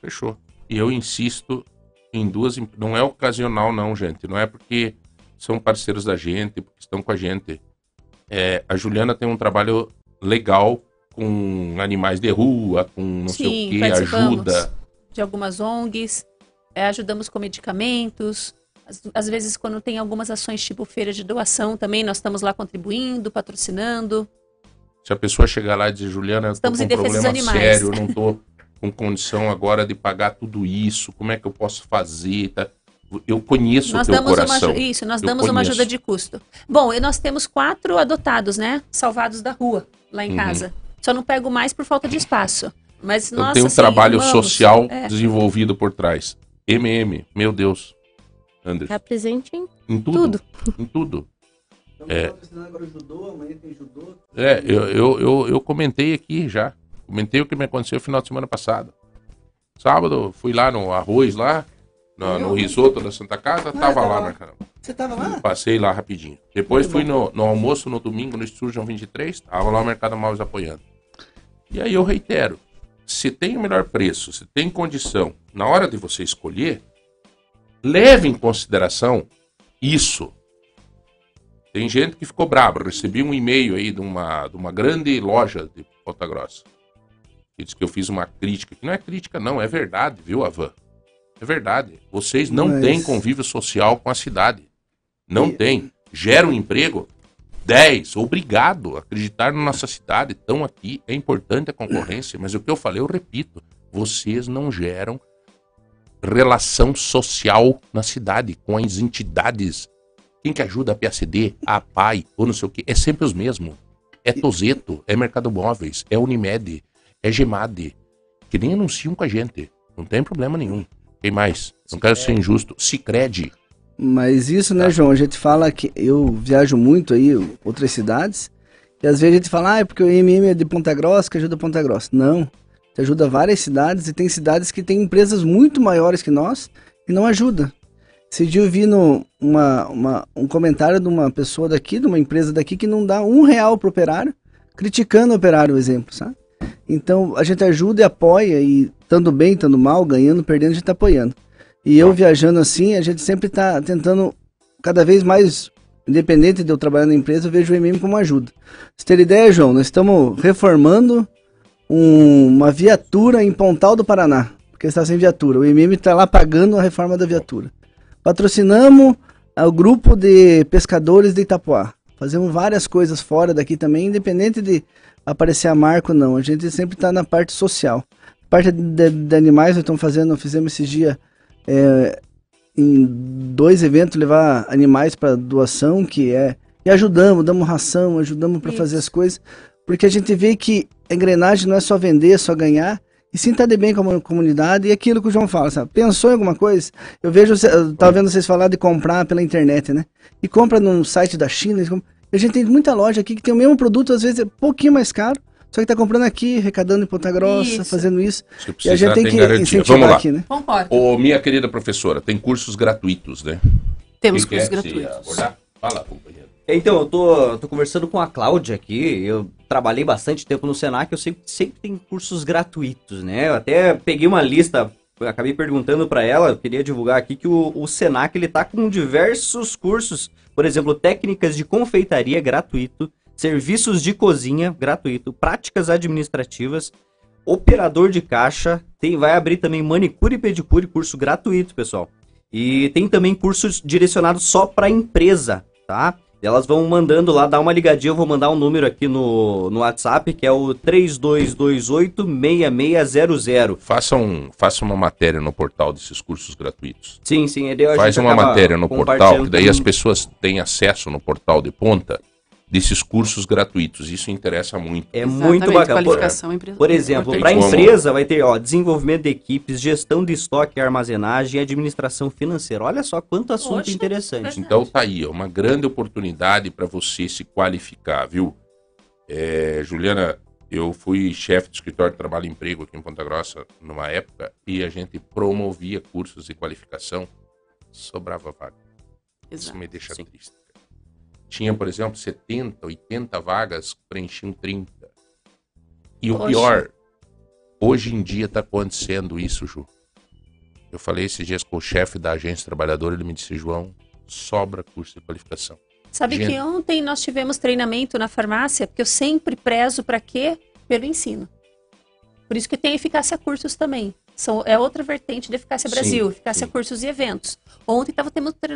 Fechou. E eu insisto em duas. Não é ocasional, não, gente. Não é porque são parceiros da gente, porque estão com a gente. É, a Juliana tem um trabalho legal com animais de rua, com não sei Sim, o que, ajuda. De algumas ONGs, é, ajudamos com medicamentos. Às, vezes, quando tem algumas ações tipo feira de doação, também nós estamos lá contribuindo, patrocinando. Se a pessoa chegar lá e dizer, Juliana, Estamos com em um problema animais." sério, eu não tô com condição agora de pagar tudo isso, como é que eu posso fazer? Tá? Eu conheço nós o teu damos uma coração. aju- isso, nós Eu damos uma conheço. ajuda de custo. Bom, e nós temos quatro adotados, né? Salvados da rua, lá em Uhum. casa. Só não pego mais por falta de espaço. Mas Então nossa, tem um assim, trabalho social É. desenvolvido por trás. MM, meu Deus. Anderson. Tá presente em Em tudo. tudo. Em tudo. É. É, eu, eu, eu, eu comentei aqui já. Comentei o que me aconteceu no final de semana passado. Sábado, fui lá no arroz lá, no, no risoto da Santa Casa, tava lá na caramba. Você tava lá? Passei lá rapidinho. Depois fui no, no almoço no domingo no Surgeon 23, tava lá o Mercado Móveis apoiando. E aí eu reitero, se tem o melhor preço, se tem condição, na hora de você escolher, leve em consideração isso. Tem gente que ficou brabo. Recebi um e-mail aí de uma, de uma grande loja de Ponta Grossa. Que diz que eu fiz uma crítica. Que não é crítica, não, é verdade, viu, Avan? É verdade. Vocês não Mas- têm convívio social com a cidade. Não E- tem. Gera um emprego. 10. Obrigado. Acreditar na nossa cidade. Estão aqui. É importante a concorrência. Mas o que eu falei, eu repito. Vocês não geram relação social na cidade com as entidades. Quem que ajuda a PACD, a PAI ou não sei o que, é sempre os mesmos. É Tozeto, é Mercado Móveis, é Unimed, é Gemade, que nem anunciam com a gente. Não tem problema nenhum. Quem mais? Não quero ser injusto. Cicred. Mas isso, Tá. né, João? A gente fala que eu viajo muito aí, outras cidades, e às vezes a gente fala, ah, é porque o IMM é de Ponta Grossa que ajuda Ponta Grossa. Não. Te ajuda várias cidades e tem cidades que têm empresas muito maiores que nós e não ajuda. Esse dia eu vi no, uma, uma- um comentário de uma pessoa daqui, de uma empresa daqui, que não dá um real pro operário, criticando o operário, o exemplo, sabe? Então a gente ajuda e apoia, e estando bem, estando mal, ganhando, perdendo, a gente tá apoiando. E eu viajando assim, a gente sempre tá tentando cada vez mais, independente de eu trabalhar na empresa, eu vejo o MM como ajuda. Pra Você ter ideia, João, nós estamos reformando um- uma viatura em Pontal do Paraná, porque está sem viatura. O MM está lá pagando a reforma da viatura. Patrocinamos ah, o grupo de pescadores de Itapuá. Fazemos várias coisas fora daqui também, independente de aparecer a marca ou não. A gente sempre está na parte social. Parte de, de animais, nós estamos fazendo, fizemos esses dias é, em dois eventos levar animais para doação, que é e ajudamos, damos ração, ajudamos para fazer as coisas, porque a gente vê que a engrenagem não é só vender, só ganhar, e sim estar de bem com a comunidade, e aquilo que o João fala, sabe? Pensou em alguma coisa? Eu vejo, eu tava vendo vocês falar de comprar pela internet, né? E compra num site da China, a gente tem muita loja aqui que tem o mesmo produto, às vezes é um pouquinho mais caro, só que tá comprando aqui, arrecadando em Ponta Grossa, Isso. fazendo isso. Se E a gente tem tem que garantia. incentivar Vamos lá. aqui, né? Concordo. Ô, minha querida professora, tem cursos gratuitos, né? Temos Quem cursos gratuitos. Fala, companheiro. Então, eu tô, tô conversando com a Cláudia aqui. Eu trabalhei bastante tempo no Senac, eu sempre, sempre tem cursos gratuitos, né? Eu até peguei uma lista, acabei perguntando pra ela, queria divulgar aqui que o, o Senac ele tá com diversos cursos, por exemplo, técnicas de confeitaria gratuito, serviços de cozinha gratuito, práticas administrativas, operador de caixa, tem vai abrir também manicure e pedicure, curso gratuito, pessoal. E tem também cursos direcionados só para empresa, tá? Elas vão mandando lá, dá uma ligadinha, eu vou mandar um número aqui no, no WhatsApp, que é o 3228-6600. Faça, um, faça uma matéria no portal desses cursos gratuitos. Sim, sim, a Faz uma matéria no portal, que daí as pessoas têm acesso no portal de ponta desses cursos gratuitos. Isso interessa muito. É Exatamente, muito bacana. Por, Qualificação empre- por exemplo, para como- empresa vai ter ó, desenvolvimento de equipes, gestão de estoque e armazenagem e administração financeira. Olha só quanto assunto Poxa, interessante. Então tá aí, é uma grande oportunidade para você se qualificar, viu? É, Juliana, eu fui chefe de escritório de trabalho e emprego aqui em Ponta Grossa numa época e a gente promovia cursos de qualificação, sobrava vaga. Isso me deixa sim. triste. Tinha, por exemplo, 70, 80 vagas, preenchiam 30. E o Poxa. pior, hoje em dia tá acontecendo isso, Ju. Eu falei esses dias com o chefe da agência trabalhadora, ele me disse, João, sobra curso de qualificação. Sabe Gente. que ontem nós tivemos treinamento na farmácia, porque eu sempre prezo para quê? Pelo ensino. Por isso que tem eficácia cursos também. São, é outra vertente de eficácia Sim, Brasil, eficácia sim. cursos e eventos. Ontem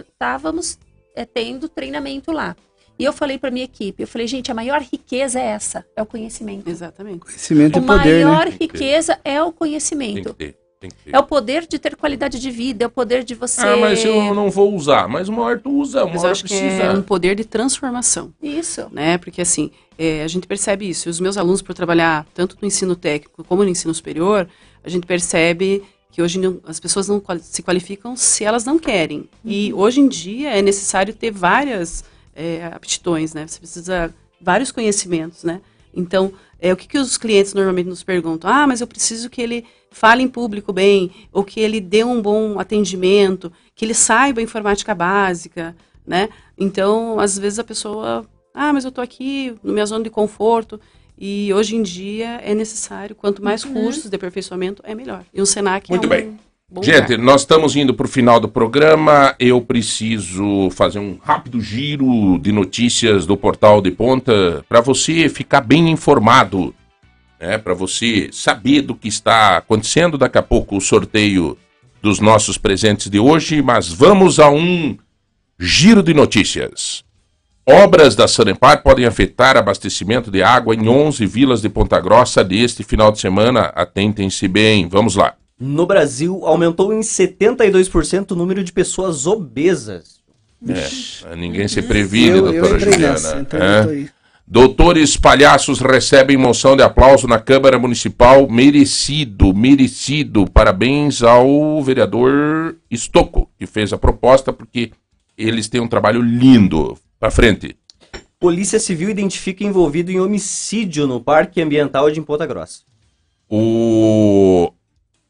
estávamos é, tendo treinamento lá. E eu falei para minha equipe, eu falei, gente, a maior riqueza é essa, é o conhecimento. Exatamente. Conhecimento O e poder, maior né? Que ter. riqueza é o Tem que conhecimento. ter, tem que ter. É o poder de ter qualidade de vida, é o poder de você. Ah, mas eu não vou usar. Mas uma hora tu usa, uma Mas hora acho que precisa. é um poder de transformação. Isso. né? Porque assim, é, a gente percebe isso. E os meus alunos, por trabalhar tanto no ensino técnico como no ensino superior, a gente percebe que hoje não- as pessoas não se qualificam se elas não querem. E hoje em dia é necessário ter várias é, aptidões, né? Você precisa vários conhecimentos, né? Então, é o que, que os clientes normalmente nos perguntam? Ah, mas eu preciso que ele fale em público bem, ou que ele dê um bom atendimento, que ele saiba informática básica, né? Então, às vezes a pessoa, ah, mas eu estou aqui na minha zona de conforto. E hoje em dia é necessário, quanto mais Uhum. cursos de aperfeiçoamento, é melhor. E o Senac Muito é um bem. bom Gente, lugar. nós estamos indo para o final do programa. Eu preciso fazer um rápido giro de notícias do Portal de Ponta para você ficar bem informado, né? Para você saber do que está acontecendo. Daqui a pouco o sorteio dos nossos presentes de hoje, mas vamos a um giro de notícias. Obras da Sanepar podem afetar abastecimento de água em 11 vilas de Ponta Grossa deste final de semana. Atentem-se bem. Vamos lá. No Brasil, aumentou em 72% o número de pessoas obesas. É, ninguém se previne, eu, eu doutora entrei Juliana. nessa, então é? eu tô aí. Doutores palhaços recebem moção de aplauso na Câmara Municipal. Merecido, merecido. Parabéns ao vereador Estocco, que fez a proposta, porque eles têm um trabalho lindo. Pra frente. Polícia Civil identifica envolvido em homicídio no Parque Ambiental de Ponta Grossa. O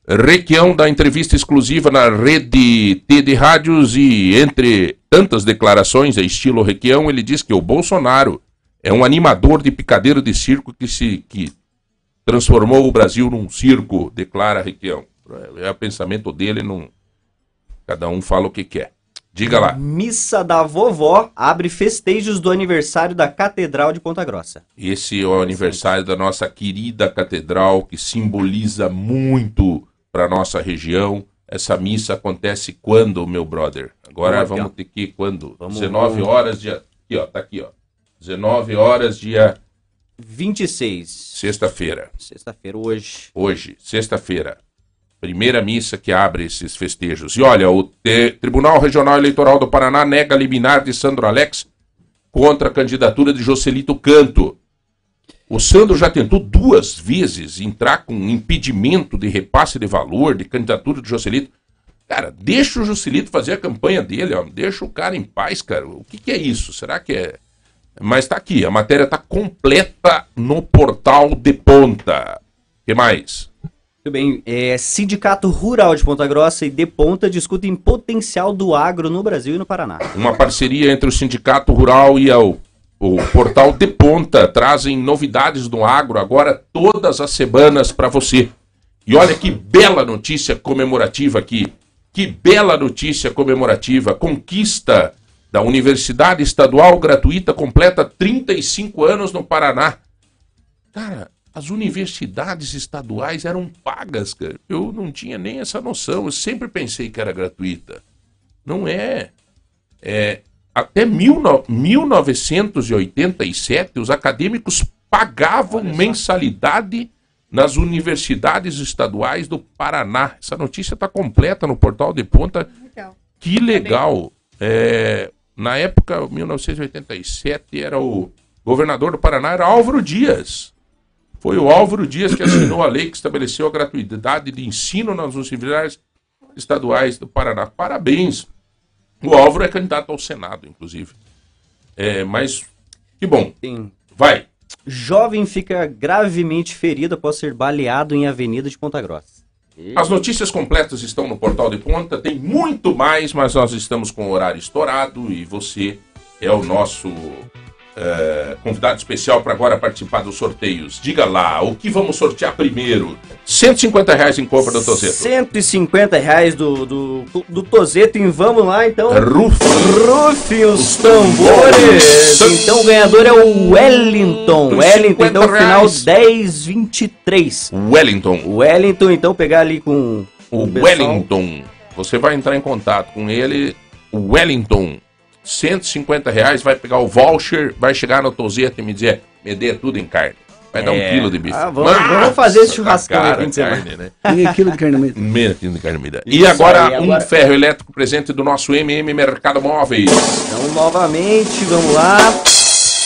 Requião da entrevista exclusiva na rede T de rádios e entre tantas declarações a estilo Requião, ele diz que o Bolsonaro é um animador de picadeiro de circo que se que transformou o Brasil num circo, declara Requião. É o pensamento dele, não cada um fala o que quer. Diga lá. Missa da Vovó abre festejos do aniversário da Catedral de Ponta Grossa. Esse é o aniversário da nossa querida catedral, que simboliza muito para nossa região. Essa missa acontece quando, meu brother? Agora Vamos ter que ir quando? Vamos- 19 vamos- horas dia. Aqui, ó, tá aqui, ó. 19 horas dia 26. sexta-feira. Sexta-feira, hoje. Hoje, sexta-feira. Primeira missa que abre esses festejos. E olha, o Tribunal Regional Eleitoral do Paraná nega liminar de Sandro Alex contra a candidatura de Joselito Canto. O Sandro já tentou duas vezes entrar com impedimento de repasse de valor de candidatura de Joselito. Cara, deixa o Joselito fazer a campanha dele, ó. deixa o cara em paz, cara. O que, que é isso? Será que é. Mas tá aqui, a matéria tá completa no portal de ponta. O que mais? Muito bem. É, Sindicato Rural de Ponta Grossa e De Ponta discutem potencial do agro no Brasil e no Paraná. Uma parceria entre o Sindicato Rural e o, o Portal de Ponta trazem novidades do agro agora todas as semanas para você. E olha que bela notícia comemorativa aqui. Que bela notícia comemorativa. Conquista da Universidade Estadual Gratuita completa 35 anos no Paraná. Cara, as universidades estaduais eram pagas, cara. Eu não tinha nem essa noção. Eu sempre pensei que era gratuita. Não é. É, até mil no- 1987, os acadêmicos pagavam mensalidade nas universidades estaduais do Paraná. Essa notícia está completa no portal de ponta. Que legal. É, na época, 1987, era o governador do Paraná era Álvaro Dias. Foi o Álvaro Dias que assinou a lei que estabeleceu a gratuidade de ensino nas universidades estaduais do Paraná. Parabéns. O Álvaro é candidato ao Senado, inclusive. É, mas que bom. Tem. Vai. Jovem fica gravemente ferido após ser baleado em avenida de Ponta Grossa. E- As notícias completas estão no portal de ponta, tem muito mais, mas nós estamos com o horário estourado e você é o nosso é, convidado especial para agora participar dos sorteios. Diga lá, o que vamos sortear primeiro? 150 reais em compra do Tozeto. 150 reais do, do, do Tozeto e vamos lá então. Ruf, Rufem os tambores! Então o ganhador é o Wellington. 150 Wellington, então final reais. 1023. Wellington. O Wellington, então, pegar ali com O pessoal. Wellington. Você vai entrar em contato com ele. O Wellington. 150 reais, vai pegar o voucher, vai chegar no Tozeto e me dizer, me dê tudo em carne. Vai dar um É. quilo de bife. Ah, vamos- vamos fazer esse Nossa, churrascão cara, fim de carne, né? Meio quilo de carne moída. Meio quilo de carne moída. E agora aí, um agora- ferro elétrico presente do nosso MM Mercado Móveis. Então, novamente, vamos lá.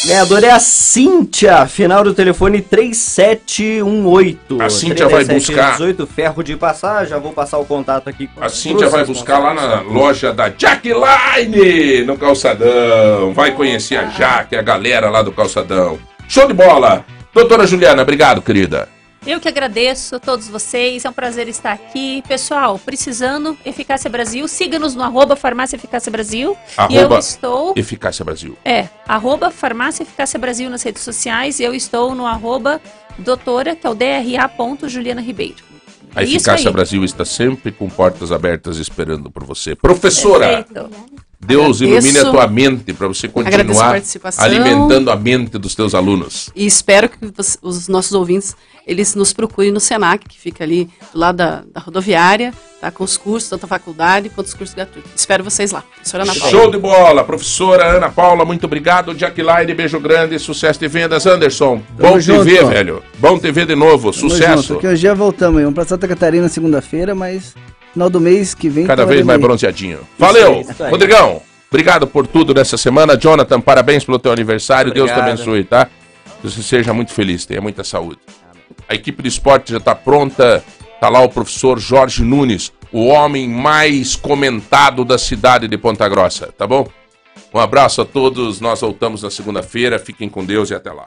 Ganhadora é a Cíntia, final do telefone 3718. A Cíntia vai buscar- 3718, ferro de passar, já vou passar o contato aqui. com A Cíntia vai buscar lá na loja da Jackline, no Calçadão. Vai conhecer a Jaque, a galera lá do Calçadão. Show de bola! Doutora Juliana, obrigado, querida. Eu que agradeço a todos vocês, é um prazer estar aqui. Pessoal, precisando, Eficácia Brasil, siga-nos no arroba Farmácia Eficácia Brasil. E eu Arroba estou, Eficácia Brasil. é, arroba Farmácia Eficácia Brasil nas redes sociais e eu estou no arroba doutora, que é o DRA ponto Juliana Ribeiro. A É Eficácia. Brasil está sempre com portas abertas esperando por você. Professora, Perfeito. Deus Agradeço. ilumine a tua mente para você a continuar participação. alimentando a mente dos teus alunos. E espero que os nossos ouvintes, eles nos procurem no Senac, que fica ali do lado da, da rodoviária, tá? Com os cursos, tanto a faculdade quanto os cursos gratuitos. Espero vocês lá. Professora Ana Paula. Show de bola, professora Ana Paula, muito obrigado. Jackline, beijo grande, sucesso de vendas. Anderson, bom te junto, ver, ó. velho. Bom te ver de novo, Tamo sucesso. junto, que hoje já voltamos. Vamos pra Santa Catarina segunda-feira, mas final do mês que vem. Cada tá vez mais aí. bronzeadinho. Valeu, isso aí. Rodrigão. Obrigado por tudo nessa semana. Jonathan, parabéns pelo teu aniversário. Deus te Obrigado. abençoe, tá? Que você seja muito feliz, tenha muita saúde. A equipe do esporte já está pronta. Tá lá o professor Jorge Nunes, o homem mais comentado da cidade de Ponta Grossa, tá bom? Um abraço a todos. Nós voltamos na segunda-feira. Fiquem com Deus e até lá.